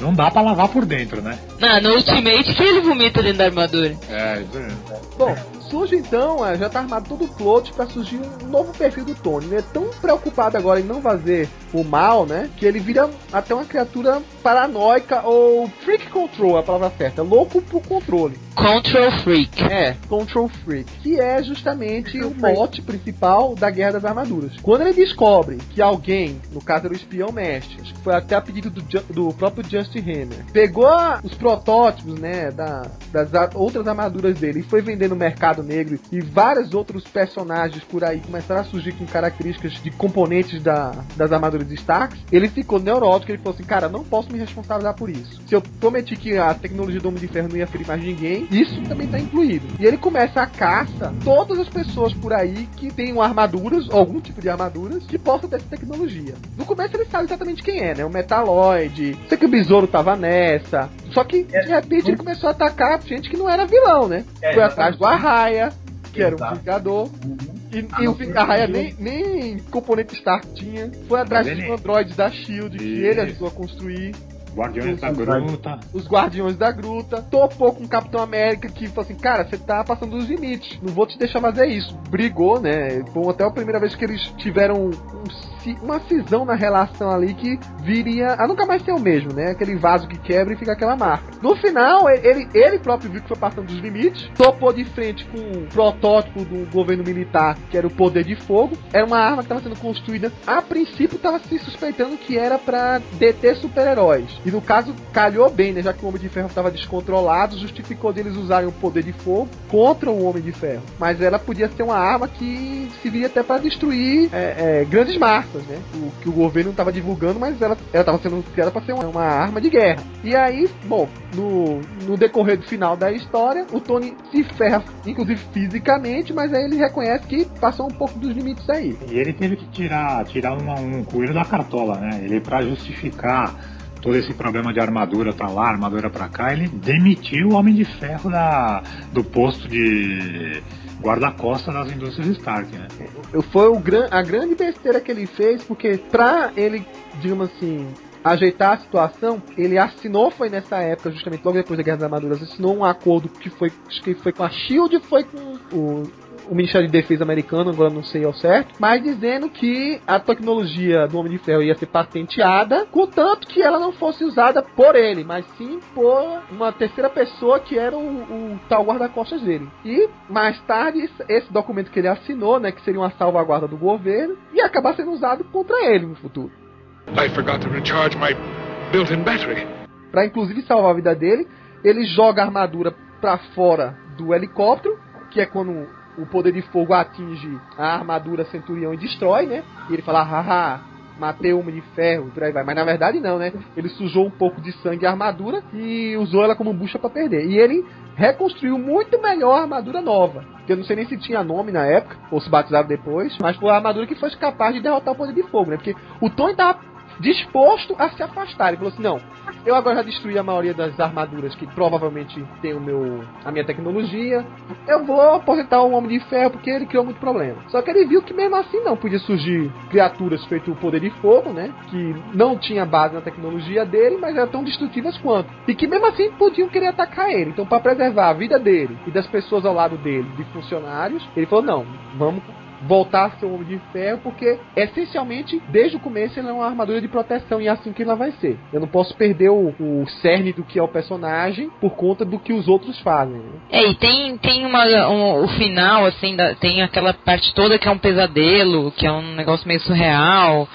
Não dá para lavar por dentro, né? Não, no Ultimate que ele vomita dentro da armadura. É, isso aí. Bom, surge então, é, já tá armado todo o plot pra surgir um novo perfil do Tony. Ele é tão preocupado agora em não fazer o mal, né? Que ele vira até uma criatura paranoica ou freak control, é a palavra certa. Louco por controle. Control Freak. É, Control Freak, que é justamente o mote principal da Guerra das Armaduras. Quando ele descobre que alguém, no caso era o espião mestre, acho que foi até a pedido do, do próprio Justin Hammer, pegou os protótipos, né, da- das outras armaduras dele e foi vender no mercado negro e vários outros personagens por aí começaram a surgir com características de componentes da- das armaduras de Stark, ele ficou neurótico, ele falou assim, cara, não posso me responsabilizar por isso. Se eu prometi que a tecnologia do Homem de Ferro não ia ferir mais ninguém, isso também tá incluído. E ele começa a caça todas as pessoas por aí que tenham armaduras, algum tipo de armaduras, que possam ter essa tecnologia. No começo ele sabe exatamente quem é, né? O Metaloid, sei que o Besouro tava nessa. Só que, de repente, ele começou a atacar gente que não era vilão, né? É, Foi atrás do Arraia, que era um Exato. Vingador. Uhum. E, e o Vi- Arraia nem, nem componente Stark tinha. Foi atrás Mas dos ele- androides da SHIELD, que ele ajudou a construir Guardiões da Gruta. os Guardiões da Gruta, topou com o Capitão América que falou assim, cara, você tá passando dos limites, não vou te deixar fazer isso. Brigou, né? Foi até a primeira vez que eles tiveram um uma cisão na relação ali que viria a nunca mais ser o mesmo, né? Aquele vaso que quebra e fica aquela marca. No final, ele, ele próprio viu que foi passando dos limites, topou de frente com o protótipo do governo militar, que era o poder de fogo. Era uma arma que estava sendo construída. A princípio, estava se suspeitando que era para deter super-heróis. E no caso, calhou bem, né? Já que o Homem de Ferro estava descontrolado, justificou deles usarem o poder de fogo contra o Homem de Ferro. Mas ela podia ser uma arma que serviria até para destruir é, é, grandes massas, né? O que o governo estava divulgando, mas ela estava sendo criada para ser uma, uma arma de guerra. E aí, bom, no, no decorrer do final da história, o Tony se ferra, inclusive fisicamente, mas aí ele reconhece que passou um pouco dos limites aí. E ele teve que tirar, tirar uma- um coelho da cartola, né? Ele, pra justificar todo esse problema de armadura pra lá, armadura pra cá, ele demitiu o Homem de Ferro da, do posto de guarda-costa das indústrias Stark, né? Foi o gran, a grande besteira que ele fez, porque pra ele, digamos assim, ajeitar a situação, ele assinou, foi nessa época, justamente logo depois da Guerra das Armaduras, assinou um acordo que foi, que foi com a SHIELD, foi com o o Ministério de Defesa americano, agora não sei ao certo, mas dizendo que a tecnologia do Homem de Ferro ia ser patenteada, contanto que ela não fosse usada por ele, mas sim por uma terceira pessoa que era o, o tal guarda-costas dele. E mais tarde, esse- documento que ele assinou, né, que seria uma salvaguarda do governo, ia acabar sendo usado contra ele no futuro. I forgot to recharge my built-in battery. Pra inclusive salvar a vida dele, ele joga a armadura pra fora do helicóptero, que é quando o poder de fogo atinge a armadura Centurião e destrói, né? E ele fala, haha, matei o Homem de Ferro, por aí vai. Mas na verdade não, né? Ele sujou um pouco de sangue a armadura e usou ela como bucha pra perder. E ele reconstruiu muito melhor a armadura nova. Que eu não sei nem se tinha nome na época, ou se batizaram depois, mas foi a armadura que foi capaz de derrotar o poder de fogo, né? Porque o Tony tava disposto a se afastar. Ele falou assim: não, eu agora já destruí a maioria das armaduras que provavelmente tem o meu, a minha tecnologia. Eu vou aposentar o Homem de Ferro porque ele criou muito problema. Só que ele viu que mesmo assim não podia surgir criaturas feito o poder de fogo, né? Que não tinha base na tecnologia dele, mas eram tão destrutivas quanto. E que mesmo assim podiam querer atacar ele. Então, para preservar a vida dele e das pessoas ao lado dele, de funcionários, ele falou: não, vamos voltar a ser o Homem de Ferro, porque essencialmente, desde o começo, ele é uma armadura de proteção e é assim que ela vai ser. Eu não posso perder o, o cerne do que é o personagem por conta do que os outros fazem. né? É, e tem, tem uma, um- o final, assim, da- tem aquela parte toda que é um pesadelo, que é um negócio meio surreal,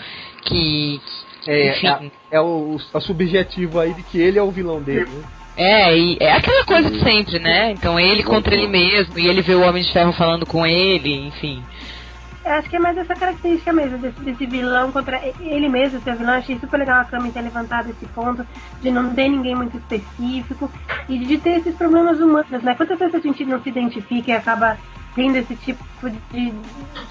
que. É, enfim. é, é o, o subjetivo aí de que ele é o vilão dele. né? É, e é aquela coisa de sempre, né? Então ele contra ele mesmo, e ele vê o Homem de Ferro falando com ele, enfim. Acho que é mais essa característica mesmo, desse, desse vilão contra ele mesmo, ser vilão. Achei super legal a Kami ter levantado esse ponto de não ter ninguém muito específico e de ter esses problemas humanos, né? Quantas vezes a gente não se identifica e acaba tendo esse tipo de,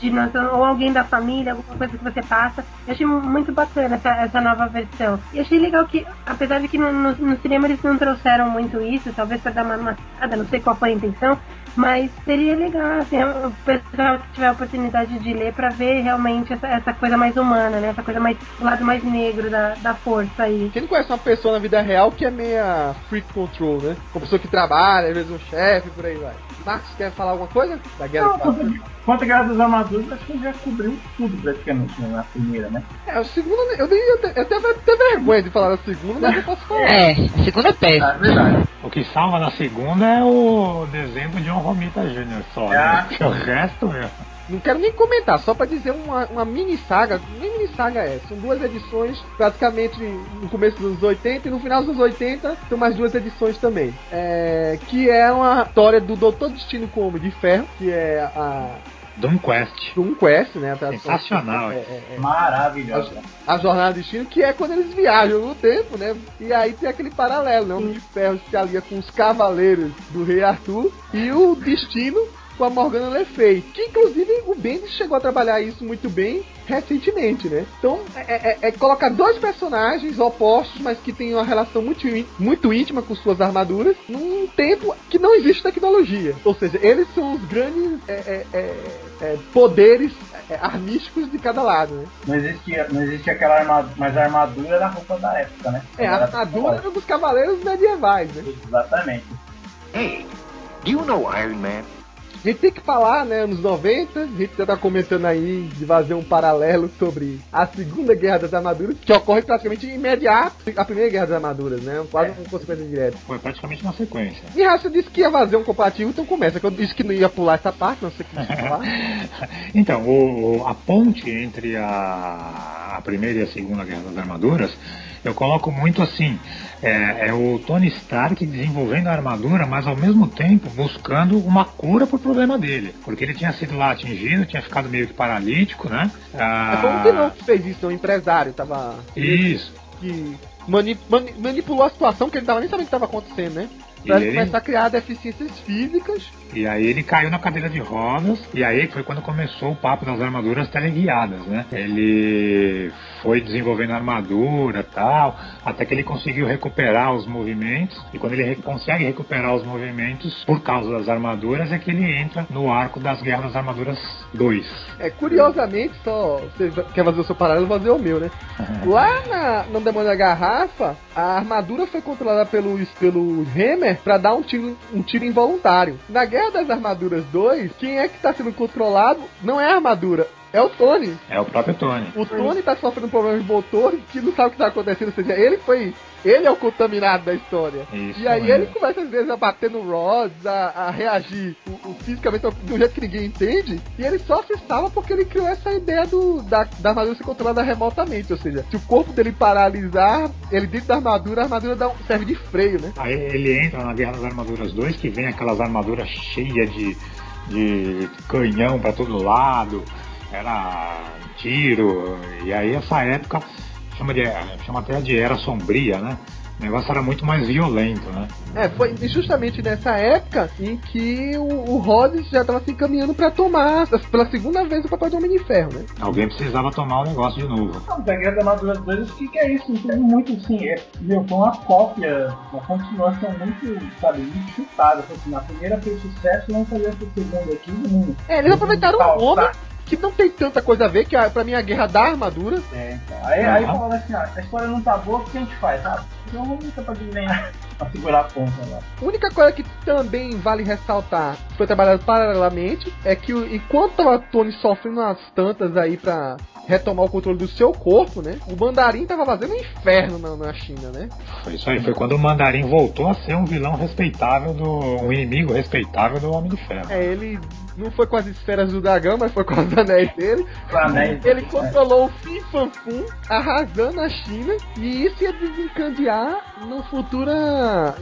de noção, ou alguém da família, alguma coisa que você passa. Eu achei muito bacana essa, essa nova versão. E achei legal que, apesar de que no, no, no cinema eles não trouxeram muito isso, talvez para dar uma matada, não sei qual foi a intenção, mas seria legal, assim, o pessoal que tiver a oportunidade de ler pra ver realmente essa, essa coisa mais humana, né? Essa coisa mais, o lado mais negro da, da força aí. Quem não conhece uma pessoa na vida real que é meia freak control, né? Uma pessoa que trabalha, às vezes um chefe, por aí vai. Marcos, quer falar alguma coisa? Da Guerra Não? Quanto, a Guerra das Armaduras, acho que já cobriu tudo praticamente na primeira, né? É, a segunda, eu, nem, eu, te- eu até vergonha de falar da segunda, mas eu posso falar. É, a segunda é Ah, péssima. é verdade. O que salva na segunda é o desenho do John Romita Jr. só, né? Ah. Porque o resto, meu. Não quero nem comentar, só pra dizer uma, uma mini saga, nem mini saga é, são duas edições praticamente no começo dos anos 80 e no final dos anos 80 são mais duas edições também. É, que é uma história do Doutor Destino com o Homem de Ferro, que é a Doom Quest. Doom Quest, né? A Sensacional. É, é, é. Maravilhosa. a jornada do destino, que é quando eles viajam no tempo, né? E aí tem aquele paralelo, né? O Homem de Ferro se alia com os cavaleiros do Rei Arthur e o destino com a Morgana Le Fay. Que inclusive o Bendis chegou a trabalhar isso muito bem recentemente, né? Então é, é- é colocar dois personagens opostos, mas que têm uma relação muito, muito íntima com suas armaduras, num tempo que não existe tecnologia. Ou seja, eles são os grandes é, é, é, é, poderes é, armísticos de cada lado, né? Não existia, não existia aquela armadura, mas a armadura era a roupa da época, né? É, a armadura era dos cavaleiros medievais, né? Exatamente. Hey, do you know Iron Man? A gente tem que falar, né, anos 90, a gente já tá comentando aí de fazer um paralelo sobre a Segunda Guerra das Armaduras, que ocorre praticamente imediato à Primeira Guerra das Armaduras, né? Quase uma consequência direta. Foi praticamente uma sequência. E Raça disse que ia fazer um comparativo, então começa. Que eu disse que não ia pular essa parte, não sei o que falar. Então, o- a ponte entre a, a primeira e a segunda guerra das armaduras, eu coloco muito assim: é, é o Tony Stark desenvolvendo a armadura, mas ao mesmo tempo buscando uma cura pro problema dele, porque ele tinha sido lá atingido, tinha ficado meio que paralítico, né? Ah, Mas foi um vilão que fez isso, um empresário, tava. Isso. Que mani- mani- manipulou a situação que ele tava nem sabendo o que tava acontecendo, né? Pra ele- começar a criar deficiências físicas. E aí ele caiu na cadeira de rodas, e aí foi quando começou o papo das armaduras teleguiadas, né? Ele foi desenvolvendo armadura tal, até que ele conseguiu recuperar os movimentos, e quando ele consegue recuperar os movimentos por causa das armaduras, é que ele entra no arco das Guerras das Armaduras 2. É, curiosamente, só você quer fazer o seu paralelo, vou fazer o meu, né? Lá na, no Demônio da Garrafa, a armadura foi controlada pelo, pelo Hammer Pra dar um tiro, um tiro involuntário. Na Guerra das Armaduras 2, quem é que tá sendo controlado não é a armadura, é o Tony. É o próprio Tony. O Tony tá sofrendo problemas de motor que não sabe o que tá acontecendo. Ou seja, ele foi. Ele é o contaminado da história. Isso, e aí é. ele começa às vezes a bater no Rods, a, a reagir o, o fisicamente de um jeito que ninguém entende. E ele só se salva porque ele criou essa ideia do, da, da armadura ser controlada remotamente. Ou seja, se o corpo dele paralisar, ele dentro da armadura, a armadura dá serve de freio, né? Aí ele entra na Guerra das Armaduras 2, que vem aquelas armaduras cheias de, de canhão pra todo lado, era tiro, e aí essa época chama, de, chama até de Era Sombria, né? O negócio era muito mais violento, né? É, foi justamente nessa época em que o, o Rhodes já estava se encaminhando para tomar pela segunda vez o papel do Homem de Ferro, né? Alguém precisava tomar o negócio de novo. Não, da Guerra da Armadura 2, o que, que é isso? Não teve muito assim. É, meu, foi uma cópia, uma continuação muito, sabe, muito chutada. Assim, a primeira fez sucesso, não fazia essa segunda aqui. Não, É, eles aproveitaram Tá, um homem tá. Que não tem tanta coisa a ver, que pra mim a guerra da armadura. É, então. Aí, aí Aham. falando assim, ó, a história não tá boa, o que a gente faz? Ah, então vamos lutar pra ganhar, pra segurar a ponta lá. A única coisa que também vale ressaltar, que foi trabalhado paralelamente, é que enquanto tava Tony sofrendo umas tantas aí pra retomar o controle do seu corpo, né? O Mandarim tava fazendo um inferno na, na China, né? Foi isso aí, foi quando o Mandarim voltou a ser um vilão respeitável do. um inimigo respeitável do Homem de Ferro. É, ele não foi com as esferas do dragão, mas foi com os anéis dele. Anéis, Ele é. controlou o Fin Fan Fum, arrasando a China, e isso ia desencadear numa futura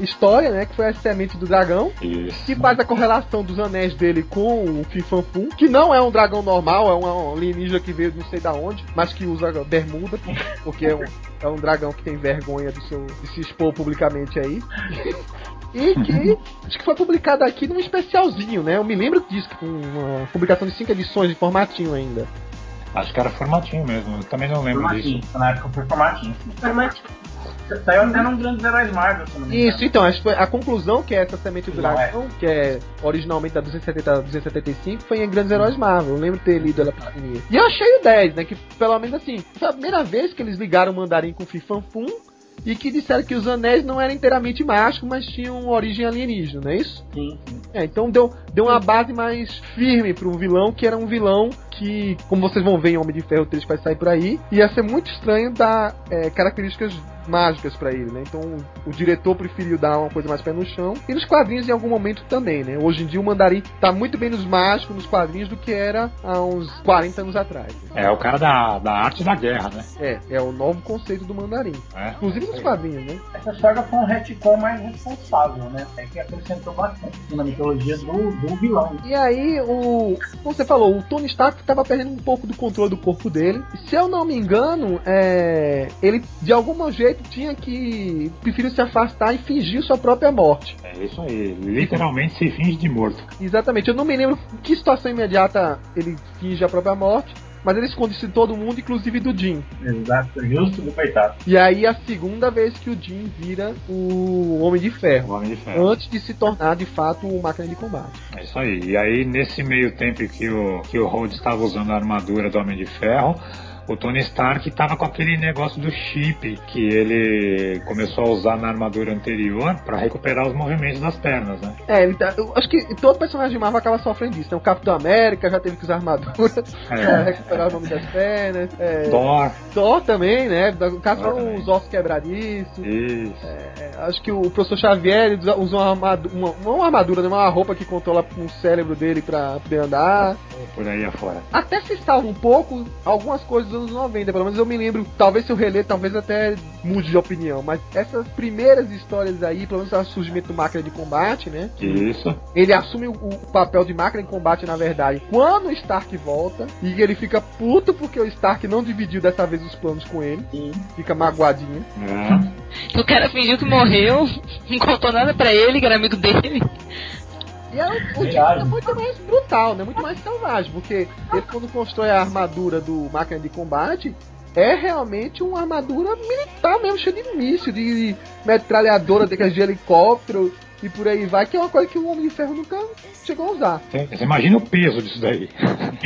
história, né? Que foi a semente do dragão, Isso. que faz a correlação dos anéis dele com o Fin Fan Fum, que não é um dragão normal, é um alienígena que veio de não sei da onde, mas que usa bermuda, porque é um, é um dragão que tem vergonha do seu, de se expor publicamente aí. E que acho que foi publicado aqui num especialzinho, né? Eu me lembro disso, com uma publicação de cinco edições de formatinho ainda. Acho que era formatinho mesmo, eu também não lembro Formatinho, disso. na época foi formatinho. Formatinho. Saiu até num Grandes Heróis Marvel, se não me engano. Isso, então, acho que foi a conclusão que é essa semente do dragão, que é originalmente da 270 a 275, foi em Grandes Heróis Marvel. Eu lembro de ter lido ela pequenininha. E eu achei o 10, né? Que pelo menos assim, foi a primeira vez que eles ligaram o mandarim com o Fifanfum e que disseram que os anéis não eram inteiramente mágicos, mas tinham origem alienígena, não é isso? Sim, sim. É, então deu, deu uma base mais firme para um vilão que era um vilão que, como vocês vão ver em Homem de Ferro 3 que vai sair por aí, ia ser muito estranho dar é, características mágicas pra ele, né? Então o, diretor preferiu dar uma coisa mais pé no chão. E nos quadrinhos em algum momento também, né? Hoje em dia o Mandarim tá muito bem nos mágicos, nos quadrinhos, do que era há uns 40 anos atrás. né? É o cara da, da arte da guerra, né? É, é o novo conceito do Mandarim. É. Inclusive nos quadrinhos, né? Essa saga foi um retcon mais responsável, né? É que acrescentou bastante na mitologia do, do vilão. E aí, o. Como você falou, o Tony Stark estava perdendo um pouco do controle do corpo dele. Se eu não me engano, é, ele de algum jeito tinha que. preferiu se afastar e fingir sua própria morte. É isso aí, literalmente se finge de morto. Exatamente, eu não me lembro em que situação imediata ele finge a própria morte. Mas ele esconde isso de todo mundo, inclusive do Jim. Exato, justo do coitado. E aí a segunda vez que o Jim vira o Homem de Ferro. O Homem de Ferro. Antes de se tornar de fato o máquina de combate. É isso aí. E aí, nesse meio tempo que o, que o Rhodes estava usando a armadura do Homem de Ferro, o Tony Stark estava com aquele negócio do chip que ele começou a usar na armadura anterior para recuperar os movimentos das pernas, né? É, ele tá, eu acho que todo personagem de Marvel acaba sofrendo disso. Né? O Capitão América já teve que usar armadura pra recuperar o nome das pernas. É, Thor. Thor também, né? No caso foram também. os ossos quebradiços. Isso. É, acho que o professor Xavier usa- usou uma armadura, uma, não uma armadura, né? uma roupa que controla o cérebro dele pra poder andar. Por aí afora. Até se salva um pouco algumas coisas anos 90, pelo menos eu me lembro. Talvez se eu reler, talvez até mude de opinião. Mas essas primeiras histórias aí, pelo menos o surgimento do máquina de combate, né? Isso. Ele assume o, o papel de máquina de combate, na verdade, quando o Stark volta. E ele fica puto porque o Stark não dividiu dessa vez os planos com ele. Fica magoadinho. É. O cara fingiu que morreu, não contou nada pra ele, que era amigo dele. E aí, o Jim Verdade. é muito mais brutal, né? Muito mais selvagem, porque ele quando constrói a armadura do máquina de combate, é realmente uma armadura militar mesmo, cheia de míssil, de metralhadora, daquelas de helicóptero e por aí vai, que é uma coisa que o Homem de Ferro nunca chegou a usar. Você imagina o peso disso daí.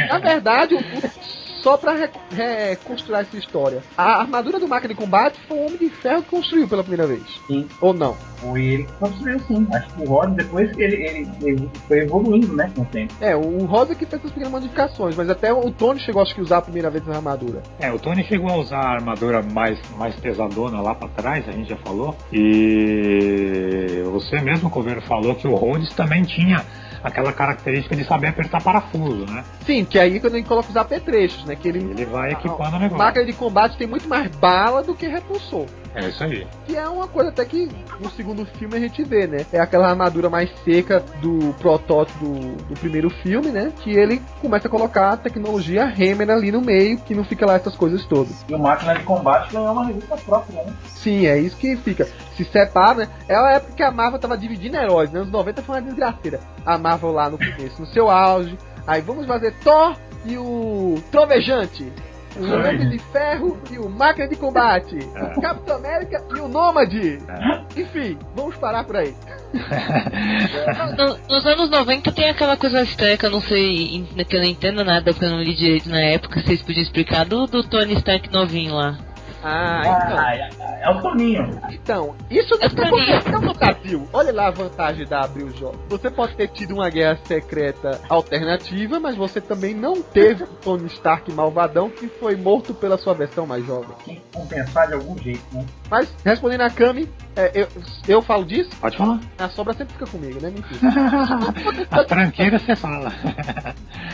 Na verdade, o, o só pra re- reconstruir essa história. A armadura do máquina de combate foi o Homem de Ferro que construiu pela primeira vez. Sim. Ou não? Foi ele que construiu sim. Acho que o Rod depois que ele, ele, ele foi evoluindo, né, com o tempo. É, o Rosa que fez as pequenas modificações, mas até o Tony chegou acho que a usar a primeira vez a armadura. É, o Tony chegou a usar a armadura mais, mais pesadona lá pra trás, a gente já falou. E você mesmo, Coveiro, falou que o Rhodes também tinha aquela característica de saber apertar parafuso, né? Sim, que aí quando a gente coloca os apetrechos, né? Que ele, Ele vai equipando o a negócio. máquina de combate tem muito mais bala do que repulsor. É isso aí. Que é uma coisa até que no segundo filme a gente vê, né? É aquela armadura mais seca do protótipo do, do primeiro filme, né? Que ele começa a colocar a tecnologia Hammer ali no meio, que não fica lá essas coisas todas. E o Máquina de Combate ganhou uma revista própria, né? Sim, é isso que fica. Se separa, né? É a época que a Marvel tava dividindo heróis, né? Nos 90 foi uma desgraceira. A Marvel lá no começo, no seu auge. Aí vamos fazer Thor e o Trovejante. O Homem de Ferro e o Máquina de Combate. É. O Capitão América e o Nômade. É. Enfim, vamos parar por aí. No- nos anos 90 tem aquela coisa estranha que eu não sei, que eu não entendo nada, porque eu não li direito na época, vocês podiam explicar, do, do Tony Stark novinho lá. Ah, então. Ah, é, é o Toninho. Então, isso É não pra aconteceu no Brasil. Olha lá a vantagem da Abril Jogos. Você pode ter tido uma guerra secreta alternativa, mas você também não teve o Tony Stark malvadão que foi morto pela sua versão mais jovem. Tem que compensar de algum jeito, né? Mas, respondendo a Kami, é, eu, eu falo disso, Pode falar. a sobra sempre fica comigo, né? Mentira. As tranqueiras você fala.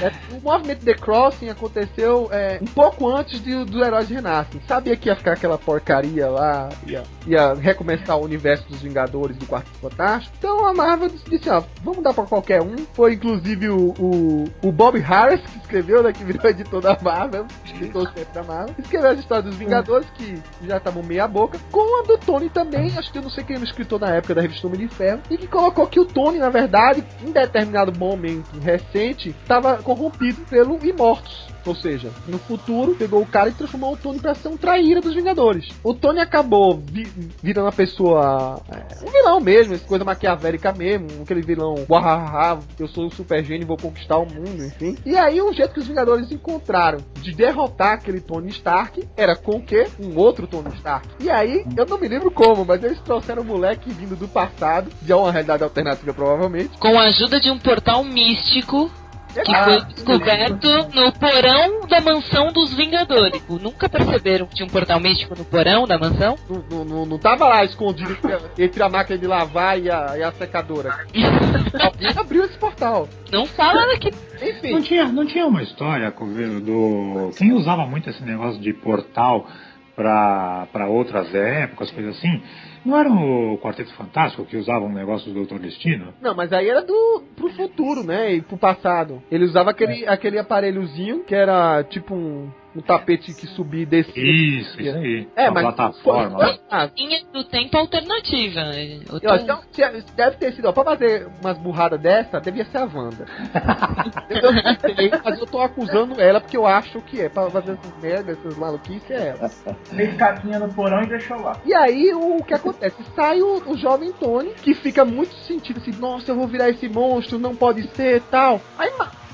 É, o movimento The Crossing aconteceu é, um pouco antes de, do Heróis Renascem. Sabia que ia ficar aquela porcaria lá, ia, ia recomeçar o universo dos Vingadores do Quarto Fantástico. Então a Marvel disse, ó, vamos dar pra qualquer um. Foi inclusive o, o, o Bob Harris que escreveu, né, que virou editor da Marvel, escritor sempre da Marvel. Escreveu as histórias dos Vingadores, que já estavam meia boca, com a do Tony também, acho que eu não sei quem era o escritor na época da revista Homem de Ferro, e que colocou que o Tony, na verdade, em determinado momento recente, estava corrompido pelo Imortus. Ou seja, no futuro, pegou o cara e transformou o Tony pra ser um traíra dos Vingadores. O Tony acabou vi- virando uma pessoa. é, um vilão mesmo, essa coisa maquiavélica mesmo, aquele vilão. Uahaha, eu sou o super gênio vou conquistar o mundo, enfim. E aí, o jeito que os Vingadores encontraram de derrotar aquele Tony Stark era com o quê? Um outro Tony Stark. E aí, eu não me lembro como, mas eles trouxeram um moleque vindo do passado, de uma realidade alternativa, provavelmente. Com a ajuda de um portal místico que Ah, foi descoberto no porão da mansão dos Vingadores. Nunca perceberam que tinha um portal místico no porão da mansão? Não, não, não, não tava lá escondido entre a, máquina de lavar e a, e a secadora. Alguém abriu esse portal. Não fala que Não Enfim, tinha, não tinha uma história, do. Quem usava muito esse negócio de portal para outras épocas, coisas assim, não era o Quarteto Fantástico que usava um negócio do Doutor Destino? não, mas aí era do pro futuro, né? E pro passado. Ele usava aquele, aquele aparelhozinho que era tipo um, um tapete que subia e descia. Isso, isso aí. É, uma mas plataforma. foi- lá. Ah, linha do tempo alternativa. Eu Eu, tô- então, deve ter sido, ó, pra fazer umas burradas dessa, devia ser a Wanda. eu, não sei, mas eu tô acusando ela porque eu acho que é. Pra fazer essas merdas, essas maluquices, é ela. Fez caquinha no porão e deixou lá. E aí, o que acontece? Sai o, o jovem Tony, que fica muito sentido assim, nossa, eu vou virar esse monstro, não pode ser tal. Aí,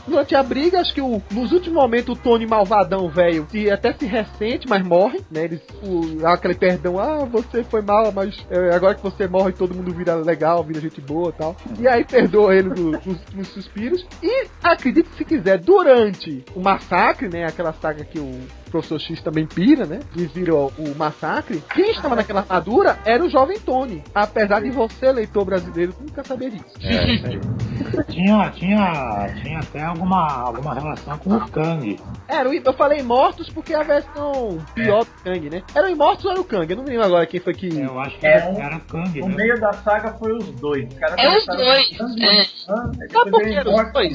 durante a briga, acho que o- nos últimos momentos o Tony malvadão, velho, se até se ressente, mas morre, né? Eles, o, dá aquele perdão, ah, você foi mal, mas é, agora que você morre, todo mundo vira legal, vira gente boa e tal. E aí perdoa ele do- dos, dos suspiros. E acredite se quiser, durante o massacre, né? Aquela saga que o Professor X também pira, né? E vira o, massacre. Quem estava naquela armadura era o jovem Tony. Apesar de você, leitor brasileiro, nunca saber disso. É, isso aí. Tinha, tinha, tinha até alguma, alguma relação com o Kang. Era, o- eu falei mortos porque é a versão pior do Kang, né? Era o Imortus ou era o Kang? Eu não me lembro agora quem foi que. Eu acho que É era, um- era Kang, No né? meio da saga foi os dois. Os caras É os dois, falando, é. ah, Sabe por que eram os dois?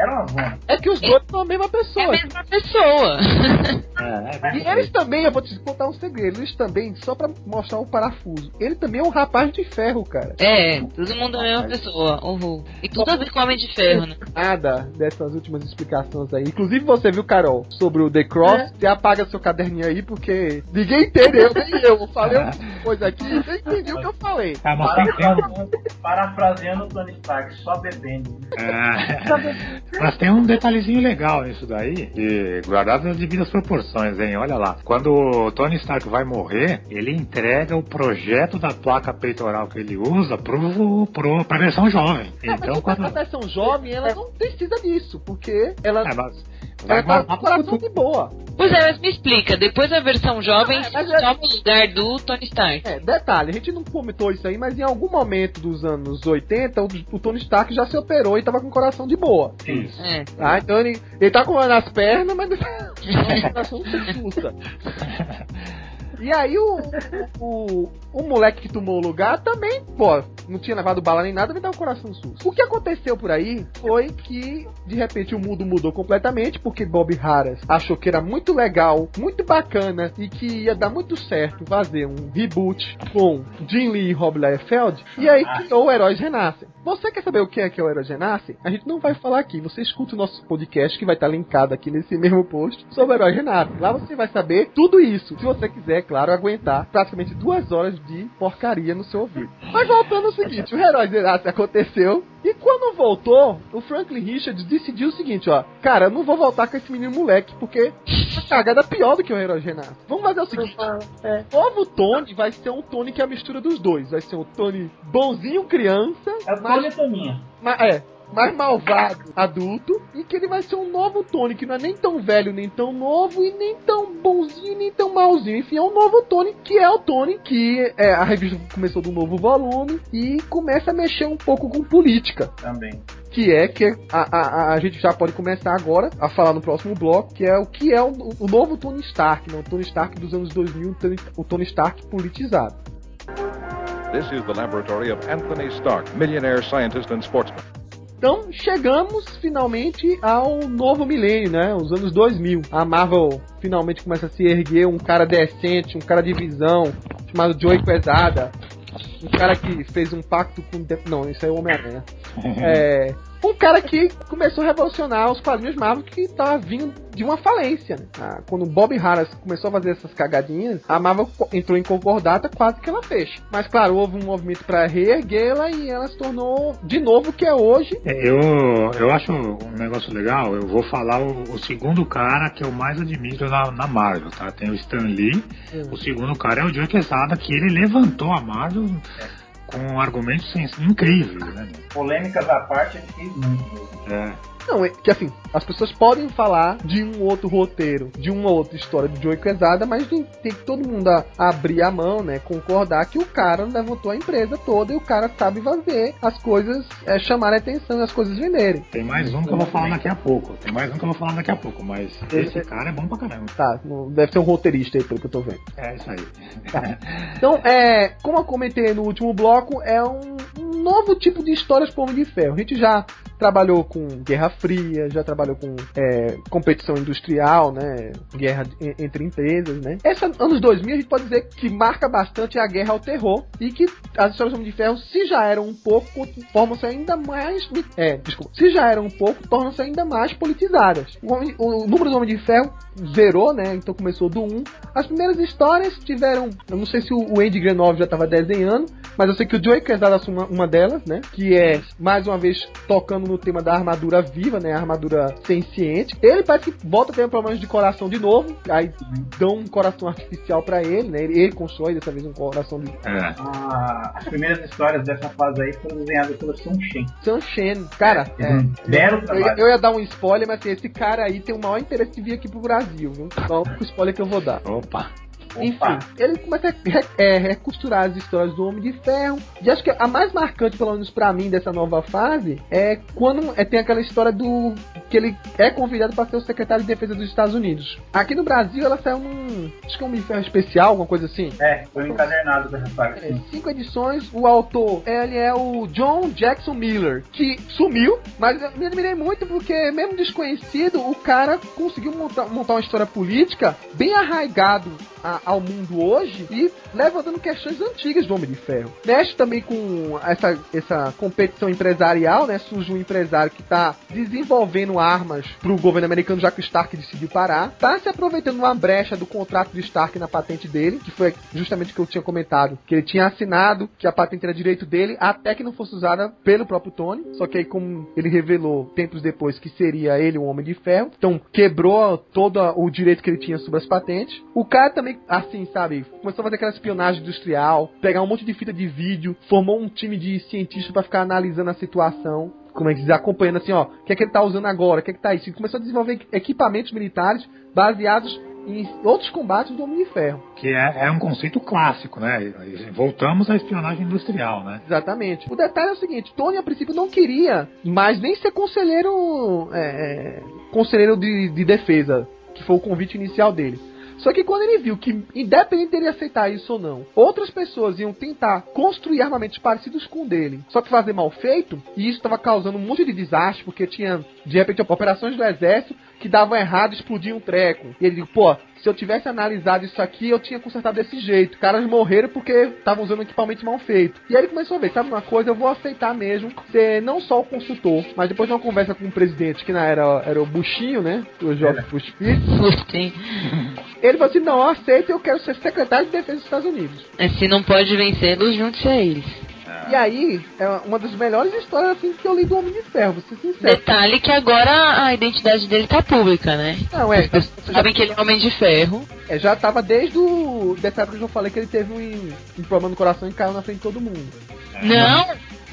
Era uma zona. É que os dois são a mesma É a pessoa. mesma pessoa. É, é, E eles também, eu vou te contar um segredo, eles também, só pra mostrar um parafuso, ele também é um rapaz de ferro, cara. É, todo mundo é a mesma pessoa. Uhul. E tudo a ver com Homem de Ferro, né? Nada dessas últimas explicações aí. Inclusive você viu, Carol, sobre o The Cross, você apaga seu caderninho aí, porque ninguém entendeu, nem eu. Eu falei uma coisa aqui, ninguém entendeu o que eu falei. Ah, mas um, Parafraseando o Tony Stark, só bebendo. É, Mas tem um detalhezinho legal nisso daí, e guardado nas devidas proporções, hein? Olha lá. Quando o Tony Stark vai morrer, ele entrega o projeto da placa peitoral que ele usa pro, pro, pra versão jovem. É, mas Então, a quando. versão jovem, ela não precisa disso, porque ela, É, mas ela tá com o coração de boa. Pois é, mas me explica, depois a versão jovem Ah, mas é- toma o lugar do Tony Stark. É, detalhe, a gente não comentou isso aí, mas em algum momento dos anos 80, o, o Tony Stark já se operou e tava com o coração de boa. Isso. É. Tá? Então ele, ele tá com nas pernas, mas o coração não se expulsa. E aí o, o, o moleque que tomou o lugar também, pô, não tinha levado bala nem nada, me dá o coração sus. O que aconteceu por aí foi que, de repente, o mundo mudou completamente, porque Bob Harras achou que era muito legal, muito bacana, e que ia dar muito certo fazer um reboot com Jim Lee e Rob Liefeld, e aí criou o Heróis Renascem. Você quer saber o que é que é o Heróis Renascem? A gente não vai falar aqui, você escuta o nosso podcast, que vai estar linkado aqui nesse mesmo post, sobre o Heróis Renascem. Lá você vai saber tudo isso, se você quiser, claro, aguentar praticamente duas horas de porcaria no seu ouvido. Mas voltando ao seguinte, o Heróis Renascem aconteceu, e quando voltou, o Franklin Richards decidiu o seguinte, ó, cara, eu não vou voltar com esse menino moleque, porque a cagada é pior do que o Heróis Renascem. Vamos fazer o seguinte, É. o novo Tony vai ser um Tony que é a mistura dos dois. Vai ser um Tony bonzinho criança, É o mas, Tony Toninha. ma- é, mais malvado adulto, e que ele vai ser um novo Tony, que não é nem tão velho, nem tão novo, e nem tão bonzinho, nem tão malzinho. Enfim, é um novo Tony, que é o Tony que é, a revista começou do novo volume e começa a mexer um pouco com política Também. que é que a, a, a- a gente já pode começar agora a falar no próximo bloco, que é o que é o, o novo Tony Stark, né? o Tony Stark dos anos 2000, o Tony, o Tony Stark politizado. This is the laboratory of Anthony Stark, millionaire scientist and sportsman. Então chegamos finalmente ao novo milênio, né? Os anos 2000. A Marvel finalmente começa a se erguer um cara decente, um cara de visão, chamado Joey Quesada. Um cara que fez um pacto com. Não, isso aí é o Homem-Aranha. É, um cara que começou a revolucionar os quadrinhos Marvel que tava vindo de uma falência. Né? Ah, quando o Bob Harras começou a fazer essas cagadinhas, a Marvel entrou em concordata, quase que ela fecha. Mas claro, houve um movimento para reerguê-la e ela se tornou de novo o que é hoje. É, Eu, eu acho um negócio legal. Eu vou falar o, o segundo cara que eu mais admiro na, na Marvel, tá? Tem o Stan Lee. O segundo cara é o Joe Quesada, que ele levantou a Marvel com argumentos incríveis, né? Polêmicas à parte, ele fez muito. É. Não, é que assim, as pessoas podem falar de um outro roteiro, de uma outra história do Joey Quesada, mas tem, tem que todo mundo a- abrir a mão, né? Concordar que o cara levantou a empresa toda e o cara sabe fazer as coisas é, chamarem atenção e as coisas venderem. Tem mais um que eu vou falar daqui a pouco. Tem mais um que eu vou falar daqui a pouco, mas esse cara é bom pra caramba. Tá, deve ser um roteirista aí, pelo que eu tô vendo. É isso aí. Então, é, como eu comentei no último bloco, é um, um novo tipo de histórias pro Homem de Ferro. A gente já trabalhou com Guerra Fria, já trabalhou com é, competição industrial, né? Guerra entre empresas, né? Essa anos 2000 a gente pode dizer que marca bastante a guerra ao terror e que as histórias do Homem de Ferro, se já eram um pouco, formam-se ainda mais. É, desculpa. Se já eram um pouco, tornam-se ainda mais politizadas. O, Homem- o número do Homem de Ferro zerou, né? Então começou do 1. As primeiras histórias tiveram. Eu não sei se o Andy Grenov já estava desenhando, mas eu sei que o Joey Quesada assume uma, uma delas, né? Que é, mais uma vez, tocando no tema da armadura viva, né? A armadura senciente. Ele parece que volta a ter problemas de coração de novo. Aí dão um coração artificial pra ele, né? Ele, ele constrói dessa vez um coração de É. Ah, as primeiras histórias dessa fase aí foram desenhadas pelo Sun Shen. Sun Shen. Cara, é, Um belo eu, trabalho. eu ia dar um spoiler, mas assim, esse cara aí tem o maior interesse de vir aqui pro Brasil, viu? Só o spoiler que eu vou dar. Opa. Enfim, ele começa a é, recosturar as histórias do Homem de Ferro. E acho que a mais marcante, pelo menos pra mim, dessa nova fase é quando é, tem aquela história do. que ele é convidado para ser o secretário de defesa dos Estados Unidos. Aqui no Brasil ela saiu num. acho que é um Homem de Ferro especial, alguma coisa assim. É, foi um encadernado dessa parte. É, sim. cinco edições, o autor ele é o John Jackson Miller, que sumiu, mas eu me admirei muito porque, mesmo desconhecido, o cara conseguiu montar, montar uma história política bem arraigado a- ao mundo hoje e levantando questões antigas do Homem de Ferro. Mexe também com essa, essa competição empresarial, né? Surge um empresário que está desenvolvendo armas pro governo americano, já que o Stark decidiu parar. Tá se aproveitando uma brecha do contrato de Stark na patente dele, que foi justamente o que eu tinha comentado, que ele tinha assinado que a patente era direito dele até que não fosse usada pelo próprio Tony. Só que aí, como ele revelou tempos depois que seria ele o Homem de Ferro, então quebrou todo o direito que ele tinha sobre as patentes. O cara também, assim, sabe, começou a fazer aquela espionagem industrial, pegar um monte de fita de vídeo, formou um time de cientistas para ficar analisando a situação como é que diz, acompanhando assim, ó, o que é que ele tá usando agora, o que é que tá isso. E começou a desenvolver equipamentos militares baseados em outros combates do Homem de Ferro. Que é, é um conceito clássico, né? Voltamos à espionagem industrial, né? Exatamente. O detalhe é o seguinte: Tony, a princípio, não queria mais nem ser conselheiro. É, é, conselheiro de, de defesa, que foi o convite inicial dele. Só que quando ele viu que, independente dele aceitar isso ou não, outras pessoas iam tentar construir armamentos parecidos com o dele, só que fazer mal feito, e isso estava causando um monte de desastre, porque tinha, de repente, operações do exército que davam errado explodiam um treco. E ele pô, se eu tivesse analisado isso aqui, eu tinha consertado desse jeito. Caras morreram porque estavam usando um equipamento mal feito. E aí ele começou a ver, sabe uma coisa, eu vou aceitar mesmo ser não só o consultor, mas depois de uma conversa com o presidente, que na era era o Buchinho, né? O Jorge Bush Filho. Ele falou assim, não, eu aceito, eu quero ser secretário de defesa dos Estados Unidos. É, Se não pode vencê-los, junte-se a eles. E aí, é uma das melhores histórias assim que eu li do Homem de Ferro, vou ser sincero. Detalhe que agora a identidade dele tá pública, né? Não, é, As pessoas sabem que ele é homem de ferro. é, já tava desde o. dessa época que eu falei que ele teve um, um problema no coração e caiu na frente de todo mundo. Não,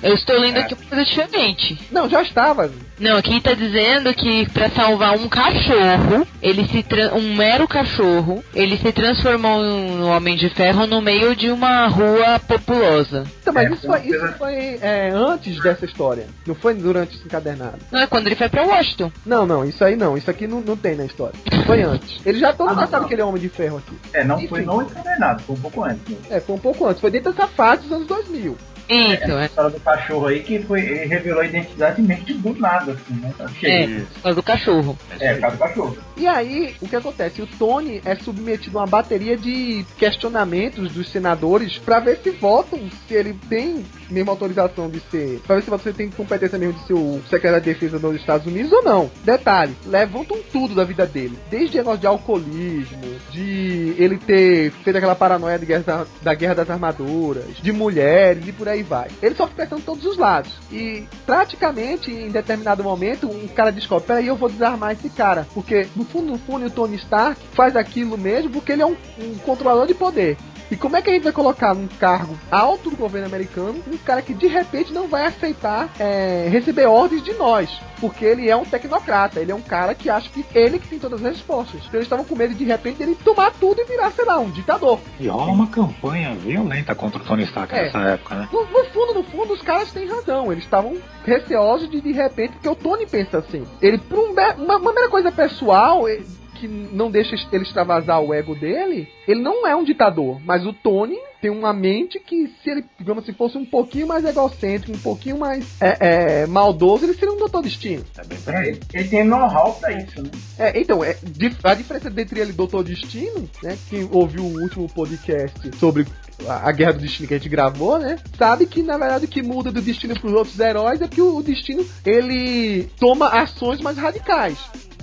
eu estou lendo aqui uma coisa diferente. Não, já estava. Não, aqui tá dizendo que pra salvar um cachorro, ele se um mero cachorro, ele se transformou no Homem de Ferro no meio de uma rua populosa. Então, mas É, isso foi, uma isso foi é, antes dessa história. Não foi durante esse encadernado. Não é quando ele foi pra Washington. Não, não, isso aí não. Isso aqui não, não tem na história. Foi antes. Ele já todo Ah, mundo não, sabe não. que ele é homem de ferro aqui. É, não Enfim. foi no encadernado, foi um pouco antes. mesmo. É, foi um pouco antes. Foi dentro dessa fase dos anos 2000. Isso, A é. história do cachorro aí que foi, ele revelou a identidade meio que do nada, assim, né? Achei. É, por causa do cachorro. É, por causa do cachorro. E aí, o que acontece? O Tony é submetido a uma bateria de questionamentos dos senadores pra ver se votam se ele tem mesmo autorização de ser. Pra ver se você tem competência mesmo de ser o secretário de defesa dos Estados Unidos ou não. Detalhe: levantam tudo da vida dele. Desde negócio de alcoolismo, de ele ter feito aquela paranoia de guerra da guerra das armaduras, de mulheres e por aí vai. Ele só fica pensando todos os lados. E praticamente, em determinado momento, um cara descobre: peraí, eu vou desarmar esse cara. Porque no fundo, no fundo, o Tony Stark faz aquilo mesmo porque ele é um, um controlador de poder. E como é que a gente vai colocar num cargo alto do governo americano um cara que de repente não vai aceitar é, receber ordens de nós? Porque ele é um tecnocrata, ele é um cara que acha que ele que tem todas as respostas. Então eles estavam com medo de, de repente ele tomar tudo e virar, sei lá, um ditador. E rola uma campanha violenta contra o Tony Stark É. nessa época, né? No, no fundo, no fundo, os caras têm razão. Eles estavam receosos de de repente, porque o Tony pensa assim. Ele, por um uma, uma mera coisa pessoal, ele- que não deixa ele extravasar o ego dele, ele não é um ditador. Mas o Tony tem uma mente que, se ele, digamos assim, fosse um pouquinho mais egocêntrico, um pouquinho mais é, é, maldoso, ele seria um doutor destino. É ele, ele tem know-how pra isso, né? É, então, é, a diferença entre ele e Doutor Destino, né? Quem ouviu o último podcast sobre a, a Guerra do Destino que a gente gravou, né? Sabe que na verdade o que muda do destino pros outros heróis é que o, o destino ele toma ações mais radicais.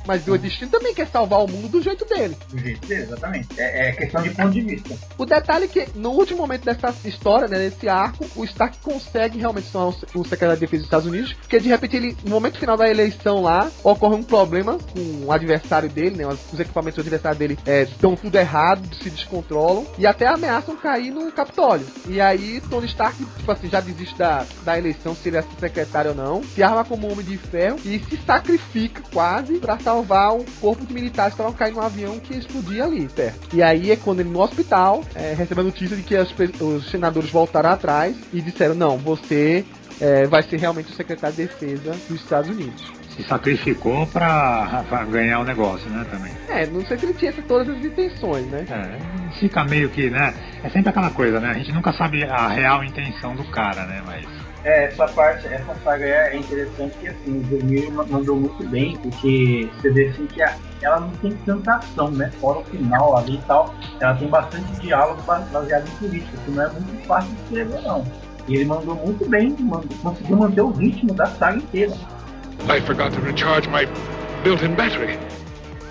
Mas o destino também quer salvar o mundo do jeito dele. Do jeito dele, exatamente. É, é questão de ponto de vista. O detalhe é que no último momento dessa história, né, desse arco, o Stark consegue realmente tornar o secretário de defesa dos Estados Unidos, porque de repente ele, no momento final da eleição lá, ocorre um problema com o adversário dele, né, os equipamentos do adversário dele é, dão tudo errado, se descontrolam, e até ameaçam cair no Capitólio. E aí Tony Stark, tipo assim, já desiste da, da eleição, se ele é secretário ou não, se arma como homem de ferro e se sacrifica quase pra salvar um corpo de militares que estavam caindo num avião que explodia ali perto. E aí é quando ele no hospital é, recebe a notícia de que as os senadores voltaram atrás e disseram: não, você é, vai ser realmente o secretário de defesa dos Estados Unidos. Se sacrificou pra, pra ganhar o negócio, né, também. É, não sei se ele tinha todas as intenções, né? É, fica meio que, né? É sempre aquela coisa, né? A gente nunca sabe a real intenção do cara, né? Mas. É, essa parte, essa saga é interessante que assim, o Demir mandou muito bem, porque você vê assim que a- ela não tem tanta ação, né? Fora o final ali e tal, ela tem bastante diálogo ba- baseado em política, que não é muito fácil de escrever não. E ele mandou muito bem, mandou- conseguiu manter o ritmo da saga inteira. I forgot to recharge my built-in battery.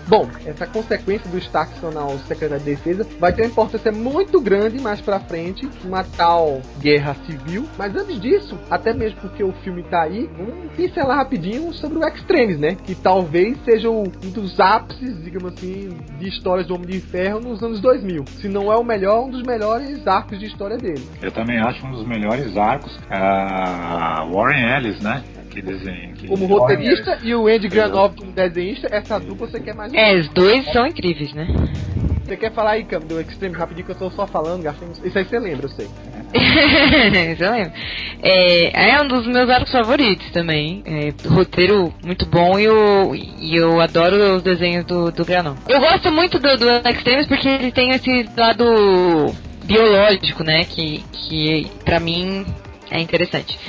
Bom, essa consequência do Stark tornar o secretário de defesa vai ter uma importância muito grande mais pra frente, uma tal guerra civil. Mas antes disso, até mesmo porque o filme tá aí, vamos pincelar rapidinho sobre o Extremes, né? Que talvez seja um dos ápices, digamos assim, de histórias do Homem de Ferro nos anos 2000. Se não é o melhor, um dos melhores arcos de história dele. Eu também acho um dos melhores arcos. Ah, Warren Ellis, né? Que desenho. Que... Como roteirista e o Andy Granov como desenhista, essa dupla você quer mais um É, os dois são incríveis, né? Você quer falar aí, Cam, do Extreme rapidinho que eu tô só falando, gastando. Isso aí você lembra, eu sei. Isso eu lembro. É, é um dos meus arcos favoritos também. É, roteiro muito bom e eu, e eu adoro os desenhos do, do Granão. Eu gosto muito do, do Extremes porque ele tem esse lado biológico, né? Que, que pra mim é interessante.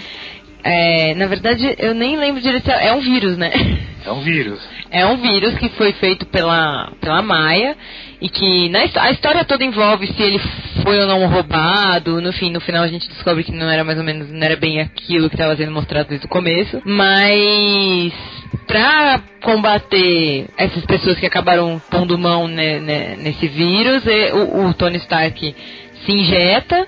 É, na verdade, eu nem lembro direito. É um vírus, né? É um vírus. É um vírus que foi feito pela, pela Maia e que na, a história toda envolve se ele foi ou não roubado. No fim, no final a gente descobre que não era mais ou menos, não era bem aquilo que estava sendo mostrado desde o começo. Mas pra combater essas pessoas que acabaram pondo mão ne- ne- nesse vírus, é, o, o Tony Stark se injeta.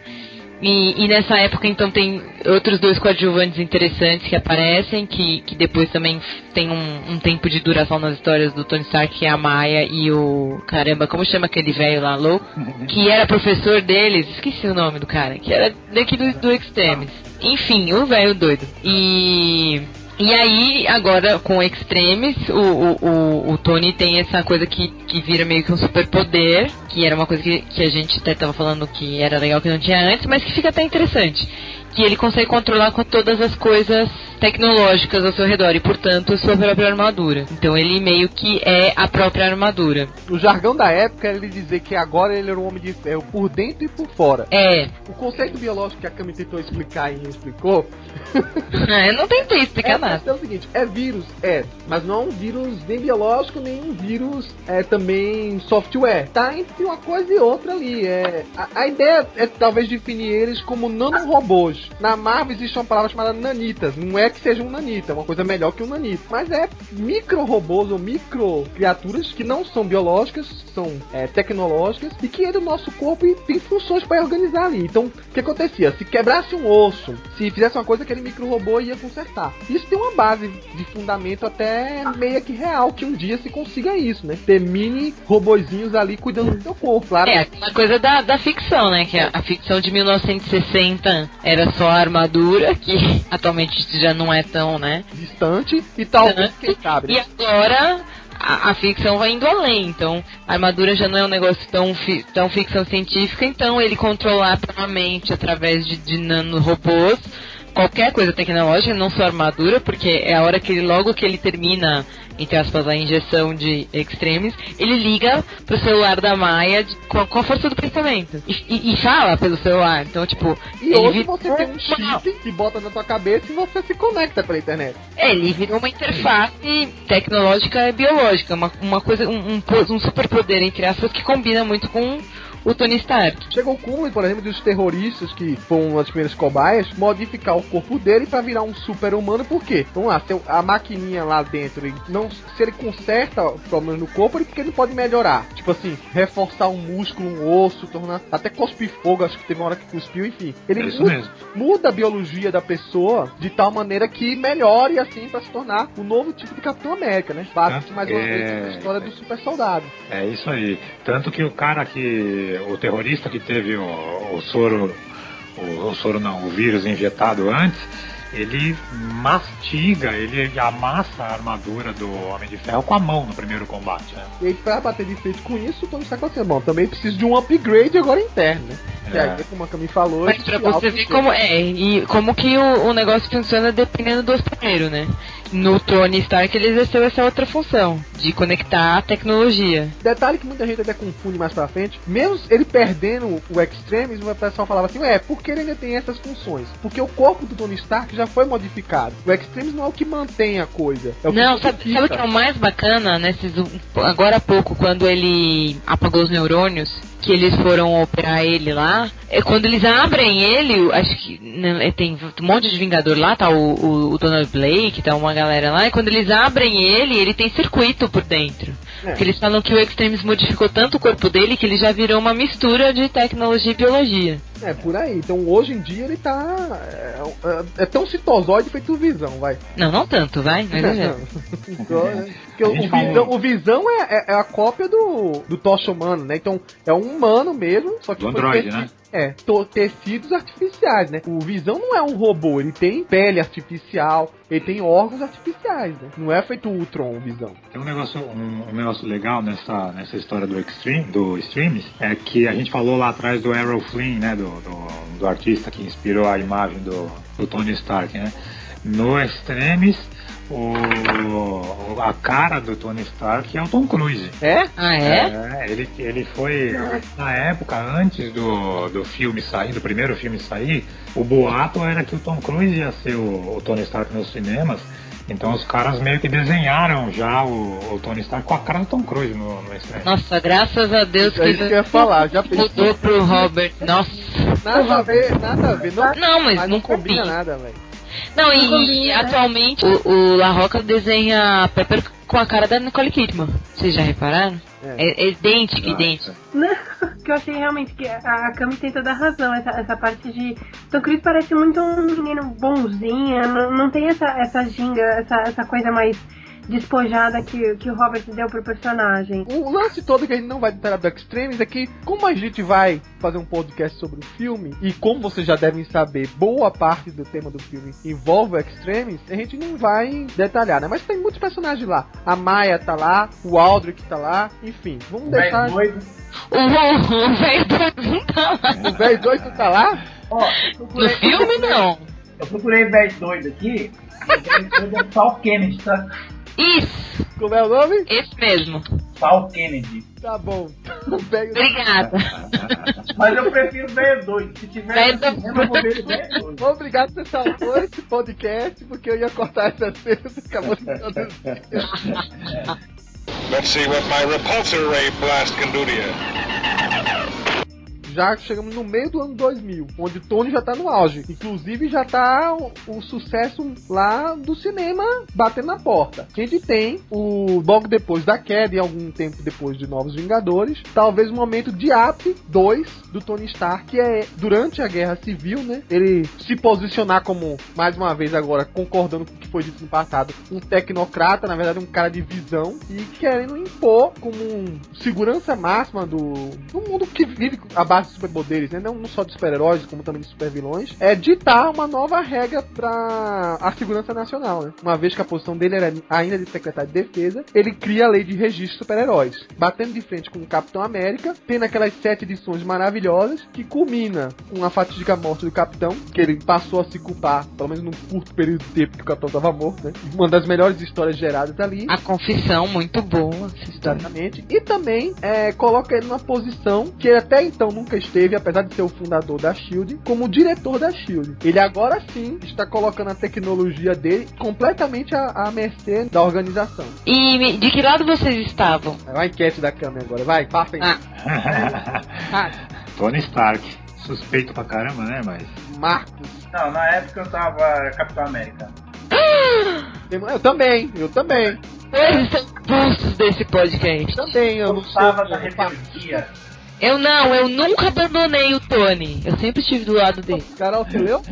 E, e nessa época, então, tem outros dois coadjuvantes interessantes que aparecem, que, que depois também tem um, um tempo de duração nas histórias do Tony Stark, que é a Maia e o. Caramba, como chama aquele velho lá, louco? Que era professor deles, esqueci o nome do cara, que era daqui do, do Extremes. Enfim, o velho doido. E. E aí, agora com Extremes, o, o, o, o Tony tem essa coisa que, que vira meio que um superpoder, que era uma coisa que, que a gente até tava falando que era legal que não tinha antes, mas que fica até interessante. Que ele consegue controlar com todas as coisas tecnológicas ao seu redor e, portanto, a sua própria armadura. Então ele meio que é a própria armadura. O jargão da época era ele dizer que agora ele era um homem de ferro por dentro e por fora. É. O conceito biológico que a Cami tentou explicar e explicou. Eu não tentei explicar é, nada. É o seguinte, é vírus, é, mas não é um vírus nem biológico, nem um vírus é também software. Tá entre uma coisa e outra ali. É, a, a ideia é talvez definir eles como nanorobôs. Na Marvel existe uma palavra chamada nanitas. Não é que seja um nanita, é uma coisa melhor que um nanita. Mas é micro-robôs ou micro-criaturas que não são biológicas, são é, tecnológicas e que entram no nosso corpo e tem funções para organizar ali. Então, o que acontecia? Se quebrasse um osso, se fizesse uma coisa, aquele micro-robô ia consertar. Isso tem uma base de fundamento até meia que real, que um dia se consiga isso, né? Ter mini robozinhos ali cuidando do teu corpo, claro. É, aquela coisa da, da ficção, né? Que a, a ficção de 1960 era só armadura, que atualmente já não é tão, né? Distante e tal, Distante. quem sabe, E né? agora a, a ficção vai indo além. Então, a armadura já não é um negócio tão, fi- tão ficção científica. Então, ele controlar a mente através de, de nanorobôs, qualquer coisa tecnológica, não só armadura, porque é a hora que ele, logo que ele termina, entre aspas, a injeção de extremes, ele liga pro celular da Maia de- com, a, com a força do pensamento. E, e- e fala pelo celular. Então, tipo, E ele hoje você tem um uma- chip que bota na tua cabeça e você se conecta pela internet. é, ele virou uma interface tecnológica e biológica, uma, uma coisa, um, um, um superpoder, entre aspas, que combina muito com o Tony Stark. Chegou o cúmulo, por exemplo, dos terroristas que foram das primeiras cobaias, modificar o corpo dele pra virar um super-humano, por quê? Vamos lá, se a maquininha lá dentro, ele não, se ele conserta problemas no corpo, ele, porque ele pode melhorar. Tipo assim, reforçar um músculo, um osso, tornar. Até cuspir fogo, acho que teve uma hora que cuspiu, enfim. Ele É isso muda, mesmo. muda a biologia da pessoa de tal maneira que melhore assim pra se tornar o novo tipo de Capitão América, né? Bate mais uma É. vez a história do super soldado. É isso aí. Tanto que o cara que. O terrorista que teve o, o soro. O, o soro não, o vírus injetado antes, ele mastiga, ele amassa a armadura do Homem de Ferro com a mão no primeiro combate, né? E aí, pra bater de frente com isso, o Tony Stark assim, bom, também preciso de um upgrade agora interno, né? Que É. aí, como a Cami falou... Mas pra você ver como é, e como que o, o negócio funciona dependendo do hospedeiro, né? No Tony Stark ele exerceu essa outra função, de conectar a tecnologia. Detalhe que muita gente até confunde mais pra frente, mesmo ele perdendo o Extremis, o pessoal falava assim, é, por que ele ainda tem essas funções? Porque o corpo do Tony Stark já foi modificado. O Extremis não é o que mantém a coisa, é Não, sabe, sabe o que é o mais bacana nesses. Agora há pouco, quando ele apagou os neurônios que eles foram operar ele lá, é quando eles abrem ele, acho que né, tem um monte de Vingador lá, tá o, o, o Donald Blake, tá uma galera lá, e quando eles abrem ele, ele tem circuito por dentro. É. Porque eles falam que o Extremis modificou tanto o corpo dele que ele já virou uma mistura de tecnologia e biologia. É, por aí. Então hoje em dia ele tá. É, é- é tão citozoide feito visão, vai. Não, não tanto, vai? Não exagera. Então, é, porque o, visão, o Visão é, é- é a cópia do, do Tocha humano, né? Então é um humano mesmo, só que Do teci- né? É, tecidos artificiais, né? O Visão não é um robô, ele tem pele artificial, ele tem órgãos artificiais, né? Não é feito o Ultron, o Visão. Tem um negócio, um, um negócio legal nessa, nessa história do Extreme, do Streams, é que a gente falou lá atrás do Errol Flynn, né, do, do, do artista que inspirou a imagem do, do Tony Stark, né. No Extremes, o, a cara do Tony Stark é o Tom Cruise. É? Ah, é? É, ele, ele foi, na época, antes do, do filme sair, do primeiro filme sair, o boato era que o Tom Cruise ia ser o, o Tony Stark nos cinemas, então os caras meio que desenharam já o, o Tony Stark com a cara do Tom Cruise no, no. Nossa, graças a Deus É isso que eu ia falar, já pensou? mudou pro Robert. Nossa. Nada a ver, nada a ver. Não, Não, mas mas não não combina combina. nada, velho. Não, e, combina, e né? atualmente o, o La Roca desenha a Pepper com a cara da Nicole Kidman. Vocês já repararam? É. É, é idêntico, idêntico. Não, que eu achei realmente que a a Cami tem toda a razão. Essa, essa parte de. Tom Cruise parece muito um menino bonzinho, não, não tem essa, essa ginga, essa, essa coisa mais despojada que, que o Robert deu pro personagem. O lance todo que a gente não vai detalhar do Extremes é que, como a gente vai fazer um podcast sobre o filme, e como vocês já devem saber, boa parte do tema do filme envolve o Extremes, a gente não vai detalhar, né? Mas tem muitos personagens lá. A Maia tá lá, o Aldrich tá lá, enfim, vamos deixar. O o- o velho doido tá lá. O velho doido tá lá? Ó, No filme, não. Eu procurei velho doido aqui. O velho doido é Sal Kennedy, tá? Isso, Como é o nome? esse mesmo. Sal Kennedy. Tá bom. Obrigada. Mas eu prefiro velho doido. Se tiver Velho no cinema, eu vou ver velho doido. Obrigado por salvou esse podcast, porque eu ia cortar essa cena, você acabou de introduzir. Let's see what my repulsor ray blast can do to you. Já chegamos no meio do ano 2000, onde Tony já tá no auge. Inclusive já tá o, o sucesso lá do cinema batendo na porta. A gente tem o logo depois da queda e algum tempo depois de Novos Vingadores, talvez o momento de ápice 2 do Tony Stark, que é durante a Guerra Civil, né? Ele se posicionar como, mais uma vez agora, concordando com o que foi dito no passado, um tecnocrata, na verdade um cara de visão, e querendo impor como um segurança máxima do, do mundo que vive a base de superpoderes, né? Não, só de super-heróis, como também de super-vilões, é ditar uma nova regra para a segurança nacional, né? Uma vez que a posição dele era ainda de secretário de defesa, ele cria a lei de registro de super-heróis, batendo de frente com o Capitão América, tendo aquelas sete edições maravilhosas, que culmina com a fatídica morte do Capitão, que ele passou a se culpar, pelo menos num curto período de tempo que o Capitão estava morto, né? Uma das melhores histórias geradas ali. A confissão, muito boa. essa história. Exatamente. E também é, coloca ele numa posição que ele até então nunca esteve, apesar de ser o fundador da Shield, como diretor da Shield. Ele agora sim está colocando a tecnologia dele completamente à, à mercê da organização. E de que lado vocês estavam? É uma enquete da câmera agora, vai, passa aí. Ah. Ah, Tony Stark. Suspeito pra caramba, né? Mas. Marcos. Não, na época eu tava Capitão América. Eu também, eu também. Eles são expulsos desse podcast. Também, eu Eu não sou. tava da rebeldia. Eu não, eu nunca abandonei o Tony. Eu sempre estive do lado dele. Carol, você leu?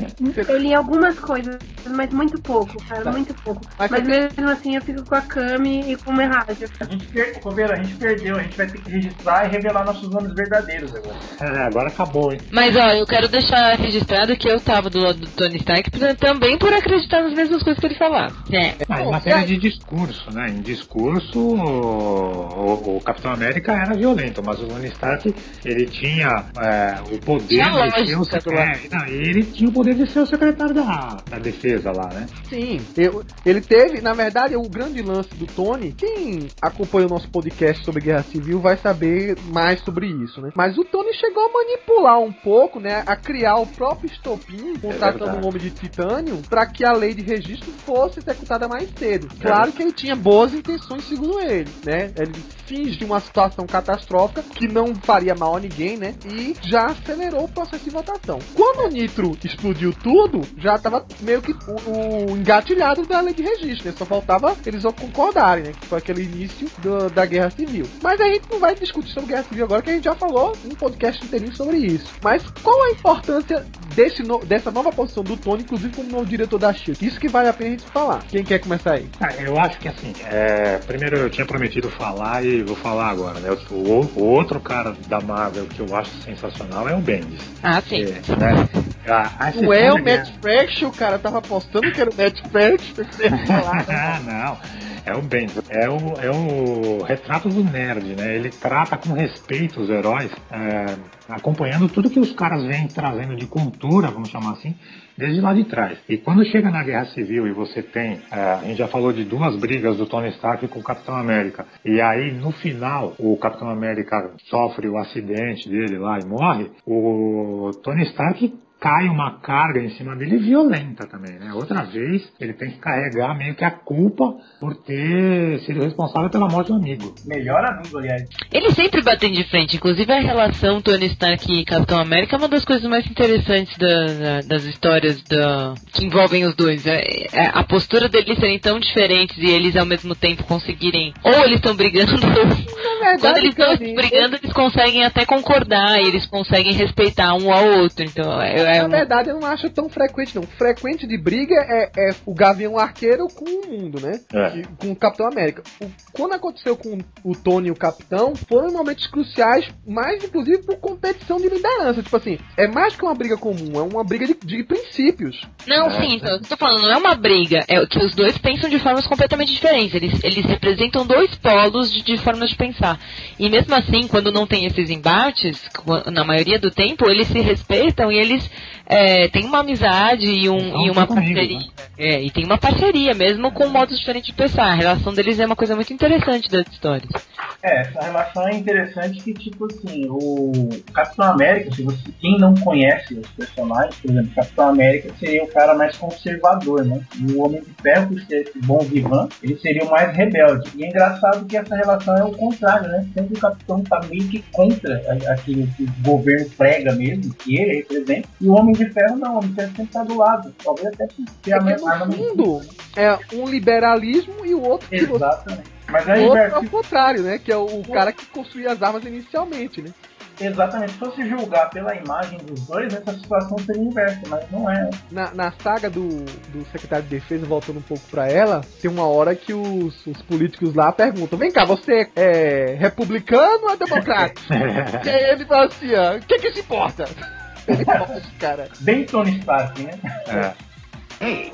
Eu li algumas coisas, mas muito pouco, cara, Tá. muito pouco. Mas Mas, mesmo assim eu fico com a Cami e com o Merrádio. A gente, per... Coveiro, a gente perdeu, a gente vai ter que registrar e revelar nossos nomes verdadeiros agora. É, agora acabou, hein? Mas ó, eu quero deixar registrado que eu tava do lado do Tony Stark também por acreditar nas mesmas coisas que ele falava. É. Ah, em matéria de discurso, né? Em discurso, o, o- o Capitão América era violento, mas o Tony Stark, ele tinha é, o poder Tinha de ser o, lado. é, não, ele tinha o poder de ser o secretário da, da defesa lá, né? Sim, eu- ele teve, na verdade, o grande lance do Tony. Quem acompanha o nosso podcast sobre Guerra Civil vai saber mais sobre isso, né? Mas o Tony chegou a manipular um pouco, né? A criar o próprio estopim, contratando verdade. um homem de titânio, para que a lei de registro fosse executada mais cedo. Claro que ele tinha boas intenções, segundo ele, né? Ele finge uma situação catastrófica que não faria faria mal a ninguém, né? E já acelerou o processo de votação. Quando o Nitro explodiu tudo, já tava meio que o, o engatilhado da lei de registro, né? Só faltava eles concordarem, né? Que foi aquele início do- da Guerra Civil. Mas a gente não vai discutir sobre Guerra Civil agora, que a gente já falou um podcast inteirinho sobre isso. Mas qual a importância desse no- dessa nova posição do Tony, inclusive como novo diretor da SHIELD? Isso que vale a pena a gente falar. Quem quer começar aí? Ah, eu acho que assim, é, primeiro eu tinha prometido falar e vou falar agora, né? O, o outro cara da Marvel que eu acho sensacional é o Bendis. Ah, sim. É, né? A, a Não é o Matt Fraction, o cara tava apostando que era o Matt Fraction. né? Ah, não. É o Bendis. É o, é o retrato do nerd, né? Ele trata com respeito os heróis, é, acompanhando tudo que os caras vêm trazendo de cultura, vamos chamar assim, desde lá de trás. E quando chega na Guerra Civil e você tem, é, a gente já falou de duas brigas do Tony Stark com o Capitão América, e aí no final o Capitão América sofre o acidente dele lá e morre, o Tony Stark cai uma carga em cima dele violenta também, né? Outra vez ele tem que carregar meio que a culpa por ter sido responsável pela morte do amigo. Melhor amigo, aliás. Eles sempre batem de frente, inclusive a relação Tony Stark e Capitão América é uma das coisas mais interessantes da- da- das histórias da- que envolvem os dois. É- é a postura deles serem tão diferentes e eles ao mesmo tempo conseguirem. Ou eles estão brigando, ou quando eles estão brigando, eles conseguem até concordar e eles conseguem respeitar um ao outro. Então é, é Na verdade, eu não acho tão frequente, não. Frequente de briga é, é o Gavião Arqueiro com o mundo, né? É. E com o Capitão América. O- quando aconteceu com o Tony e o Capitão, foram momentos cruciais, mais inclusive por competição de liderança. Tipo assim, é mais que uma briga comum, é uma briga de, de princípios. Não, É, sim, então, eu tô falando, não é uma briga, é que os dois pensam de formas completamente diferentes. Eles, eles representam dois polos de, de formas de pensar. E mesmo assim, quando não tem esses embates, na maioria do tempo, eles se respeitam e eles é, têm uma amizade e, um, Então, e uma parceria. né? É, e tem uma parceria, mesmo com modos diferentes de pensar. A relação deles é uma coisa muito interessante das histórias. É, essa relação é interessante que, tipo assim, o Capitão América, se você, quem não conhece os personagens, por exemplo, Capitão América seria o cara mais conservador, né? E o Homem de Ferro, por ser esse bom vivan, ele seria o mais rebelde. E é engraçado que essa relação é o contrário, né? Sempre o Capitão tá meio que contra aquilo que o governo prega mesmo, que ele representa, e o Homem de Ferro não, o Homem de Ferro sempre tá do lado. Talvez até ter É a mesma no arma fundo é um liberalismo e o outro você Exatamente. Mas O é outro é o contrário, né? Que é o cara que construía as armas inicialmente, né? Exatamente. Se fosse julgar pela imagem dos dois, essa situação seria inversa, mas não é. Na, na saga do, do secretário de defesa, voltando um pouco pra ela, tem uma hora que os, os políticos lá perguntam: Vem cá, você é republicano ou é democrata? e aí ele fala assim: ó, O que que se importa? Cara. Bem Tony Stark, né? É. Hey,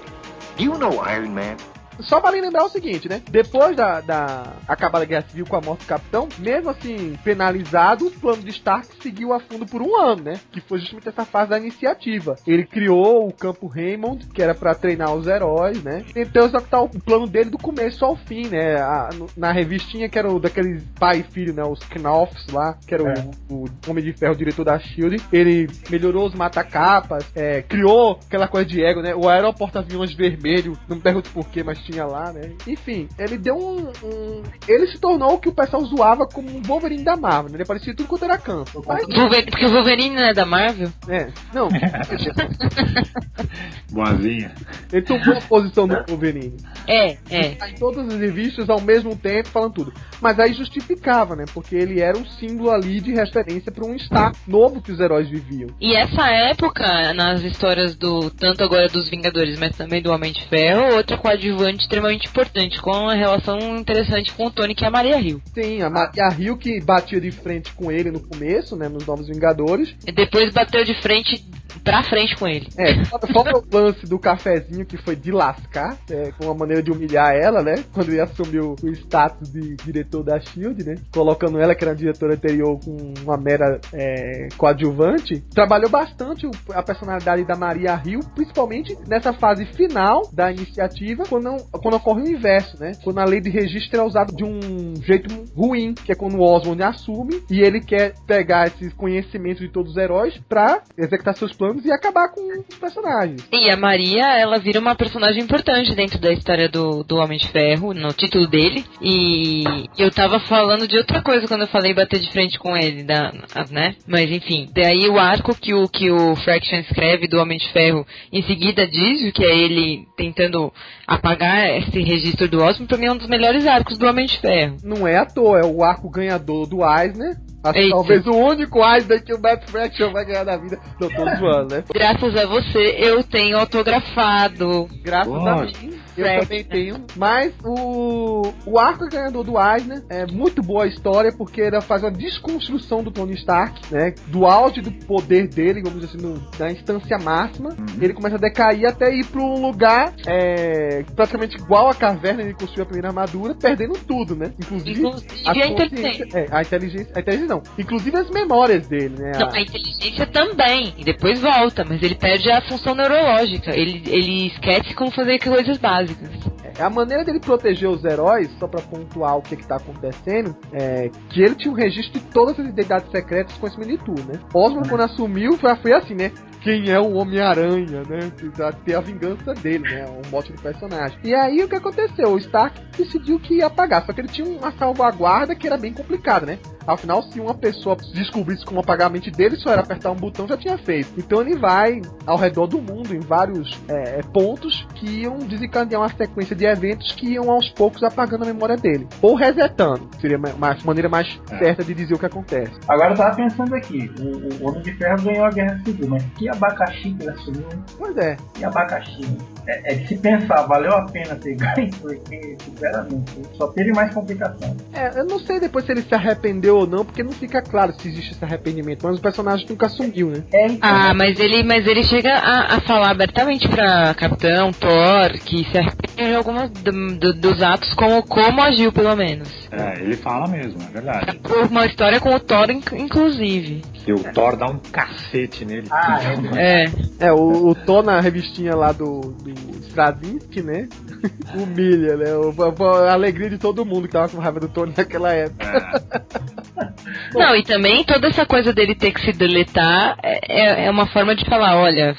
do you know Iron Man? Só me lembrar o seguinte, né? Depois da, da acabada Guerra Civil com a morte do capitão, mesmo assim, penalizado, o plano de Stark seguiu a fundo por um ano, né? Que foi justamente essa fase da iniciativa. Ele criou o campo Raymond, que era pra treinar os heróis, né? Tentou executar o plano dele do começo ao fim, né? A- na revistinha que era o daqueles pai e filho, né? Os Knaufs lá, que era o, É. o Homem de Ferro, o diretor da SHIELD. Ele melhorou os matacapas, é, criou aquela coisa de ego, né? O aeroporta-aviões vermelho, não me pergunto por quê, mas tinha lá, né? Enfim, ele deu um, um- Ele se tornou o que o pessoal zoava como um Wolverine da Marvel, né? Ele parecia tudo quanto era canto. Mas, Wolverine- porque o Wolverine não é da Marvel? é, não, Boazinha. ele tomou a posição do Wolverine. É, é. Tá em todas as revistas ao mesmo tempo, falando tudo. Mas aí justificava, né? Porque ele era um símbolo ali de referência para um status novo que os heróis viviam. E essa época, nas histórias do tanto agora dos Vingadores, mas também do Homem de Ferro, outra coadjuvante extremamente importante, com uma relação interessante com o Tony, que é a Maria Hill. Sim, a Maria Hill que batia de frente com ele no começo, né? Nos Novos Vingadores. E depois bateu de frente pra frente com ele. É, fora o lance do cafezinho que foi de lascar, é, com uma maneira de humilhar ela, né? Quando ele assumiu o status de diretor da Shield, né? Colocando ela, que era a diretora anterior, com uma mera é, coadjuvante. Trabalhou bastante a personalidade da Maria Hill, principalmente nessa fase final da iniciativa, quando, quando ocorre o inverso, né? Quando a lei de registro é usada de um jeito ruim, que é quando o Oswald assume e ele quer pegar esses conhecimentos de todos os heróis pra executar seus planos e acabar com os personagens. E a Maria, ela vira uma personagem importante dentro da história do, do Homem de Ferro, no título dele. E eu tava falando de outra coisa quando eu falei bater de frente com ele, da, né? Mas enfim, daí o arco que o, que o Fraction escreve do Homem de Ferro em seguida diz que é ele tentando apagar esse registro do Osmo, pra mim é um dos melhores arcos do Homem de Ferro. Não é à toa, é o arco ganhador do Eisner. Eita. talvez o único Eisner que o Matt Fraction vai ganhar na vida. Não, tô zoando, né? Graças a você, eu tenho autografado. Graças a mim, eu também tenho. Mas o, o arco ganhador do Eisner é muito boa a história, porque ele faz uma desconstrução do Tony Stark, né? Do auge do poder dele, vamos dizer assim, no- na instância máxima. Ele começa a decair até ir pra um lugar é, praticamente igual à caverna ele construiu a primeira armadura, perdendo tudo, né? Inclusive, Inclusive a a inteligência. é, a inteligência. A inteligência Inclusive as memórias dele, né? Não, A- inteligência também. E depois volta, mas ele perde a função neurológica. Ele, ele esquece como fazer coisas básicas. É, A maneira dele proteger os heróis, só pra pontuar o que, que tá acontecendo, é que ele tinha um registro de todas as identidades secretas com de tudo, né? Osborn, quando assumiu, foi, foi assim, né? Quem é o Homem-Aranha, né? Pra ter a vingança dele, né? O mote do personagem. E aí o que aconteceu? O Stark decidiu que ia apagar, só que ele tinha uma salvaguarda que era bem complicada, né? Afinal, se uma pessoa descobrisse como apagar a mente dele, só era apertar um botão já tinha feito. Então ele vai ao redor do mundo, em vários é, pontos, que iam desencadear uma sequência de eventos que iam aos poucos apagando a memória dele. Ou resetando. Seria ma- ma- maneira mais É. certa de dizer o que acontece. Agora eu tava pensando aqui, o, o Homem de Ferro ganhou a Guerra Civil, mas que abacaxi que ele assumiu, hein? Pois é. que abacaxi. É, é de se pensar, valeu a pena ter ganho, porque, sinceramente, só teve mais complicação. É, eu não sei depois se ele se arrependeu ou não, porque não fica claro se existe esse arrependimento, mas o personagem nunca assumiu, né? É, então, Ah, mas ele, mas ele chega a, a falar abertamente pra Capitão, Thor, que se arrepende de alguns do- do- dos atos como, como agiu, pelo menos. É, ele fala mesmo, é verdade. Por uma história com o Thor, inc- inclusive. Que o Thor dá um cacete nele. Ah, é. É. É, o, o Thor na revistinha lá do, do Straczynski, né? Humilha, né? O- a, a alegria de todo mundo que tava com raiva do Tony naquela época. É. Não, e também toda essa coisa dele ter que se deletar é, é uma forma de falar, olha,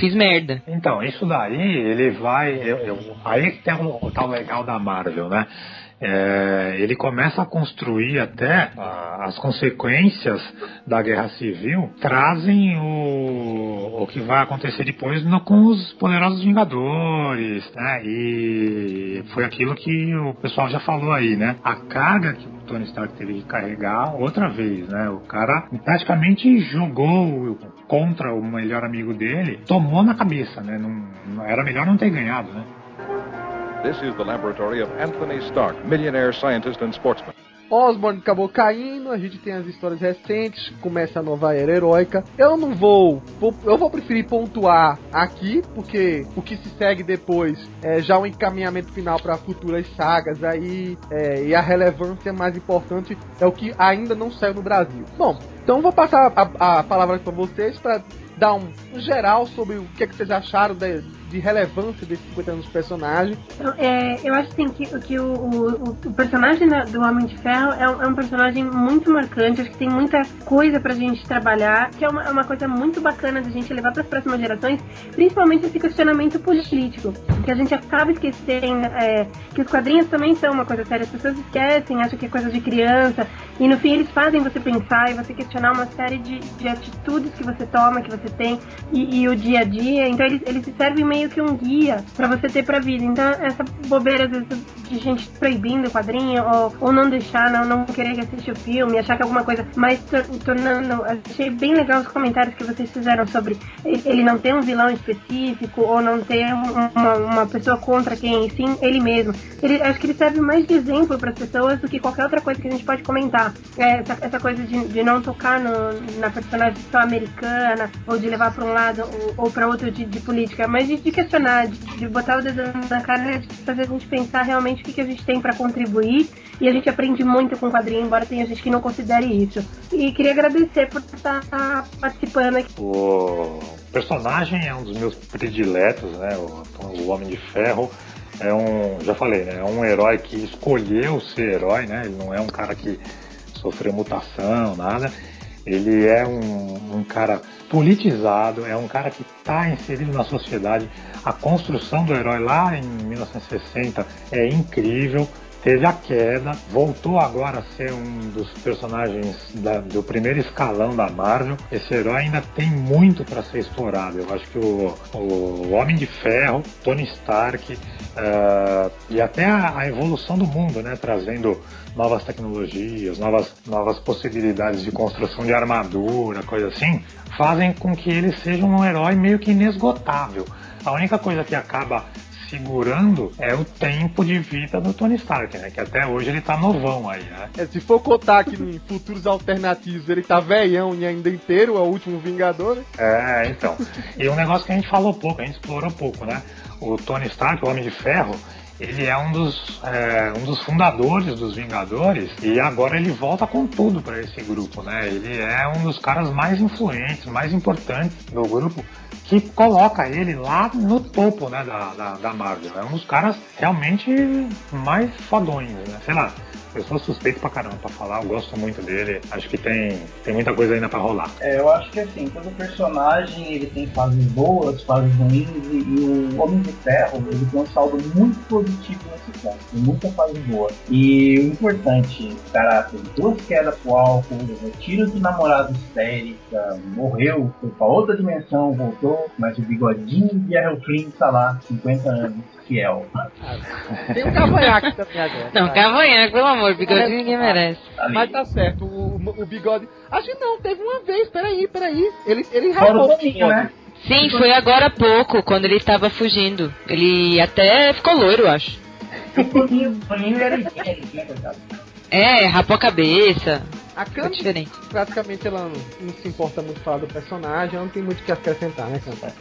fiz merda. Então, isso daí, ele vai. eu- eu- aí que tem o, o tal legal da Marvel, né? É, ele começa a construir até ah, as consequências da guerra civil trazem o, o que vai acontecer depois no- com os poderosos Vingadores, né? E foi aquilo que o pessoal já falou aí, né? A carga que o Tony Stark teve de carregar outra vez, né? O cara praticamente jogou contra o melhor amigo dele, tomou na cabeça, né? Não- era melhor não ter ganhado, né? This is the laboratory of Anthony Stark, millionaire scientist and sportsman. Osborn acabou caindo, a gente tem as histórias recentes, começa a nova era heróica. Eu não vou, vou- eu vou preferir pontuar aqui, porque o que se segue depois é já um encaminhamento final para futuras sagas aí, é, e a relevância mais importante é o que ainda não saiu no Brasil. Bom, então vou passar a, a palavra para vocês para dar um, um geral sobre o que, é que vocês acharam de, de relevância desses 50 anos de personagem. Então, é, eu acho assim que, que o, o, o personagem do Homem de Ferro é um, é um personagem muito marcante, acho que tem muita coisa pra gente trabalhar, que é uma, é uma coisa muito bacana da gente levar para as próximas gerações, principalmente esse questionamento político, que a gente acaba esquecendo é, que os quadrinhos também são uma coisa séria, as pessoas esquecem, acham que é coisa de criança, e no fim eles fazem você pensar e você questionar uma série de, de atitudes que você toma, que você tem, e, e o dia a dia, então eles, eles servem meio que um guia pra você ter pra vida. Então, essa bobeira, às vezes, de gente proibindo o quadrinho, ou, ou não deixar, não, não querer assistir o filme, achar que alguma coisa, mas tor- tornando. Achei bem legal os comentários que vocês fizeram sobre ele não ter um vilão específico, ou não ter um- uma, uma pessoa contra quem, sim, ele mesmo. Ele, acho que ele serve mais de exemplo para as pessoas do que qualquer outra coisa que a gente pode comentar. É, essa, essa coisa de, de não tocar no- na personagem só americana, ou de levar para um lado ou, ou para outro de, de política, mas de, de questionar, de, de botar o dedo na cara, de fazer a gente pensar realmente o que, que a gente tem para contribuir. E a gente aprende muito com o quadrinho, embora tenha gente que não considere isso. E queria agradecer por estar participando aqui. O personagem é um dos meus prediletos, né? O, o Homem de Ferro é um, já falei, né? É um herói que escolheu ser herói, né? Ele não é um cara que sofreu mutação, nada. Ele é um, um cara politizado, é um cara que está inserido na sociedade. A construção do herói lá em 1960 é incrível teve a queda, voltou agora a ser um dos personagens da, do primeiro escalão da Marvel. Esse herói ainda tem muito para ser explorado. Eu acho que o, o Homem de Ferro, Tony Stark uh, e até a, a, evolução do mundo, né, trazendo novas tecnologias, novas, novas possibilidades de construção de armadura, coisa assim, fazem com que ele seja um herói meio que inesgotável. A única coisa que acaba segurando é o tempo de vida do Tony Stark, né? Que até hoje ele tá novão aí, né? É, se for contar que em futuros alternativos ele tá velhão e ainda inteiro, é o último Vingador, né? É, então. e um negócio que a gente falou pouco, a gente explorou pouco, né? O Tony Stark, o Homem de Ferro, ele é um dos, é, um dos fundadores dos Vingadores e agora ele volta com tudo para esse grupo, né? Ele é um dos caras mais influentes, mais importantes do grupo que coloca ele lá no topo né, da, da, da Marvel. É um dos caras realmente mais fodões, né? Sei lá, eu sou suspeito pra caramba pra falar, eu gosto muito dele. Acho que tem, tem muita coisa ainda pra rolar. É, eu acho que assim, todo personagem ele tem fases boas, fases ruins, e, e o Homem de Ferro ele tem um saldo muito positivo nesse ponto, tem muita fase boa. E o importante, o cara teve duas quedas pro álcool, retiro de namorado histérica, morreu, foi pra outra dimensão, voltou, mas o bigodinho de Errol Flynn tá lá, 50 anos, fiel. Tem um cavanhaque também agora. Não, cavanhaque, pelo amor, bigodinho ninguém merece. Mas tá certo, o, o, o bigode. Acho que não, teve uma vez, peraí, peraí. Ele, ele Fora rapou o Toninho, bigode. né? Sim, foi agora há pouco, quando ele tava fugindo. Ele até ficou loiro, eu acho. O Toninho, o Toninho era né? É, rapou a cabeça. A Ficou Kami, diferente. praticamente, ela não, não se importa muito falar do personagem, ela não tem muito o que acrescentar, né, Canta?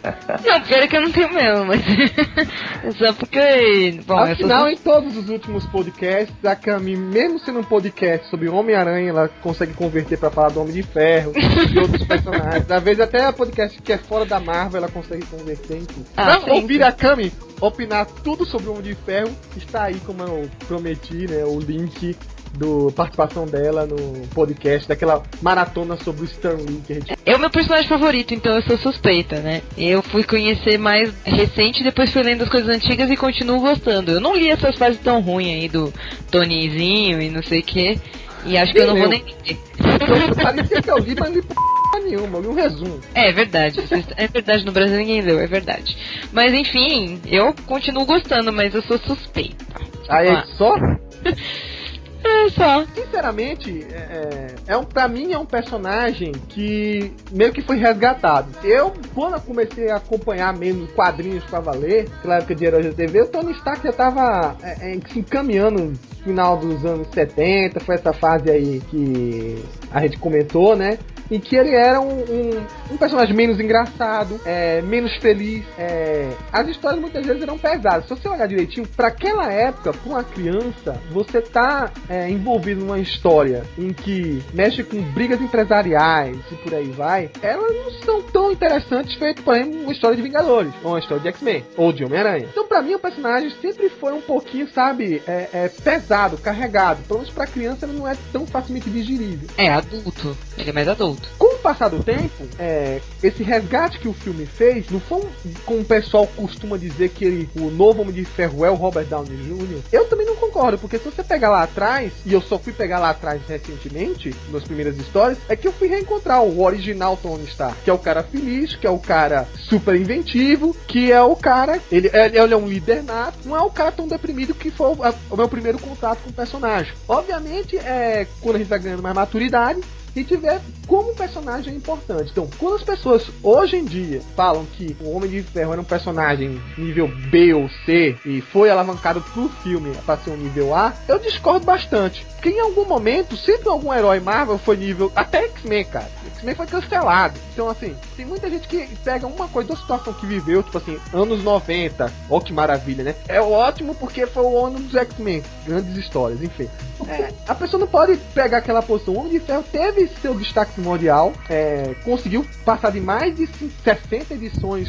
Não, pior é que eu não tenho mesmo, mas. é só porque. Bom. Afinal, em todos os últimos podcasts, a Cami, mesmo sendo um podcast sobre Homem-Aranha, ela consegue converter pra falar do Homem de Ferro e outros personagens. Às vezes, até podcast que é fora da Marvel, ela consegue converter em tudo. Ah, sim, ouvir a Cami opinar tudo sobre o Homem de Ferro, está aí, como eu prometi, né, o link do participação dela no podcast, daquela maratona sobre o Stan Lee que a gente É o meu personagem favorito, então eu sou suspeita, né? Eu fui conhecer mais recente, depois fui lendo as coisas antigas e continuo gostando. Eu não li essas fases tão ruins aí do Tonyzinho e não sei o que. E acho que eu não vou nem ler. Então, parecia que eu li, mas não li p nenhuma, li um resumo. É verdade, é verdade, no Brasil ninguém leu, é verdade. Mas enfim, eu continuo gostando, mas eu sou suspeita. Aí Ah. só, É só. sinceramente, é, é, é um, pra mim é um personagem que meio que foi resgatado. Eu, quando eu comecei a acompanhar mesmo quadrinhos pra valer, naquela época de Heróis da TV, o Tony Stark já tava é, é, se encaminhando no final dos anos 70, foi essa fase aí que a gente comentou, né? Em que ele era um, um, um personagem menos engraçado, é, menos feliz. é, as histórias muitas vezes eram pesadas. Se você olhar direitinho, pra aquela época, pra uma criança, você tá é, envolvido numa história em que mexe com brigas empresariais e por aí vai, elas não são tão interessantes feito, por exemplo, uma história de Vingadores, ou uma história de X-Men, ou de Homem-Aranha. Então, pra mim, o personagem sempre foi um pouquinho, sabe, é, é, pesado, carregado. Pelo menos pra criança, ele não é tão facilmente digerível. É adulto. Ele é mais adulto. Com o passar do tempo, é, esse resgate que o filme fez, não foi como o pessoal costuma dizer que ele, o novo Homem de Ferro é o Robert Downey Jr. Eu também não concordo, porque se você pegar lá atrás, e eu só fui pegar lá atrás recentemente, nas primeiras histórias, é que eu fui reencontrar o original Tony Stark, que é o cara feliz, que é o cara super inventivo, que é o cara, ele, ele é um líder nato, não é o cara tão deprimido que foi o, o meu primeiro contato com o personagem. Obviamente, é, quando a gente vai ganhando mais maturidade, e tiver como personagem importante. Então, quando as pessoas hoje em dia falam que o Homem de Ferro era um personagem nível B ou C e foi alavancado pro filme para ser um nível A, eu discordo bastante. Porque em algum momento, sempre algum herói Marvel foi nível. Até X-Men, cara. X-Men foi cancelado. Então, assim, tem muita gente que pega uma coisa da situação que viveu, tipo assim, anos 90. Ó, que maravilha, né? É ótimo porque foi o ano dos X-Men. Grandes histórias, enfim. É, a pessoa não pode pegar aquela posição. O Homem de Ferro teve seu destaque primordial, é, conseguiu passar de mais de 60 edições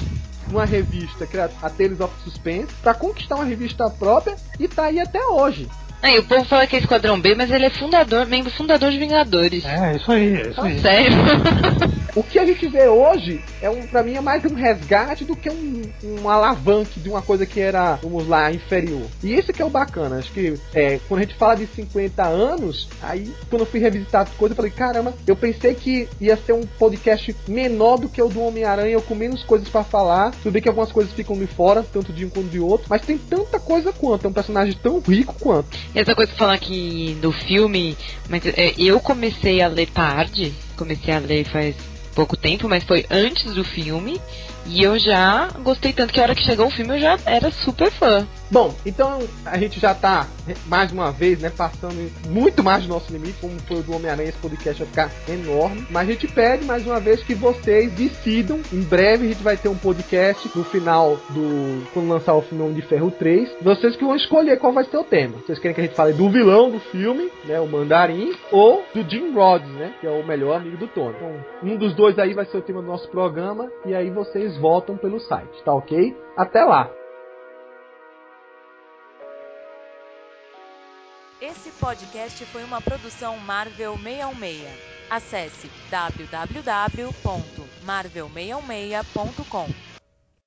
numa revista que era a Tales of Suspense para conquistar uma revista própria e tá aí até hoje. Aí o povo fala que é Esquadrão B, mas ele é fundador, membro fundador de Vingadores. É, isso aí, é isso aí. Sério? O que a gente vê hoje é um, para mim é mais um resgate do que um, um alavanque de uma coisa que era, vamos lá, inferior. E esse que é o bacana. Acho que é, quando a gente fala de 50 anos, aí quando eu fui revisitar as coisas, eu falei, caramba, eu pensei que ia ser um podcast menor do que o do Homem-Aranha, com menos coisas para falar. Tudo bem que algumas coisas ficam de fora, tanto de um quanto de outro, mas tem tanta coisa quanto, é um personagem tão rico quanto. Essa coisa que falar aqui do filme, mas é, eu comecei a ler tarde, comecei a ler faz pouco tempo, mas foi antes do filme. E eu já gostei tanto que a hora que chegou o filme eu já era super fã. Bom, então a gente já tá, mais uma vez, né, passando muito mais do nosso limite, como foi o do Homem-Aranha, esse podcast vai ficar enorme. Mas a gente pede, mais uma vez, que vocês decidam. Em breve a gente vai ter um podcast no final do. quando lançar o filme de Ferro 3. Vocês que vão escolher qual vai ser o tema. Vocês querem que a gente fale do vilão do filme, né, o Mandarim, ou do Jim Rhodes, né, que é o melhor amigo do Tony. Então, um dos dois aí vai ser o tema do nosso programa, e aí vocês votam pelo site, tá ok? Até lá! Esse podcast foi uma produção Marvel 616. Acesse www.marvel616.com.